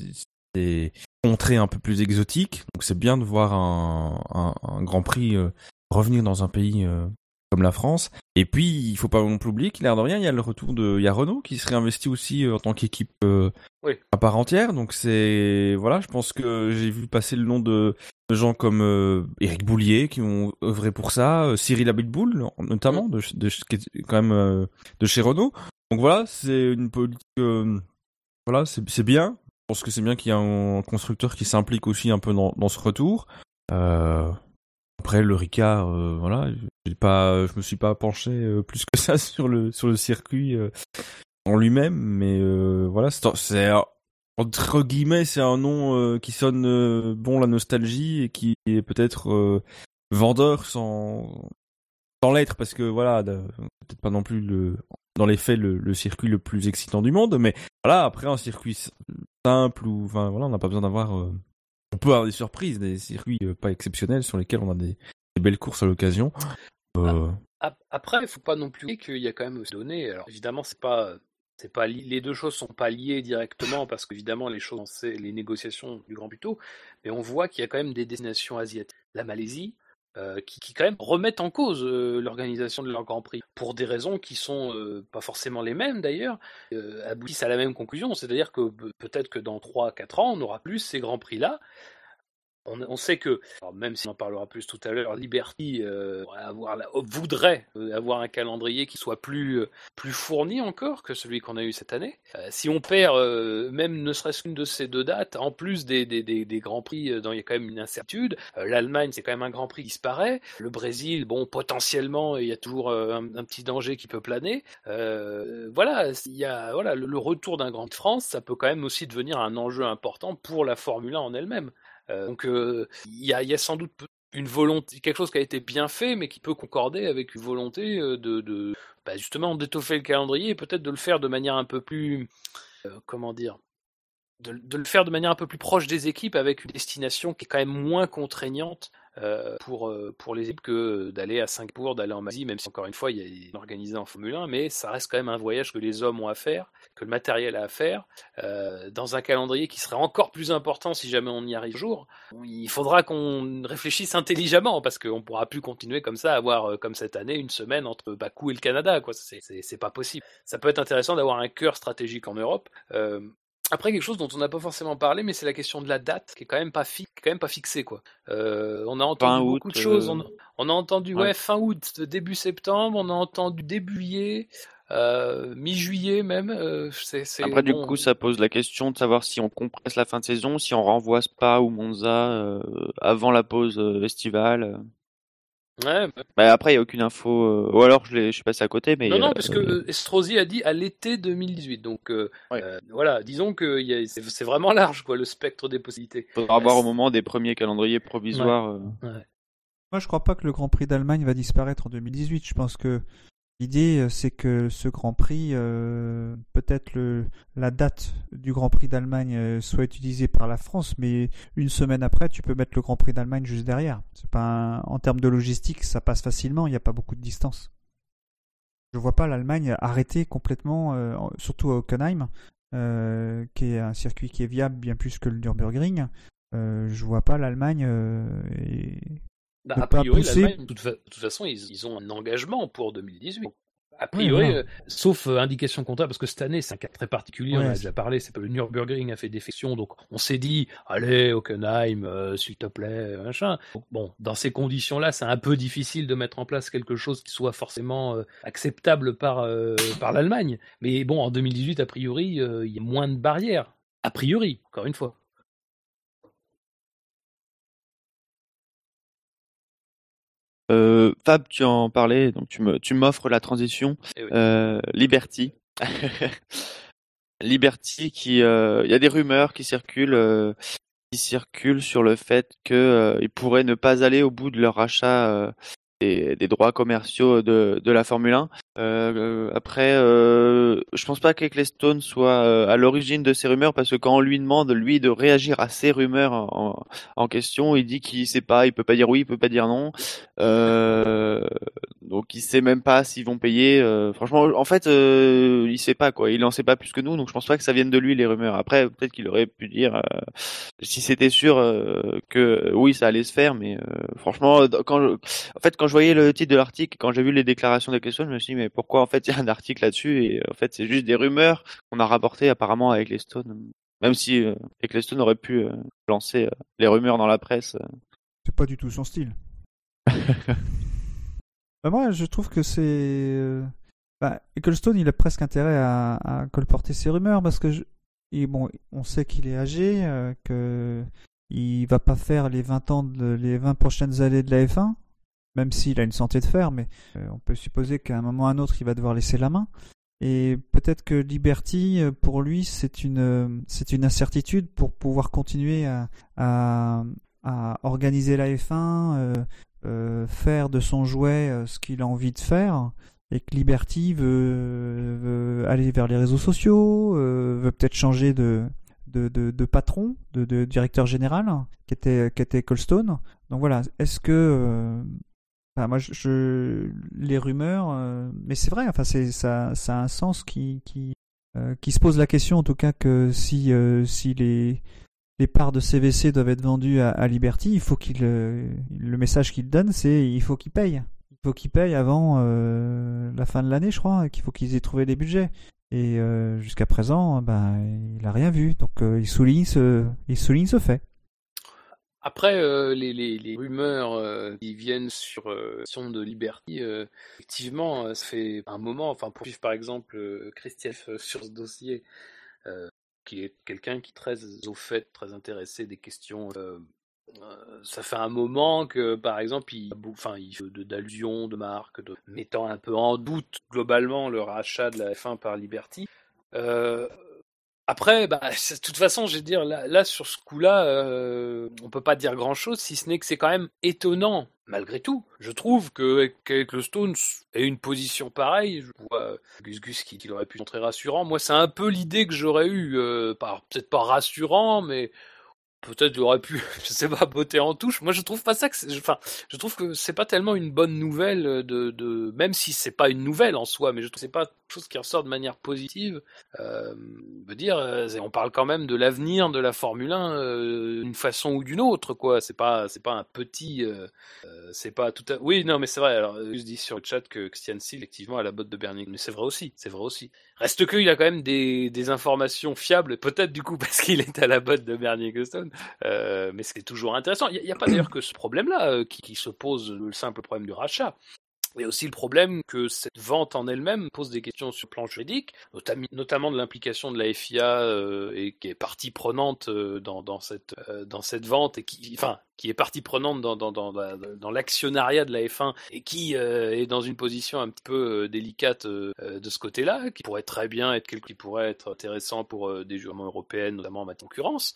des contrées un peu plus exotiques. Donc c'est bien de voir un, un, un Grand Prix euh, revenir dans un pays euh, comme la France. Et puis, il faut pas non plus oublier qu'il a de rien, il y a le retour de, il y a Renault qui se réinvestit aussi euh, en tant qu'équipe Oui. à part entière. Donc c'est, voilà, je pense que j'ai vu passer le nom de, de gens comme Eric Boulier qui ont œuvré pour ça, Cyril Abitboul notamment, de, de, qui est quand même de chez Renault. Donc voilà, c'est une politique, euh, voilà, c'est bien. Je pense que c'est bien qu'il y ait un constructeur qui s'implique aussi un peu dans, ce retour. Euh, après le Ricard, euh, voilà, pas, je me suis pas penché euh, plus que ça sur le sur le circuit euh, en lui-même, mais voilà, c'est entre guillemets c'est un nom qui sonne bon la nostalgie et qui est peut-être vendeur sans sans l'être parce que voilà, peut-être pas non plus le dans les faits le, circuit le plus excitant du monde, mais voilà après un circuit simple ou enfin voilà on n'a pas besoin d'avoir euh, on peut avoir des surprises, des circuits euh, pas exceptionnels sur lesquels on a des, des belles courses à l'occasion. Euh, Ap- Après, il faut pas non plus oublier qu'il y a quand même aussi donné. Alors évidemment, c'est pas c'est pas les deux choses sont pas liées directement parce qu'évidemment les choses les négociations du Grand Puteau, mais on voit qu'il y a quand même des destinations asiatiques, la Malaisie, euh, qui, quand même remettent en cause euh, l'organisation de leur Grand Prix pour des raisons qui sont euh, pas forcément les mêmes d'ailleurs, aboutissent à la même conclusion, c'est-à-dire que pe- peut-être que dans 3-4 ans on n'aura plus ces Grands Prix là. On, sait que, même si on en parlera plus tout à l'heure, Liberty euh, voudrait euh, avoir un calendrier qui soit plus, euh, plus fourni encore que celui qu'on a eu cette année. Si on perd même ne serait-ce qu'une de ces deux dates, en plus des, des, des, des grands prix dont il y a quand même une incertitude, l'Allemagne c'est quand même un grand prix qui disparaît, le Brésil, bon potentiellement il y a toujours un, petit danger qui peut planer. Voilà, il y a voilà le, le retour d'un Grand de France, ça peut quand même aussi devenir un enjeu important pour la Formule 1 en elle-même. Euh, donc euh, il y, a, sans doute une volonté, quelque chose qui a été bien fait, mais qui peut concorder avec une volonté euh, de, bah, justement d'étoffer le calendrier et peut-être de le faire de manière un peu plus, comment dire, de le faire de manière un peu plus proche des équipes avec une destination qui est quand même moins contraignante euh, pour, euh, pour les équipes que d'aller à Singapour, d'aller en Malaisie, même si encore une fois il y a organisé en Formule 1, mais ça reste quand même un voyage que les hommes ont à faire, que le matériel a à faire, euh, dans un calendrier qui serait encore plus important si jamais on y arrive un jour. Il faudra qu'on réfléchisse intelligemment parce qu'on pourra plus continuer comme ça, avoir comme cette année une semaine entre Bakou et le Canada, quoi. C'est, pas possible. Ça peut être intéressant d'avoir un cœur stratégique en Europe. Après, quelque chose dont on n'a pas forcément parlé, mais c'est la question de la date, qui est quand même pas, fi- qui est quand même pas fixée, quoi. Euh, on a entendu beaucoup de choses. euh, On, on a entendu, ouais. ouais, fin août, début septembre. On a entendu début juillet, euh, mi-juillet même. euh, c'est, c'est, Après, du coup, ça pose la question de savoir si on compresse la fin de saison, si on renvoie Spa ou Monza euh, avant la pause euh, estivale. Ouais, Bah, après, il n'y a aucune info. euh, Ou alors, je, l'ai- je suis passé à côté, mais non, non, euh, parce que euh, Estrosi a dit à l'été 2018. Donc, euh, Ouais. euh, voilà, disons que il a- c'est, vraiment large, quoi, le spectre des possibilités. faudra voir au moment des premiers calendriers provisoires. Moi, je crois pas que le Grand Prix d'Allemagne va disparaître en 2018. Je pense que l'idée, euh, c'est que ce Grand Prix, euh, peut-être la date du Grand Prix d'Allemagne euh, soit utilisée par la France, mais une semaine après, tu peux mettre le Grand Prix d'Allemagne juste derrière. C'est pas en termes de logistique, ça passe facilement. Il n'y a pas beaucoup de distance. Je vois pas l'Allemagne arrêter complètement, en- surtout à Hockenheim, qui est un circuit qui est viable bien plus que le Nürburgring. Je vois pas l'Allemagne Bah, a priori, l'Allemagne, de toute, fa- de toute façon, ils, ils ont un engagement pour 2018. A priori, euh, sauf euh, indication contraire, parce que cette année, c'est un cas très particulier, on en a déjà parlé, c'est pas le Nürburgring a fait défection, donc on s'est dit, allez, Hockenheim, euh, s'il te plaît, machin. Donc, bon, dans ces conditions-là, c'est un peu difficile de mettre en place quelque chose qui soit forcément acceptable par, par l'Allemagne. Mais bon, en 2018, a priori, il y a moins de barrières. A priori, encore une fois. Euh, Fab, tu en parlais, donc tu me, tu m'offres la transition. Eh oui. Euh, Liberty. Liberty qui, euh, il y a des rumeurs qui circulent, qui circulent sur le fait que ils pourraient ne pas aller au bout de leur rachat des, des droits commerciaux de, de la Formule 1. Euh, après, euh, je pense pas qu'Ecclestone soit euh, à l'origine de ces rumeurs parce que quand on lui demande lui de réagir à ces rumeurs en, en question, il dit qu'il sait pas, il peut pas dire oui, il peut pas dire non. Euh, donc il sait même pas s'ils vont payer. euh, franchement, en fait, euh, il sait pas quoi. Il en sait pas plus que nous, donc je pense pas que ça vienne de lui les rumeurs. Après, peut-être qu'il aurait pu dire si c'était sûr que oui, ça allait se faire, mais franchement, quand je... en fait, quand je voyais le titre de l'article, quand j'ai vu les déclarations d'Ecclestone, je me suis dit mais pourquoi en fait il y a un article là-dessus et en fait c'est juste des rumeurs qu'on a rapportées apparemment avec Ecclestone. Même si euh, aurait pu euh, lancer euh, les rumeurs dans la presse. euh. C'est pas du tout son style. Bah, moi, je trouve que c'est. Bah, Ecclestone, il a presque intérêt à, à colporter ses rumeurs parce que. je- et bon, on sait qu'il est âgé, que il va pas faire les 20 ans, de- les 20 prochaines années de la F1, même s'il a une santé de fer, mais euh, on peut supposer qu'à un moment ou à un autre, il va devoir laisser la main. Et peut-être que Liberty, euh, pour lui, c'est une, euh, c'est une incertitude pour pouvoir continuer à, à, organiser la F1, euh, euh, faire de son jouet ce qu'il a envie de faire, et que Liberty veut, aller vers les réseaux sociaux, veut peut-être changer de, de, de, de patron, de, de directeur général, qui était, qui était Colstone. Donc voilà, est-ce que... enfin, moi, je, je- les rumeurs, euh, mais c'est vrai, enfin, c'est, ça, ça a un sens qui, qui, euh, qui se pose la question, en tout cas, que si, euh, si les, les parts de CVC doivent être vendues à, Liberty, il faut qu'il le message qu'il donne, c'est il faut qu'il paye. Il faut qu'il paye avant la fin de l'année, je crois, qu'il faut qu'ils aient trouvé les budgets. Et jusqu'à présent, ben, il a rien vu. Donc il souligne ce, il souligne ce fait. Après, euh, les, rumeurs euh, qui viennent sur euh, son de Liberty, euh, effectivement, ça fait un moment, enfin, pour suivre par exemple euh, sur ce dossier, qui est quelqu'un qui est très au fait, très intéressé des questions. ça fait un moment que, par exemple, il, enfin, il fait de- d'allusions, de marques, de, mettant un peu en doute globalement le rachat de la F1 par Liberty. Après, bah, de toute façon, je vais dire, là, sur ce coup-là, euh, on peut pas dire grand-chose, si ce n'est que c'est quand même étonnant, malgré tout. Je trouve que qu'avec le Stones ait une position pareille, je vois Gus Gus qui, aurait pu montrer rassurant. Moi, c'est un peu l'idée que j'aurais eue, euh, peut-être pas rassurant, mais peut-être aurait pu, je sais pas, botter en touche. Moi, je trouve pas ça que, enfin, je trouve que c'est pas tellement une bonne nouvelle de, de, même si c'est pas une nouvelle en soi, mais je trouve c'est pas quelque chose qui ressort de manière positive. Euh, euh, on parle quand même de l'avenir de la Formule 1 euh, d'une façon ou d'une autre, quoi. C'est pas, c'est pas un petit, euh, euh, c'est pas tout à. Oui, non, mais c'est vrai. Alors, je dis sur le chat que Christian Seal, effectivement, a la botte de Bernie, mais c'est vrai aussi, c'est vrai aussi. Reste qu'il a quand même des, informations fiables, peut-être du coup parce qu'il est à la botte de Bernie Ecclestone, euh, mais c'est toujours intéressant. Il n'y a, pas d'ailleurs que ce problème-là euh, qui, qui, se pose, le simple problème du rachat. A aussi le problème que cette vente en elle-même pose des questions sur le plan juridique, notamment de l'implication de la FIA euh, et qui est partie prenante euh, dans, dans, cette, euh, dans cette vente et qui, enfin, qui est partie prenante dans, l'actionnariat de la F1 et qui est dans une position un petit peu délicate de ce côté-là, qui pourrait très bien être quelque qui pourrait être intéressant pour des joueurs européens, notamment en matière de concurrence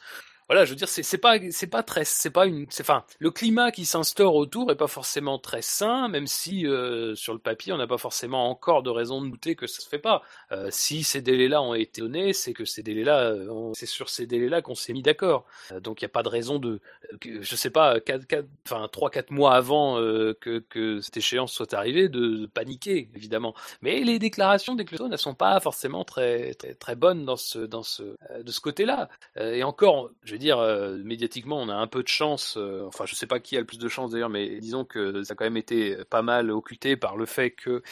voilà, je veux dire, c'est pas, c'est pas très, c'est pas une, enfin, le climat qui s'instaure autour est pas forcément très sain, même si euh, sur le papier on n'a pas forcément encore de raison de douter que ça se fait pas. Euh, si ces délais-là ont été donnés, c'est que ces délais-là, c'est sur ces délais-là qu'on s'est mis d'accord. Euh, donc il n'y a pas de raison de, je sais pas, quatre, quatre, enfin trois, quatre mois avant que, que cette échéance soit arrivée, de, paniquer évidemment. Mais les déclarations d'Ecclestone, elles sont pas forcément très, très, très bonnes dans ce, dans ce, de ce côté-là. et encore, je dire, euh, médiatiquement, on a un peu de chance. Euh, enfin, je sais pas qui a le plus de chance d'ailleurs, mais disons que ça a quand même été pas mal occulté par le fait que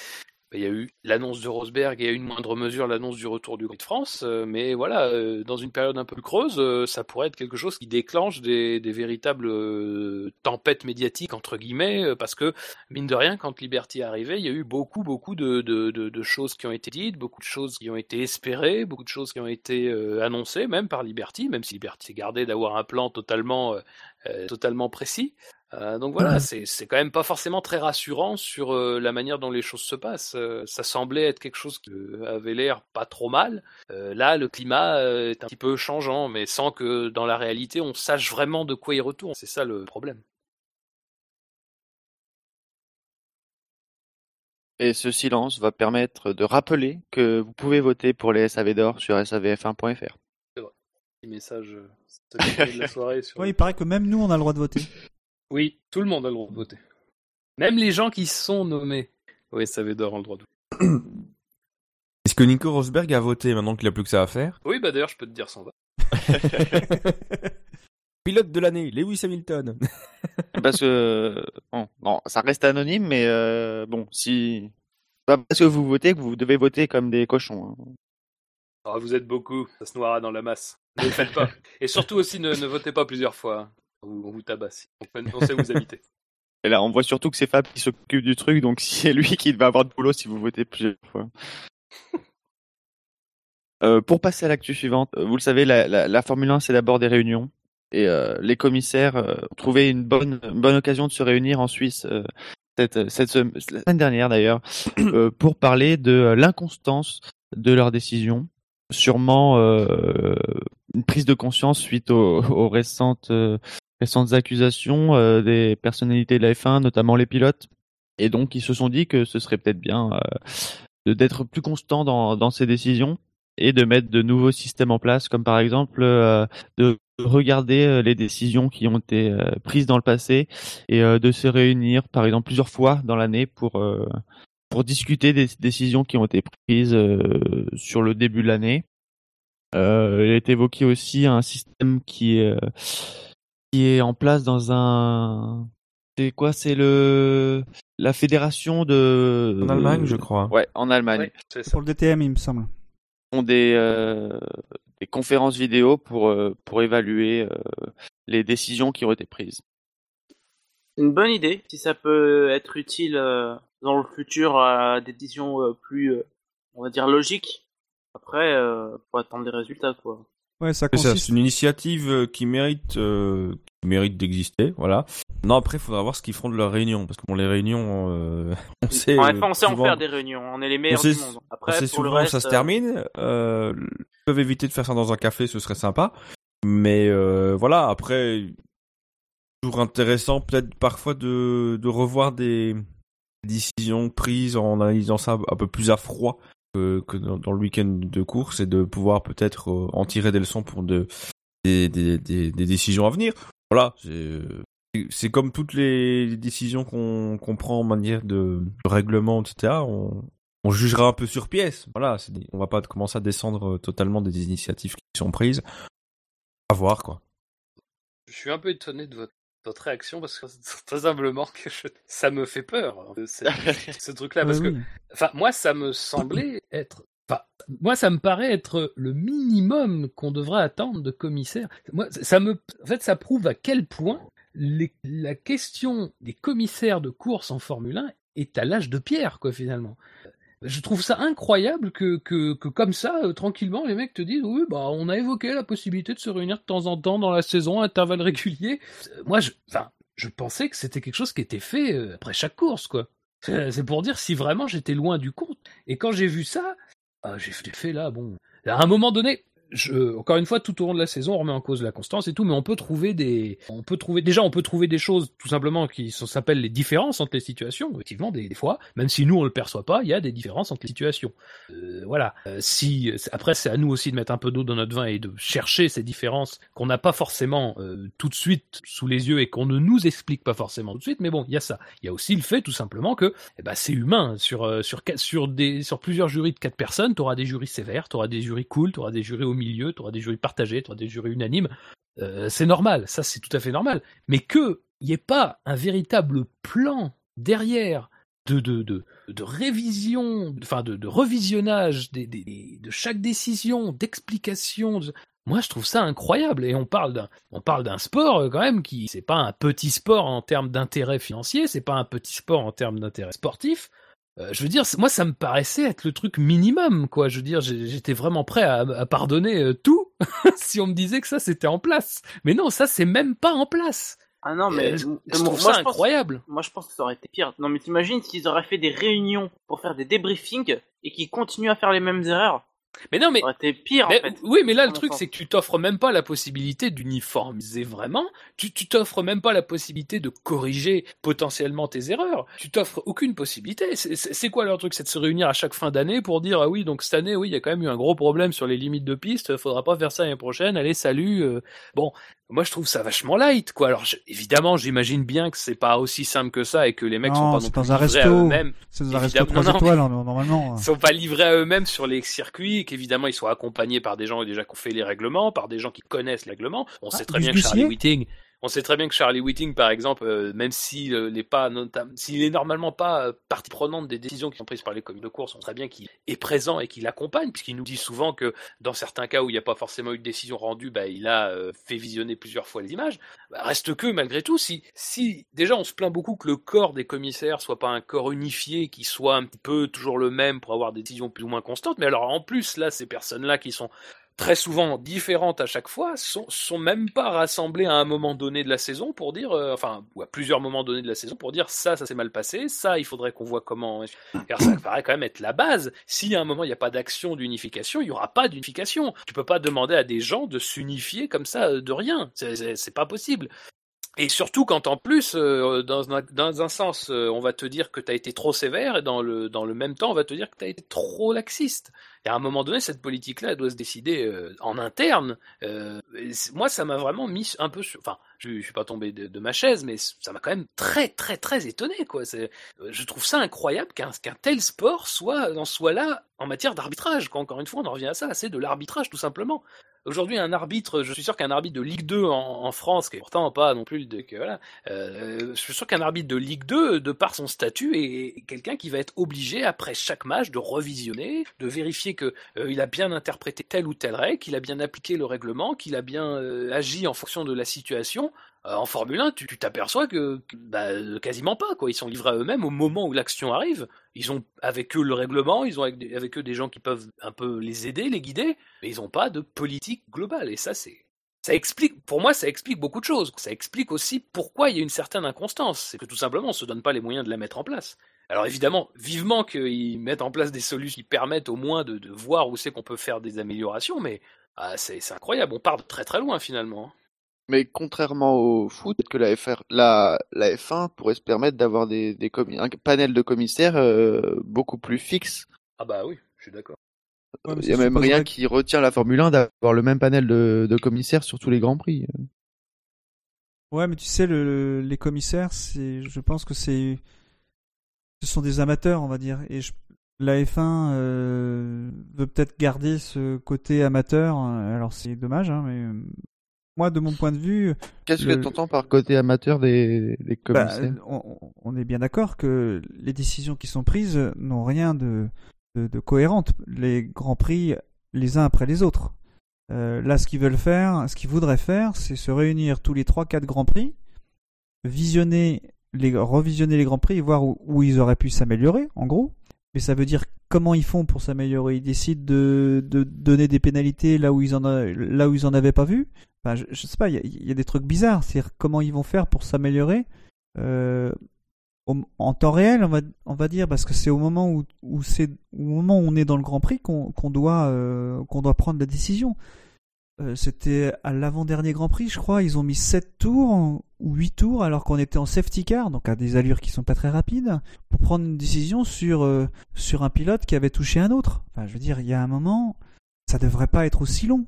il y a eu l'annonce de Rosberg et à une moindre mesure l'annonce du retour du Grand de France, mais voilà, dans une période un peu plus creuse, ça pourrait être quelque chose qui déclenche des, véritables tempêtes médiatiques entre guillemets, parce que mine de rien, quand Liberty est arrivé, il y a eu beaucoup beaucoup de, choses qui ont été dites, beaucoup de choses qui ont été espérées, beaucoup de choses qui ont été annoncées, même par Liberty, même si Liberty s'est gardé d'avoir un plan totalement euh, totalement précis. Euh, donc voilà, c'est c'est quand même pas forcément très rassurant sur euh, la manière dont les choses se passent. Euh, ça semblait être quelque chose qui avait l'air pas trop mal. là, le climat est un petit peu changeant, mais sans que dans la réalité on sache vraiment de quoi il retourne. C'est ça le problème. Et ce silence va permettre de rappeler que vous pouvez voter pour les SAV d'or sur savf1.fr. Petit message de la soirée. Sur... Oui, il paraît que même nous, on a le droit de voter. Oui, tout le monde a le droit de voter. Même les gens qui sont nommés. Oui, SAV d'or ont le droit de voter. Est-ce que Nico Rosberg a voté maintenant qu'il a plus que ça à faire? Oui, bah d'ailleurs, je peux te dire sans vote. Pilote de l'année, Lewis Hamilton. parce que bon, non, ça reste anonyme, mais euh, bon, si pas parce que vous votez que vous devez voter comme des cochons. Hein. Oh, vous êtes beaucoup, ça se noiera dans la masse. Ne le faites pas. Et surtout aussi, ne, ne votez pas plusieurs fois. On vous tabasse. On sait vous habiter. Et là, on voit surtout que c'est Fab qui s'occupe du truc, donc c'est lui qui va avoir de boulot si vous votez plusieurs fois. euh, pour passer à l'actu suivante, vous le savez, la, la, la Formule 1, c'est d'abord des réunions. Et euh, les commissaires euh, ont trouvé une bonne, une bonne occasion de se réunir en Suisse euh, cette, cette semaine dernière d'ailleurs euh, pour parler de l'inconstance de leurs décisions. Sûrement euh, une prise de conscience suite aux, aux récentes accusations euh, des personnalités de la F1, notamment les pilotes. Et donc, ils se sont dit que ce serait peut-être bien euh, d'être plus constant dans, dans ces décisions et de mettre de nouveaux systèmes en place, comme par exemple euh, de regarder les décisions qui ont été prises dans le passé et de se réunir, par exemple, plusieurs fois dans l'année pour pour discuter des décisions qui ont été prises sur le début de l'année. Euh, il est évoqué aussi un système qui est qui est en place dans un c'est quoi c'est le la fédération de en Allemagne je crois. Ouais en Allemagne. Ouais, pour le DTM il me semble. Ont des euh, des conférences vidéo pour euh, pour évaluer euh, les décisions qui ont été prises. Une bonne idée si ça peut être utile dans le futur à des décisions plus on va dire logiques après faut attendre les résultats quoi Ouais, ça consiste... C'est une initiative qui mérite, euh, qui mérite d'exister, voilà. Non, après, il faudra voir ce qu'ils feront de leurs réunions, parce que bon, les réunions, euh, on sait. Ouais, on sait souvent... en faire des réunions, on est les meilleurs sait, du monde. Après, on sait pour souvent le reste, ça se termine. Euh, ils peuvent éviter de faire ça dans un café, ce serait sympa. Mais euh, voilà, après, toujours intéressant, peut-être parfois de, de revoir des décisions prises en analysant ça un peu plus à froid que, dans, le week-end de course et de pouvoir peut-être euh, en tirer des leçons pour de des, des, des, décisions à venir. Voilà, c'est c'est comme toutes les décisions qu'on qu'on prend en manière de, de règlement, etc. On, on jugera un peu sur pièce. Voilà, on va pas commencer à descendre totalement des initiatives qui sont prises. À voir, quoi. Je suis un peu étonné de votre, votre réaction parce que très simplement que je- ça me fait peur hein, ce, truc-là parce que enfin moi ça me semblait être enfin moi ça me paraît être le minimum qu'on devrait attendre de commissaires. Moi ça me en fait ça prouve à quel point les- la question des commissaires de course en Formule 1 est à l'âge de pierre quoi finalement. Je trouve ça incroyable que, que, que comme ça, euh, tranquillement, les mecs te disent oui, bah on a évoqué la possibilité de se réunir de temps en temps dans la saison à intervalles réguliers. Euh, Moi, je, enfin, je pensais que c'était quelque chose qui était fait euh, après chaque course, quoi. C'est pour dire si vraiment j'étais loin du compte. Et quand j'ai vu ça, ah, j'ai fait là, bon. À un moment donné, encore une fois, tout au long de la saison, on remet en cause la constance et tout, mais on peut trouver des, on peut trouver, déjà, on peut trouver des choses, tout simplement, qui s'appellent les différences entre les situations. Effectivement, des, fois, même si nous on le perçoit pas, il y a des différences entre les situations. Euh, voilà. Euh, si après, c'est à nous aussi de mettre un peu d'eau dans notre vin et de chercher ces différences qu'on n'a pas forcément euh, tout de suite sous les yeux et qu'on ne nous explique pas forcément tout de suite. Mais bon, il y a ça. Il y a aussi le fait, tout simplement, que eh ben, c'est humain. Sur euh, sur sur des sur plusieurs jurys de quatre personnes, tu auras des jurys sévères, tu auras des jurys cool, tu auras des jurys au milieu, tu auras des jurys partagés, tu auras des jurys unanimes. Euh, c'est normal, ça c'est tout à fait normal. Mais que il n'y ait pas un véritable plan derrière de, de, de, révision, enfin de, de revisionnage de chaque décision, d'explication. de- Moi, je trouve ça incroyable. Et on parle d'un, on parle d'un sport euh, quand même qui, c'est pas un petit sport en termes d'intérêt financier, c'est pas un petit sport en termes d'intérêt sportif. Euh, je veux dire, moi, ça me paraissait être le truc minimum, quoi. Je veux dire, j'étais vraiment prêt à, à pardonner euh, tout si on me disait que ça c'était en place. Mais non, ça c'est même pas en place. Ah non, mais Euh, je, trouve moi, ça je incroyable. Moi, je pense que ça aurait été pire. Non, mais t'imagines s'ils auraient fait des réunions pour faire des débriefings et qu'ils continuent à faire les mêmes erreurs Mais non, mais été pire, Mais- en fait. oui, mais là, le truc, c'est que tu t'offres même pas la possibilité d'uniformiser vraiment. Tu tu t'offres même pas la possibilité de corriger potentiellement tes erreurs. Tu t'offres aucune possibilité. C'est- C'est c'est quoi leur truc? C'est de se réunir à chaque fin d'année pour dire ah oui, donc cette année, oui, il y a quand même eu un gros problème sur les limites de piste. Faudra pas faire ça l'année prochaine. Allez, salut. euh. Bon, moi, je trouve ça vachement light, quoi. Alors, je- évidemment, j'imagine bien que c'est pas aussi simple que ça et que les mecs sont pas non dans plus un livrés à resto. eux-mêmes C'est dans un resto Évidemment, 3 non, étoiles, hein, normalement. ils sont pas livrés à eux-mêmes sur les circuits, et qu'évidemment ils sont accompagnés par des gens déjà qui ont fait les règlements, par des gens qui connaissent les règlements. On Ah, sait très bien que Charlie Whiting, on sait très bien que Charlie Whiting, par exemple, euh, même s'il euh, n'est pas est normalement pas euh, partie prenante des décisions qui sont prises par les communes de course, on sait très bien qu'il est présent et qu'il accompagne, puisqu'il nous dit souvent que dans certains cas où il n'y a pas forcément eu de décision rendue, bah, il a fait visionner plusieurs fois les images. Bah, reste que malgré tout, si, si déjà on se plaint beaucoup que le corps des commissaires soit pas un corps unifié, qui soit un petit peu toujours le même pour avoir des décisions plus ou moins constantes, mais alors en plus là, ces personnes-là qui sont très souvent différentes à chaque fois, sont, sont même pas rassemblées à un moment donné de la saison pour dire, euh, enfin, ou à plusieurs moments donnés de la saison pour dire ça, ça s'est mal passé, ça, il faudrait qu'on voit comment. Alors ça paraît quand même être la base. Si à un moment il n'y a pas d'action d'unification, il y aura pas d'unification. Tu peux pas demander à des gens de s'unifier comme ça euh, de rien. C'est- pas possible. Et surtout quand en plus, euh, dans, un, dans un sens, euh, on va te dire que tu as été trop sévère, et dans le, dans le même temps, on va te dire que tu as été trop laxiste. Et à un moment donné, cette politique-là, doit se décider euh, en interne. Euh, moi, ça m'a vraiment mis un peu sur... Enfin, je, je suis pas tombé de, de ma chaise, mais ça m'a quand même très, très, très étonné. quoi. Euh, je trouve ça incroyable qu'un tel sport soit, en soit là en matière d'arbitrage. Encore une fois, on en revient à ça, c'est de l'arbitrage, tout simplement. Aujourd'hui, un arbitre, je suis sûr qu'un arbitre de Ligue 2 en, France, qui est pourtant pas non plus le que voilà, je suis sûr qu'un arbitre de Ligue 2, de par son statut, est quelqu'un qui va être obligé après chaque match de revisionner, de vérifier que euh, a bien interprété telle ou telle règle, qu'il a bien appliqué le règlement, qu'il a bien euh, agi en fonction de la situation. Euh, en Formule 1, tu t'aperçois que bah, quasiment pas quoi. Ils sont livrés à eux-mêmes au moment où l'action arrive. Ils ont avec eux le règlement, ils ont avec, eux des gens qui peuvent un peu les aider, les guider, mais ils n'ont pas de politique globale. Et ça, c'est ça explique, pour moi, ça explique beaucoup de choses. Ça explique aussi pourquoi il y a une certaine inconstance. C'est que tout simplement, on se donne pas les moyens de la mettre en place. Alors évidemment, vivement qu'ils mettent en place des solutions qui permettent au moins de, de voir où c'est qu'on peut faire des améliorations, mais ah, c'est incroyable. On part de très très loin finalement. Mais contrairement au foot, peut-être que la FR, la, la F1 pourrait se permettre d'avoir des, un panel de commissaires euh, beaucoup plus fixe. Ah bah oui, je suis d'accord. Ouais, Il y a même supposerait rien que- qui retient la Formule 1 d'avoir le même panel de, de commissaires sur tous les grands prix. Ouais, mais tu sais, le, les commissaires, c'est, je pense que c'est, ce sont des amateurs, on va dire. Et je- la F1 euh, veut peut-être garder ce côté amateur. Alors c'est dommage, hein, mais euh, moi, de mon point de vue, Qu'est-ce Le- que tu entends par côté amateur des, des bah, commissaires on, on est bien d'accord que les décisions qui sont prises n'ont rien de, de, de cohérente. Les grands prix, les uns après les autres. Euh, là, ce qu'ils veulent faire, ce qu'ils voudraient faire, c'est se réunir tous les 3-4 grands prix, visionner les, revisionner les grands prix et voir où, ils auraient pu s'améliorer, en gros. Mais ça veut dire comment ils font pour s'améliorer. Ils décident de, donner des pénalités là où ils en, là où ils en avaient pas vu. Enfin, je, je sais pas, il y a, des trucs bizarres. C'est-à-dire comment ils vont faire pour s'améliorer euh, en temps réel, on va, on va dire, parce que c'est au moment où, c'est au moment où on est dans le Grand Prix qu'on qu'on doit euh, qu'on doit prendre la décision. Euh, C'était à l'avant-dernier Grand Prix, je crois. Ils ont mis 7 tours ou 8 tours alors qu'on était en safety car, donc à des allures qui sont pas très rapides, pour prendre une décision sur euh, sur un pilote qui avait touché un autre. Enfin, je veux dire, il y a un moment, ça devrait pas être aussi long.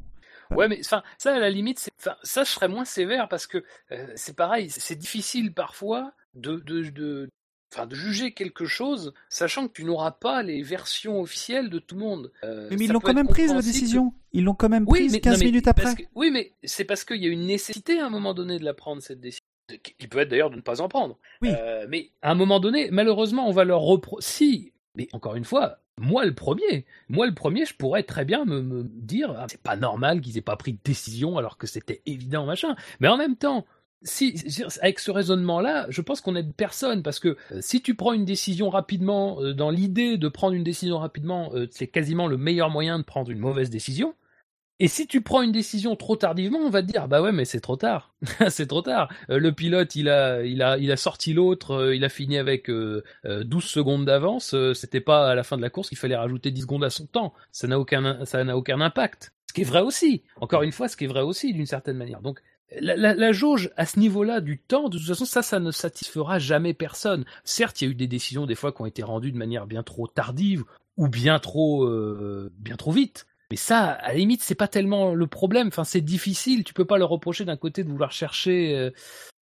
Ouais, mais enfin, ça à la limite, ça je serais moins sévère parce que euh, c'est pareil, c'est difficile parfois de, de, enfin, de juger quelque chose, sachant que tu n'auras pas les versions officielles de tout le monde. Euh, Mais, ils l'ont quand même prise la décision. Ils l'ont quand même Oui, prise mais, 15 non, mais minutes après. que- oui, mais c'est parce qu'il y a une nécessité à un moment donné de la prendre cette décision. Il peut être d'ailleurs de ne pas en prendre. Oui. Euh, mais à un moment donné, malheureusement, on va leur repro. Si, mais encore une fois, moi le premier, moi le premier, je pourrais très bien me, me dire, ah, c'est pas normal qu'ils aient pas pris de décision alors que c'était évident, machin. Mais en même temps, avec ce raisonnement-là, je pense qu'on aide personne parce que euh, si tu prends une décision rapidement, euh, dans l'idée de prendre une décision rapidement, euh, c'est quasiment le meilleur moyen de prendre une mauvaise décision. Et si tu prends une décision trop tardivement, on va te dire bah ouais mais c'est trop tard, c'est trop tard. Le pilote il a il a il a sorti l'autre, il a fini avec euh, euh, 12 secondes d'avance. C'était pas à la fin de la course qu'il fallait rajouter 10 secondes à son temps. Ça n'a aucun ça n'a aucun impact. Ce qui est vrai aussi. Encore une fois, ce qui est vrai aussi d'une certaine manière. Donc la, jauge à ce niveau-là du temps, de toute façon, ça, ça ne satisfera jamais personne. Certes, il y a eu des décisions des fois qui ont été rendues de manière bien trop tardive ou bien trop, euh, bien trop vite. Mais ça, à la limite, c'est pas tellement le problème. Enfin, c'est difficile. Tu peux pas leur reprocher d'un côté de vouloir chercher euh,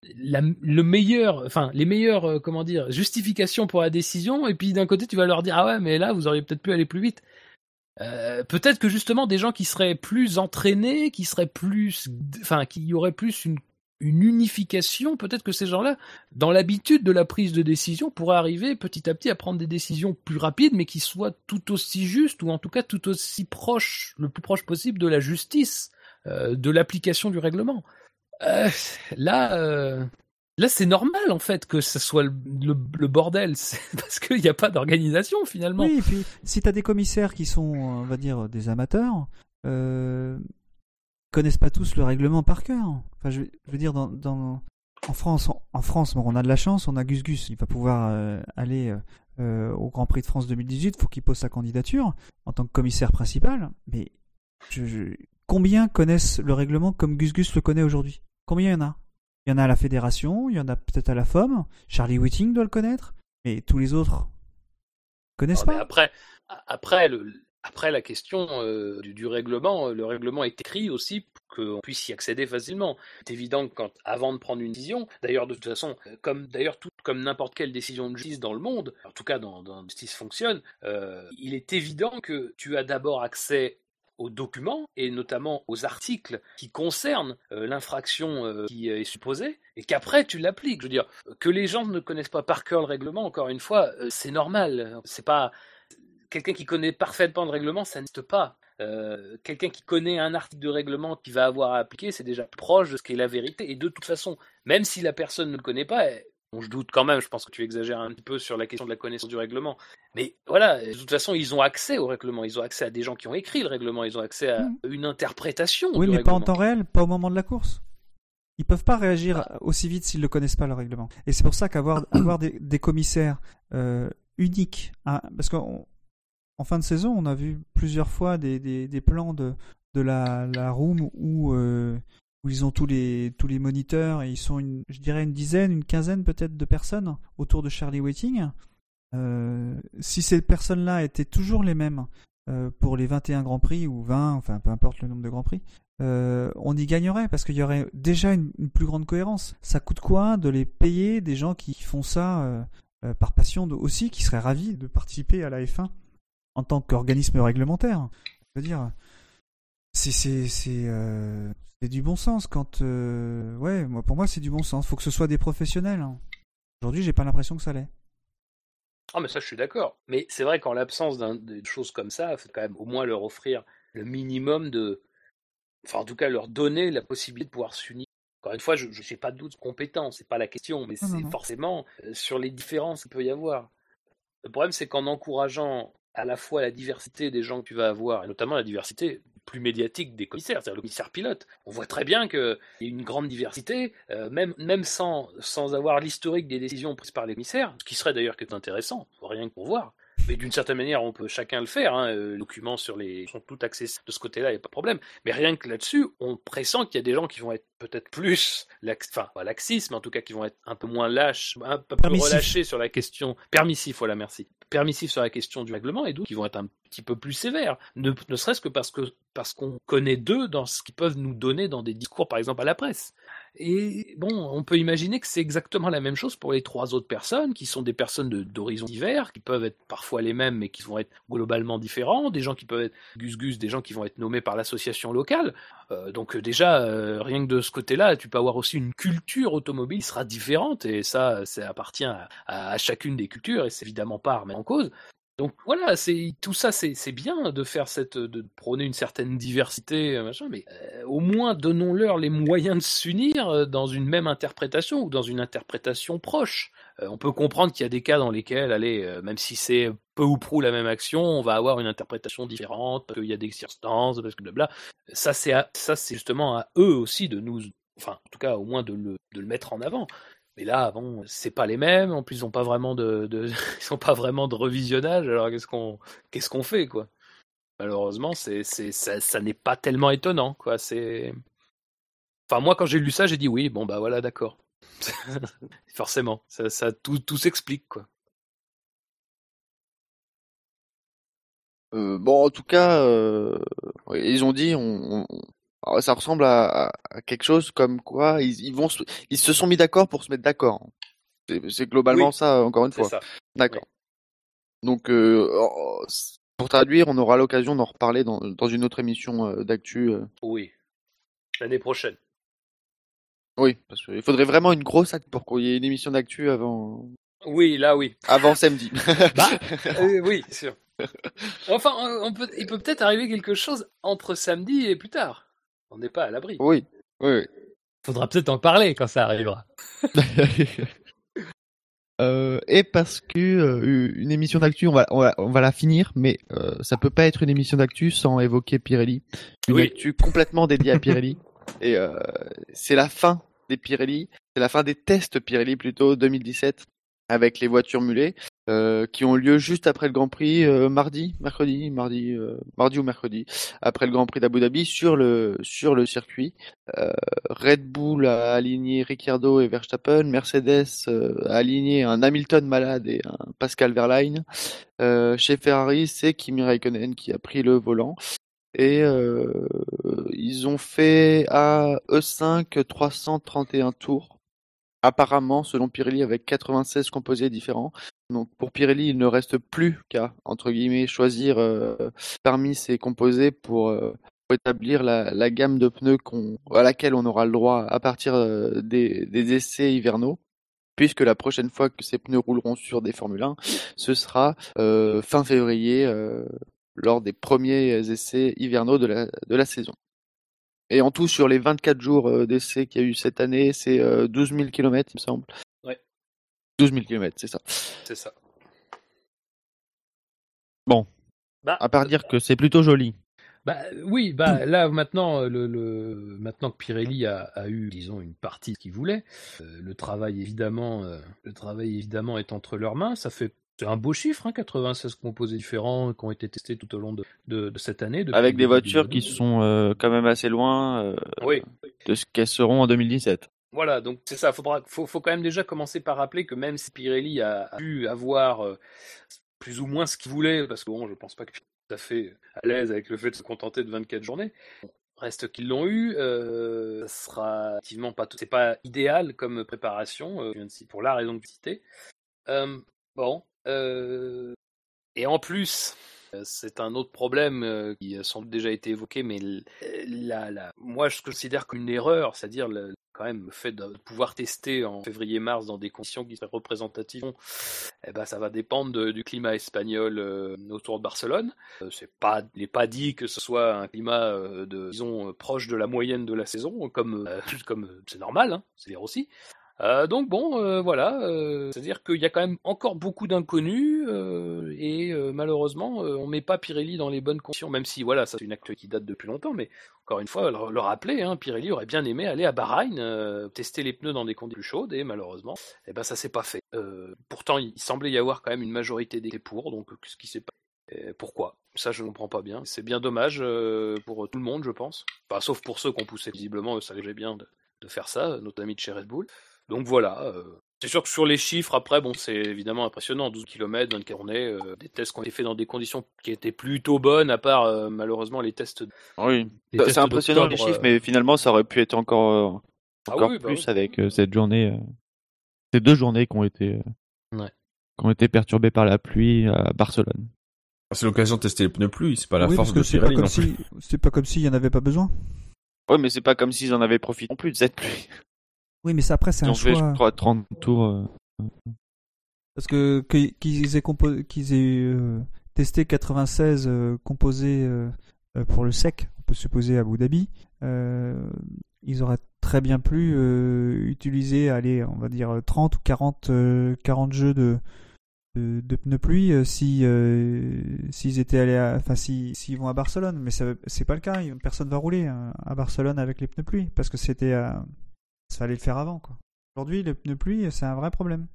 le meilleur, enfin, les meilleures, euh, comment dire, justifications pour la décision, et puis d'un côté, tu vas leur dire ah ouais, mais là, vous auriez peut-être pu aller plus vite. Euh, peut-être que justement des gens qui seraient plus entraînés, qui seraient plus, enfin, qui y aurait plus une, une unification, peut-être que ces gens-là, dans l'habitude de la prise de décision, pourraient arriver petit à petit à prendre des décisions plus rapides, mais qui soient tout aussi justes ou en tout cas tout aussi proches, le plus proche possible de la justice, euh, de l'application du règlement. Euh, là, euh, là, c'est normal en fait que ce soit le, bordel, parce qu'il n'y a pas d'organisation finalement. Oui, et puis si tu as des commissaires qui sont, on va dire, des amateurs, euh, connaissent pas tous le règlement par cœur. Enfin, je, veux dire, en France, en, France, bon, on a de la chance, on a Gus Gus, il va pouvoir euh, aller euh, au Grand Prix de France 2018, faut qu'il pose sa candidature en tant que commissaire principal. Mais combien connaissent le règlement comme Gus Gus le connaît aujourd'hui? Combien il y en a? Il y en a à la fédération, il y en a peut-être à la FOM. Charlie Whiting doit le connaître, mais tous les autres connaissent Non, pas. après, après, le, après la question euh, du, du, règlement, le règlement est écrit aussi pour qu'on puisse y accéder facilement. C'est évident que quand, avant de prendre une décision, d'ailleurs de toute façon, comme d'ailleurs tout comme n'importe quelle décision de justice dans le monde, en tout cas dans, dans justice fonctionne, euh, il est évident que tu as d'abord accès aux documents et notamment aux articles qui concernent euh, l'infraction euh, qui est supposée et qu'après tu l'appliques. Je veux dire que les gens ne connaissent pas par cœur le règlement. Encore une fois, euh, c'est normal. C'est pas quelqu'un qui connaît parfaitement le règlement, ça n'existe pas. Euh, quelqu'un qui connaît un article de règlement qui va avoir à appliquer, c'est déjà proche de ce qu'est la vérité. Et de toute façon, même si la personne ne le connaît pas, Bon, je doute quand même, je pense que tu exagères un petit peu sur la question de la connaissance du règlement. Mais voilà, de toute façon, ils ont accès au règlement, ils ont accès à des gens qui ont écrit le règlement, ils ont accès à mmh. une interprétation. Oui, du mais règlement. pas en temps réel, pas au moment de la course. Ils peuvent pas réagir ah. aussi vite s'ils ne connaissent pas le règlement. Et c'est pour ça qu'avoir avoir des, des, commissaires euh, uniques, hein, parce qu'en fin de saison, on a vu plusieurs fois des, des, des plans de, de la, la room où euh, où ils ont tous les tous les moniteurs et ils sont je dirais une dizaine une quinzaine peut-être de personnes autour de Charlie Waiting euh, si ces personnes là étaient toujours les mêmes euh, pour les 21 Grands Prix ou 20, enfin peu importe le nombre de Grands Prix, euh, on y gagnerait parce qu'il y aurait déjà une, plus grande cohérence. Ça coûte quoi de les payer des gens qui font ça par passion aussi, qui seraient ravis de participer à la F1 en tant qu'organisme réglementaire? Je veux dire, c'est c'est euh, du bon sens quand ouais, moi pour moi c'est du bon sens. Faut que ce soit des professionnels. Hein. Aujourd'hui, j'ai pas l'impression que ça l'est. Ah, mais ça, je suis d'accord. Mais c'est vrai qu'en l'absence d'une chose comme ça, il faut quand même au moins leur offrir le minimum de. Enfin, en tout cas, leur donner la possibilité de pouvoir s'unir. Encore une fois, je n'ai pas de doute compétent, c'est pas la question, mais c'est forcément euh, sur les différences qu'il peut y avoir. Le problème, c'est qu'en encourageant à la fois la diversité des gens que tu vas avoir, et notamment la diversité plus médiatique des commissaires, c'est-à-dire le commissaire pilote. On voit très bien qu'il y a une grande diversité, euh, même, même sans, sans avoir l'historique des décisions prises par les commissaires, ce qui serait d'ailleurs intéressant, rien que pour voir. Mais d'une certaine manière, on peut chacun le faire. Hein. Euh, les documents sur les sont tout accessibles de ce côté-là, il n'y a pas de problème. Mais rien que là-dessus, on pressent qu'il y a des gens qui vont être peut-être plus, lax... enfin, pas laxistes, mais en tout cas qui vont être un peu moins lâches, un peu plus relâchés sur la question permissif. Voilà, merci permissif sur la question du règlement et d'autres qui vont être un petit peu plus sévères, ne, ne serait-ce que parce que parce qu'on connaît d'eux dans ce qu'ils peuvent nous donner dans des discours, par exemple à la presse. Et bon, on peut imaginer que c'est exactement la même chose pour les trois autres personnes, qui sont des personnes d'horizons divers, qui peuvent être parfois les mêmes, mais qui vont être globalement différents, des gens qui peuvent être gus-gus, des gens qui vont être nommés par l'association locale. Euh, donc déjà, euh, rien que de ce côté-là, tu peux avoir aussi une culture automobile qui sera différente, et ça, ça appartient à, chacune des cultures, et c'est évidemment pas remettre en cause. Donc voilà, c'est tout ça, c'est bien de faire cette, de prôner une certaine diversité, machin, mais euh, au moins donnons-leur les moyens de s'unir euh, dans une même interprétation ou dans une interprétation proche. Euh, on peut comprendre qu'il y a des cas dans lesquels, allez, même si c'est peu ou prou la même action, on va avoir une interprétation différente parce qu'il y a des circonstances, parce que blabla. Ça ça c'est justement à eux aussi de nous, enfin en tout cas au moins de le mettre en avant. Mais là, bon, c'est pas les mêmes. En plus, ils ont pas vraiment de, ils sont pas vraiment de revisionnage. Alors qu'est-ce qu'on, qu'est-ce qu'on fait, quoi? Malheureusement, c'est, c'est, ça, n'est pas tellement étonnant, quoi. C'est, enfin, moi, quand j'ai lu ça, j'ai dit oui. Bon, bah voilà, d'accord. Forcément, ça, ça tout, tout s'explique, quoi. Euh, bon, en tout cas, euh, ils ont dit ça ressemble à, à, quelque chose comme quoi ils, ils, vont, ils se sont mis d'accord pour se mettre d'accord. C'est globalement ça, encore une fois. D'accord. Donc, euh, pour traduire, on aura l'occasion d'en reparler dans, dans, une autre émission euh, d'actu. Euh. Oui, l'année prochaine. Oui, parce qu'il faudrait vraiment une grosse acte pour qu'il y ait une émission d'actu avant. Oui, là, oui. Avant samedi. bah, euh, oui, sûr. Enfin, on peut, il peut peut-être arriver quelque chose entre samedi et plus tard. On n'est pas à l'abri. Oui, oui. Faudra peut-être en parler quand ça arrivera. euh, et parce que euh, une émission d'actu, on va, on va, on va la finir, mais euh, ça peut pas être une émission d'actu sans évoquer Pirelli. Une oui. actu complètement dédiée à Pirelli. et euh, c'est la fin des Pirelli, c'est la fin des tests Pirelli plutôt 2017 avec les voitures mulées euh, qui ont lieu juste après le Grand Prix euh, mardi, mercredi, mardi, euh, mardi ou mercredi après le Grand Prix d'Abu Dhabi sur le sur le circuit. Euh, Red Bull a aligné Ricciardo et Verstappen, Mercedes euh, a aligné un Hamilton malade et un Pascal Verlaine. chez Ferrari, c'est Kimi Raikkonen qui a pris le volant. Et ils ont fait à E5 331 tours apparemment, selon Pirelli, avec 96 composés différents. Donc pour Pirelli, il ne reste plus qu'à, choisir euh, parmi ces composés pour, euh, établir la, gamme de pneus à laquelle on aura le droit à partir euh, des, essais hivernaux. Puisque la prochaine fois que ces pneus rouleront sur des Formule 1, ce sera fin février, lors des premiers essais hivernaux de la, de la saison. Et en tout, sur les 24 jours d'essai qu'il y a eu cette année, c'est 12 000 km, il me semble. Ouais. 12 000 km, c'est ça. C'est ça. Bon. Bah, à part dire que c'est plutôt joli. Bah oui, bah là maintenant, le, le maintenant que Pirelli a, a, eu, disons, une partie qu'il voulait, euh, le travail évidemment, euh, le travail évidemment est entre leurs mains. Ça fait c'est un beau chiffre, hein, 96 composés différents qui ont été testés tout au long de, de, de cette année. Avec des voitures qui sont euh, quand même assez loin euh, oui. de ce qu'elles seront en 2017. Voilà, donc c'est ça. Faudra, faut, faut quand même déjà commencer par rappeler que même si Pirelli a, a pu avoir euh, plus ou moins ce qu'il voulait, parce que bon, je pense pas que tout à fait à l'aise avec le fait de se contenter de 24 journées. Reste qu'ils l'ont eu, euh, ça sera effectivement pas, c'est pas idéal comme préparation, euh, pour la raison que vous citez. Euh, bon, euh, et en plus, c'est un autre problème qui doute déjà été évoqué, mais la, la, moi je considère comme une erreur, c'est-à-dire quand même le fait de pouvoir tester en février-mars dans des conditions qui seraient représentatives, eh ben ça va dépendre du climat espagnol euh, autour de Barcelone. Euh, c'est pas, il n'est pas dit que ce soit un climat euh, de, disons, proche de la moyenne de la saison, comme comme c'est normal, hein, c'est dire aussi. Euh, donc bon, euh, voilà, euh, c'est-à-dire qu'il y a quand même encore beaucoup d'inconnus et malheureusement, on met pas Pirelli dans les bonnes conditions, même si voilà, ça c'est une acte qui date depuis longtemps, mais encore une fois, le, le rappeler, hein, Pirelli aurait bien aimé aller à Bahreïn, tester les pneus dans des conditions plus chaudes et malheureusement, eh ben ça s'est pas fait. pourtant, il semblait y avoir quand même une majorité des pour, donc ce qui s'est pas pourquoi? Ça, je ne comprends pas bien. C'est bien dommage pour tout le monde, je pense. Enfin, sauf pour ceux qui ont poussé visiblement, ça allait bien de, de, faire ça, notre ami de chez Red Bull. Donc voilà. Euh, c'est sûr que sur les chiffres, après, bon, c'est évidemment impressionnant. 12 km, 24 journées, euh, des tests qui ont été faits dans des conditions qui étaient plutôt bonnes, à part euh, malheureusement les tests. Oui, c'est impressionnant les chiffres, mais finalement, ça aurait pu être encore, encore ah oui, plus bah oui. avec cette journée, ces deux journées qui ont été, ouais. qui ont été perturbées par la pluie à Barcelone. C'est l'occasion de tester les pneus pluie, c'est pas la oui, force parce que de Pirelli pas comme si, plus. C'est pas comme s'il y en avait pas besoin. Ouais, mais c'est pas comme s'ils en avaient profité non plus de cette pluie. Oui, mais ça après c'est un ont fait, choix. je crois, 30 tours. euh, Parce que qu'ils aient, compo- qu'ils aient euh, testé 96 euh, composés euh, pour le sec, on peut supposer à Abu Dhabi, ils auraient très bien pu utiliser, allez, on va dire 30 ou 40, euh, 40 jeux de, de, de pneus pluie si s'ils étaient allés, à- enfin si s'ils vont à Barcelone, mais ça- c'est pas le cas. Personne va rouler hein, à Barcelone avec les pneus pluie parce que c'était, euh, ça fallait le faire avant quoi. Aujourd'hui, les pneus pluie, c'est un vrai problème.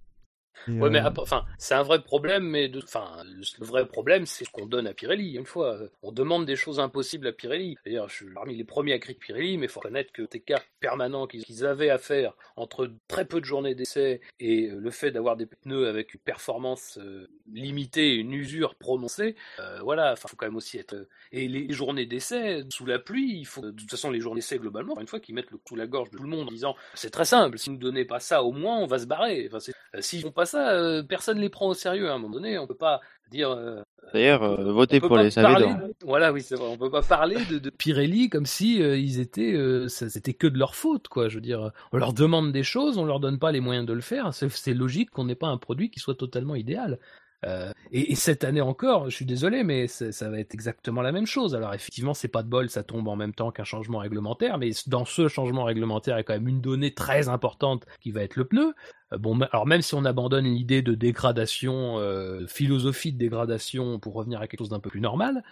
Et, Ouais, mais euh, après- enfin, c'est un vrai problème, mais de, enfin, le, vrai problème, c'est ce qu'on donne à Pirelli. Une fois, Euh, on demande des choses impossibles à Pirelli. D'ailleurs, je suis parmi les premiers à critiquer Pirelli, mais faut reconnaître que tes cas permanents qu'ils avaient à faire entre très peu de journées d'essai et euh, le fait d'avoir des pneus avec une performance euh, limitée, une usure prononcée, euh, voilà, enfin, faut quand même aussi être. Et les journées d'essai sous la pluie, il faut de toute façon les journées d'essai globalement, une fois qu'ils mettent le sous la gorge de tout le monde en disant c'est très simple, si vous ne donnez pas ça, au moins on va se barrer. Enfin, euh, S'ils font pas ça, euh, personne les prend au sérieux. À un moment donné, on peut pas dire. euh, D'ailleurs, euh, peut pour les parler SAV de- Voilà, oui, c'est vrai. On peut pas parler de, de Pirelli comme si euh, ils étaient, c'était que de leur faute, quoi. Je veux dire, on leur demande des choses, on leur donne pas les moyens de le faire. C'est logique qu'on n'ait pas un produit qui soit totalement idéal. Euh, et, et cette année encore, je suis désolé, mais ça va être exactement la même chose. Alors effectivement, c'est pas de bol, ça tombe en même temps qu'un changement réglementaire, mais dans ce changement réglementaire, il y a quand même une donnée très importante qui va être le pneu. Euh, Bon, alors même si on abandonne l'idée de dégradation, euh, philosophie de dégradation pour revenir à quelque chose d'un peu plus normal,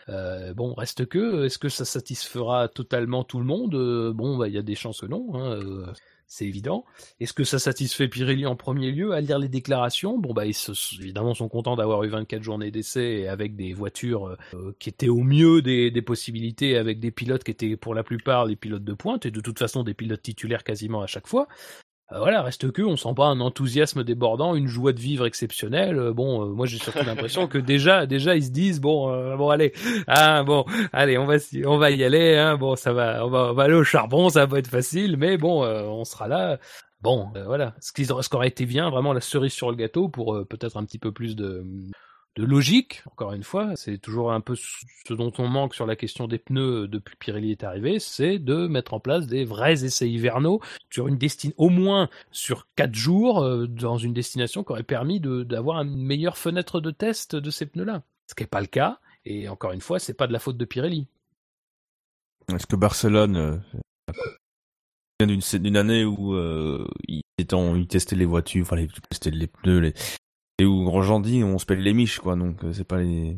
bon, reste que, est-ce que ça satisfera totalement tout le monde? Bon, bah, il y a des chances que non. Hein, c'est évident. Est-ce que ça satisfait Pirelli en premier lieu à lire les déclarations? Bon, bah, ils se, évidemment sont contents d'avoir eu 24 journées d'essai avec des voitures euh, qui étaient au mieux des, des possibilités, avec des pilotes qui étaient pour la plupart les pilotes de pointe et de toute façon des pilotes titulaires quasiment à chaque fois. Euh, voilà, reste que, on sent pas un enthousiasme débordant, une joie de vivre exceptionnelle. Euh, bon, euh, moi j'ai surtout l'impression que déjà, déjà ils se disent bon, euh, bon allez, ah bon, allez, on va, on va y aller, hein, bon ça va, on va, on va aller au charbon, ça va être facile, mais bon, on sera là. Bon, voilà, ce qui, ce qui aurait été bien, vraiment la cerise sur le gâteau pour peut-être un petit peu plus de, de logique. Encore une fois, c'est toujours un peu ce dont on manque sur la question des pneus depuis que Pirelli est arrivé, c'est de mettre en place des vrais essais hivernaux sur une destination, au moins sur quatre jours, euh, dans une destination qui aurait permis d'avoir une meilleure fenêtre de test de ces pneus-là. Ce qui n'est pas le cas. Et encore une fois, c'est pas de la faute de Pirelli. Est-ce que Barcelone euh, vient d'une année où euh, ils, testaient les voitures, enfin, ils testaient les pneus, et où Grosjean dit on se pèle les miches, quoi. Donc euh, c'est pas les,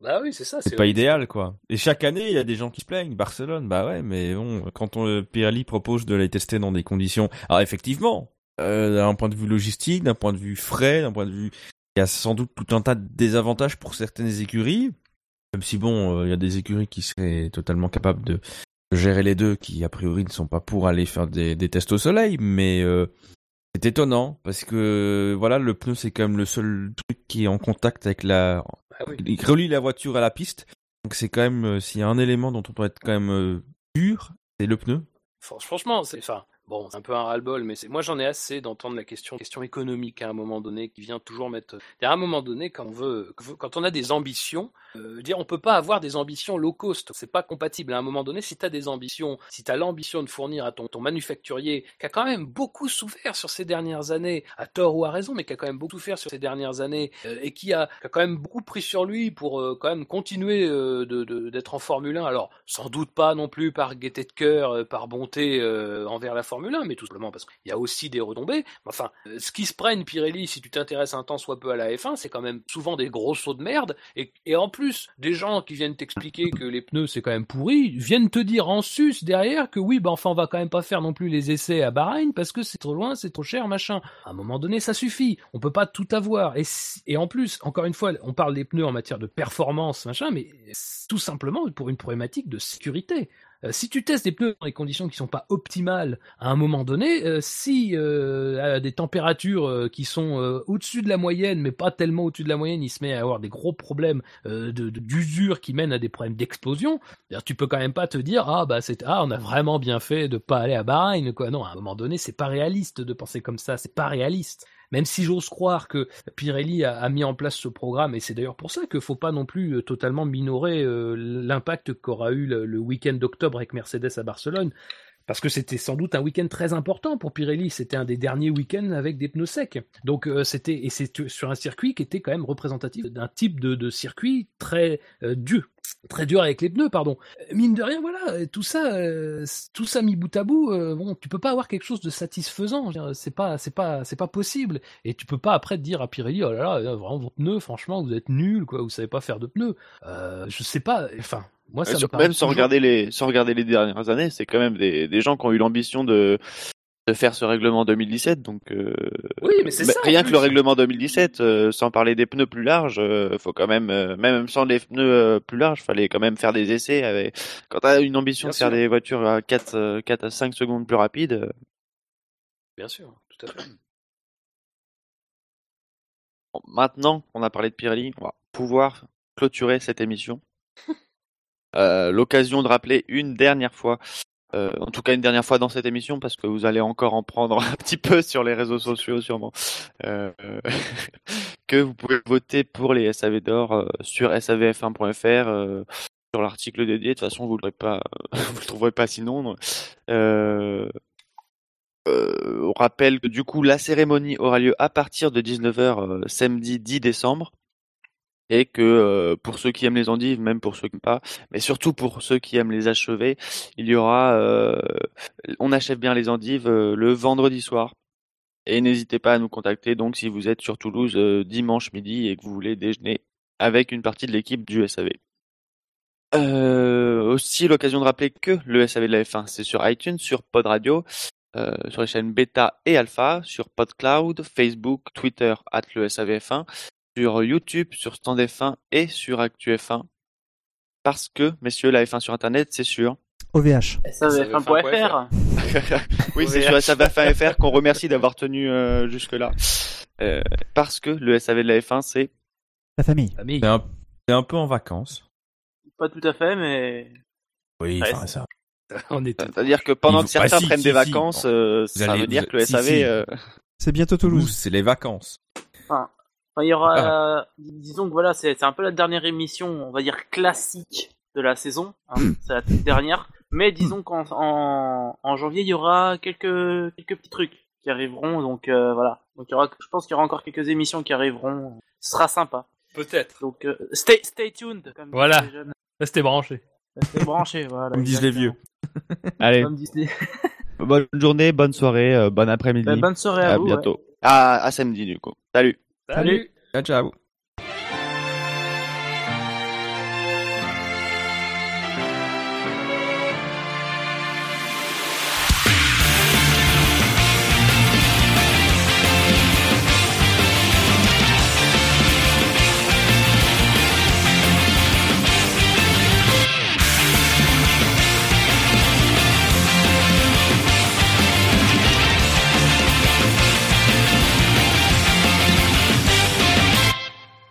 Bah oui, c'est ça. c'est pas idéal, quoi. Et chaque année, il y a des gens qui se plaignent. Barcelone, bah ouais, mais bon, quand on, euh, Pirelli propose de les tester dans des conditions, alors effectivement, euh, d'un point de vue logistique, d'un point de vue frais, d'un point de vue, il y a sans doute tout un tas de désavantages pour certaines écuries. Même si bon, euh, il y a des écuries qui seraient totalement capables de gérer les deux, qui a priori ne sont pas pour aller faire des, des tests au soleil, mais euh, c'est étonnant parce que voilà, le pneu c'est quand même le seul truc qui est en contact avec la, Ah oui. il relie la voiture à la piste. Donc c'est quand même, euh, s'il y a un élément dont on doit être quand même euh, sûr, c'est le pneu. Franchement, c'est, enfin, Bon, c'est un peu un ras-le-bol, mais moi j'en ai assez d'entendre la question, économique à un moment donné qui vient toujours mettre. À un moment donné, quand on veut, quand on a des ambitions, euh, dire on peut pas avoir des ambitions low cost, c'est pas compatible. À un moment donné, si tu as des ambitions, si tu as l'ambition de fournir à ton, manufacturier, qui a quand même beaucoup souffert sur ces dernières années, à tort ou à raison, mais qui a quand même beaucoup souffert sur ces dernières années, euh, et qui a, quand même beaucoup pris sur lui pour euh, quand même continuer euh, d'être en Formule 1. Alors, sans doute pas non plus par gaieté de cœur, par bonté envers la Formule 1, mais tout simplement parce qu'il y a aussi des retombées. Enfin, euh, ce qui se prennent Pirelli, si tu t'intéresses un temps soit peu à la F1, c'est quand même souvent des gros sauts de merde. Et, en plus, des gens qui viennent t'expliquer que les pneus c'est quand même pourri, viennent te dire en sus derrière que oui, bah enfin on va quand même pas faire non plus les essais à Bahreïn parce que c'est trop loin, c'est trop cher, machin. À un moment donné, ça suffit. On peut pas tout avoir. Et, et en plus, encore une fois, on parle des pneus en matière de performance, machin, mais tout simplement pour une problématique de sécurité. Euh, si tu testes des pneus dans des conditions qui sont pas optimales à un moment donné, euh, si euh, à des températures qui sont au-dessus de la moyenne, mais pas tellement au-dessus de la moyenne, il se met à avoir des gros problèmes d'usure qui mènent à des problèmes d'explosion. Tu peux quand même pas te dire ah bah c'est ah on a vraiment bien fait de pas aller à Bahreïn quoi. Non, à un moment donné, c'est pas réaliste de penser comme ça, c'est pas réaliste même si j'ose croire que Pirelli a, mis en place ce programme, et c'est d'ailleurs pour ça qu'il faut pas non plus euh, totalement minorer euh, l'impact qu'aura eu le, le week-end d'octobre avec Mercedes à Barcelone, parce que c'était sans doute un week-end très important pour Pirelli. C'était un des derniers week-ends avec des pneus secs. Donc euh, c'était et c'est sur un circuit qui était quand même représentatif d'un type de, circuit très euh, dur, très dur avec les pneus, pardon. Mine de rien, voilà, tout ça, euh, tout ça mis bout à bout, euh, bon, tu peux pas avoir quelque chose de satisfaisant. C'est pas, c'est pas, c'est pas possible. Et tu peux pas après dire à Pirelli, oh là là, vraiment vos pneus, franchement, vous êtes nuls, quoi, vous savez pas faire de pneus. Euh, je sais pas, enfin. Moi, ça sur, me même sans regarder les, sans regarder les dernières années, c'est quand même des, des gens qui ont eu l'ambition de, de faire ce règlement 2017. Donc, euh, oui, mais c'est ça. Rien que le règlement 2017, euh, sans parler des pneus plus larges, euh, faut quand même, euh, même sans les pneus plus larges, fallait quand même faire des essais. Avec... Quand tu as une ambition Bien de faire des voitures à 4, 4 à 5 secondes plus rapides, Bien sûr, tout à fait. bon, maintenant qu'on a parlé de Pirelli, on va pouvoir clôturer cette émission. Euh, L'occasion de rappeler une dernière fois euh, en tout cas une dernière fois dans cette émission parce que vous allez encore en prendre un petit peu sur les réseaux sociaux sûrement euh, que vous pouvez voter pour les SAV d'or euh, sur savf1.fr euh, sur l'article dédié. De toute façon vous l'aurez pas le trouverez pas sinon euh, on rappelle que du coup la cérémonie aura lieu à partir de 19h samedi 10 décembre et que euh, pour ceux qui aiment les endives, même pour ceux qui n'aiment pas, mais surtout pour ceux qui aiment les achever, il y aura, euh, on achève bien les endives euh, le vendredi soir. Et n'hésitez pas à nous contacter donc si vous êtes sur Toulouse dimanche midi et que vous voulez déjeuner avec une partie de l'équipe du SAV. Aussi l'occasion de rappeler que le SAV de la F1 c'est sur iTunes, sur Pod Radio, sur les chaînes Beta et Alpha, sur PodCloud, Facebook, Twitter, at le SAVF1, sur YouTube, sur Stand F1 et sur Actu F1. Parce que, messieurs, la F1 sur Internet, c'est sûr. OVH. SAVF1.fr. oui, c'est sur SAVF1.fr qu'on remercie d'avoir tenu euh, jusque-là. Euh, parce que le SAV de la F1, c'est La famille. Famille. C'est un, c'est un peu en vacances. Pas tout à fait, mais Oui, Ouais, enfin, ça. On est c'est-à-dire que pendant que certains bah, si, prennent si, des si. vacances, Bon. euh, ça allez- veut dire vous- que le SAV, si. euh, C'est bientôt Toulouse, c'est les vacances. Enfin, enfin, il y aura, Ah. euh, disons que voilà, c'est c'est un peu la dernière émission, on va dire classique de la saison. Hein, Hmm. c'est la toute dernière. Mais disons qu'en en, en janvier, il y aura quelques quelques petits trucs qui arriveront. Donc euh, voilà. Donc il y aura, je pense qu'il y aura encore quelques émissions qui arriveront. Ce sera sympa. Peut-être. Donc euh, stay stay tuned. Comme disent Voilà. les jeunes. Restez branchés. Restez branchés. Voilà. Comme disent les vieux. Allez, Comme disent les- bonne journée, bonne soirée, euh, bon après-midi. Bonne soirée à, à vous. ouais. bientôt. À, à samedi, du coup. Salut. Salut. Ciao, ciao.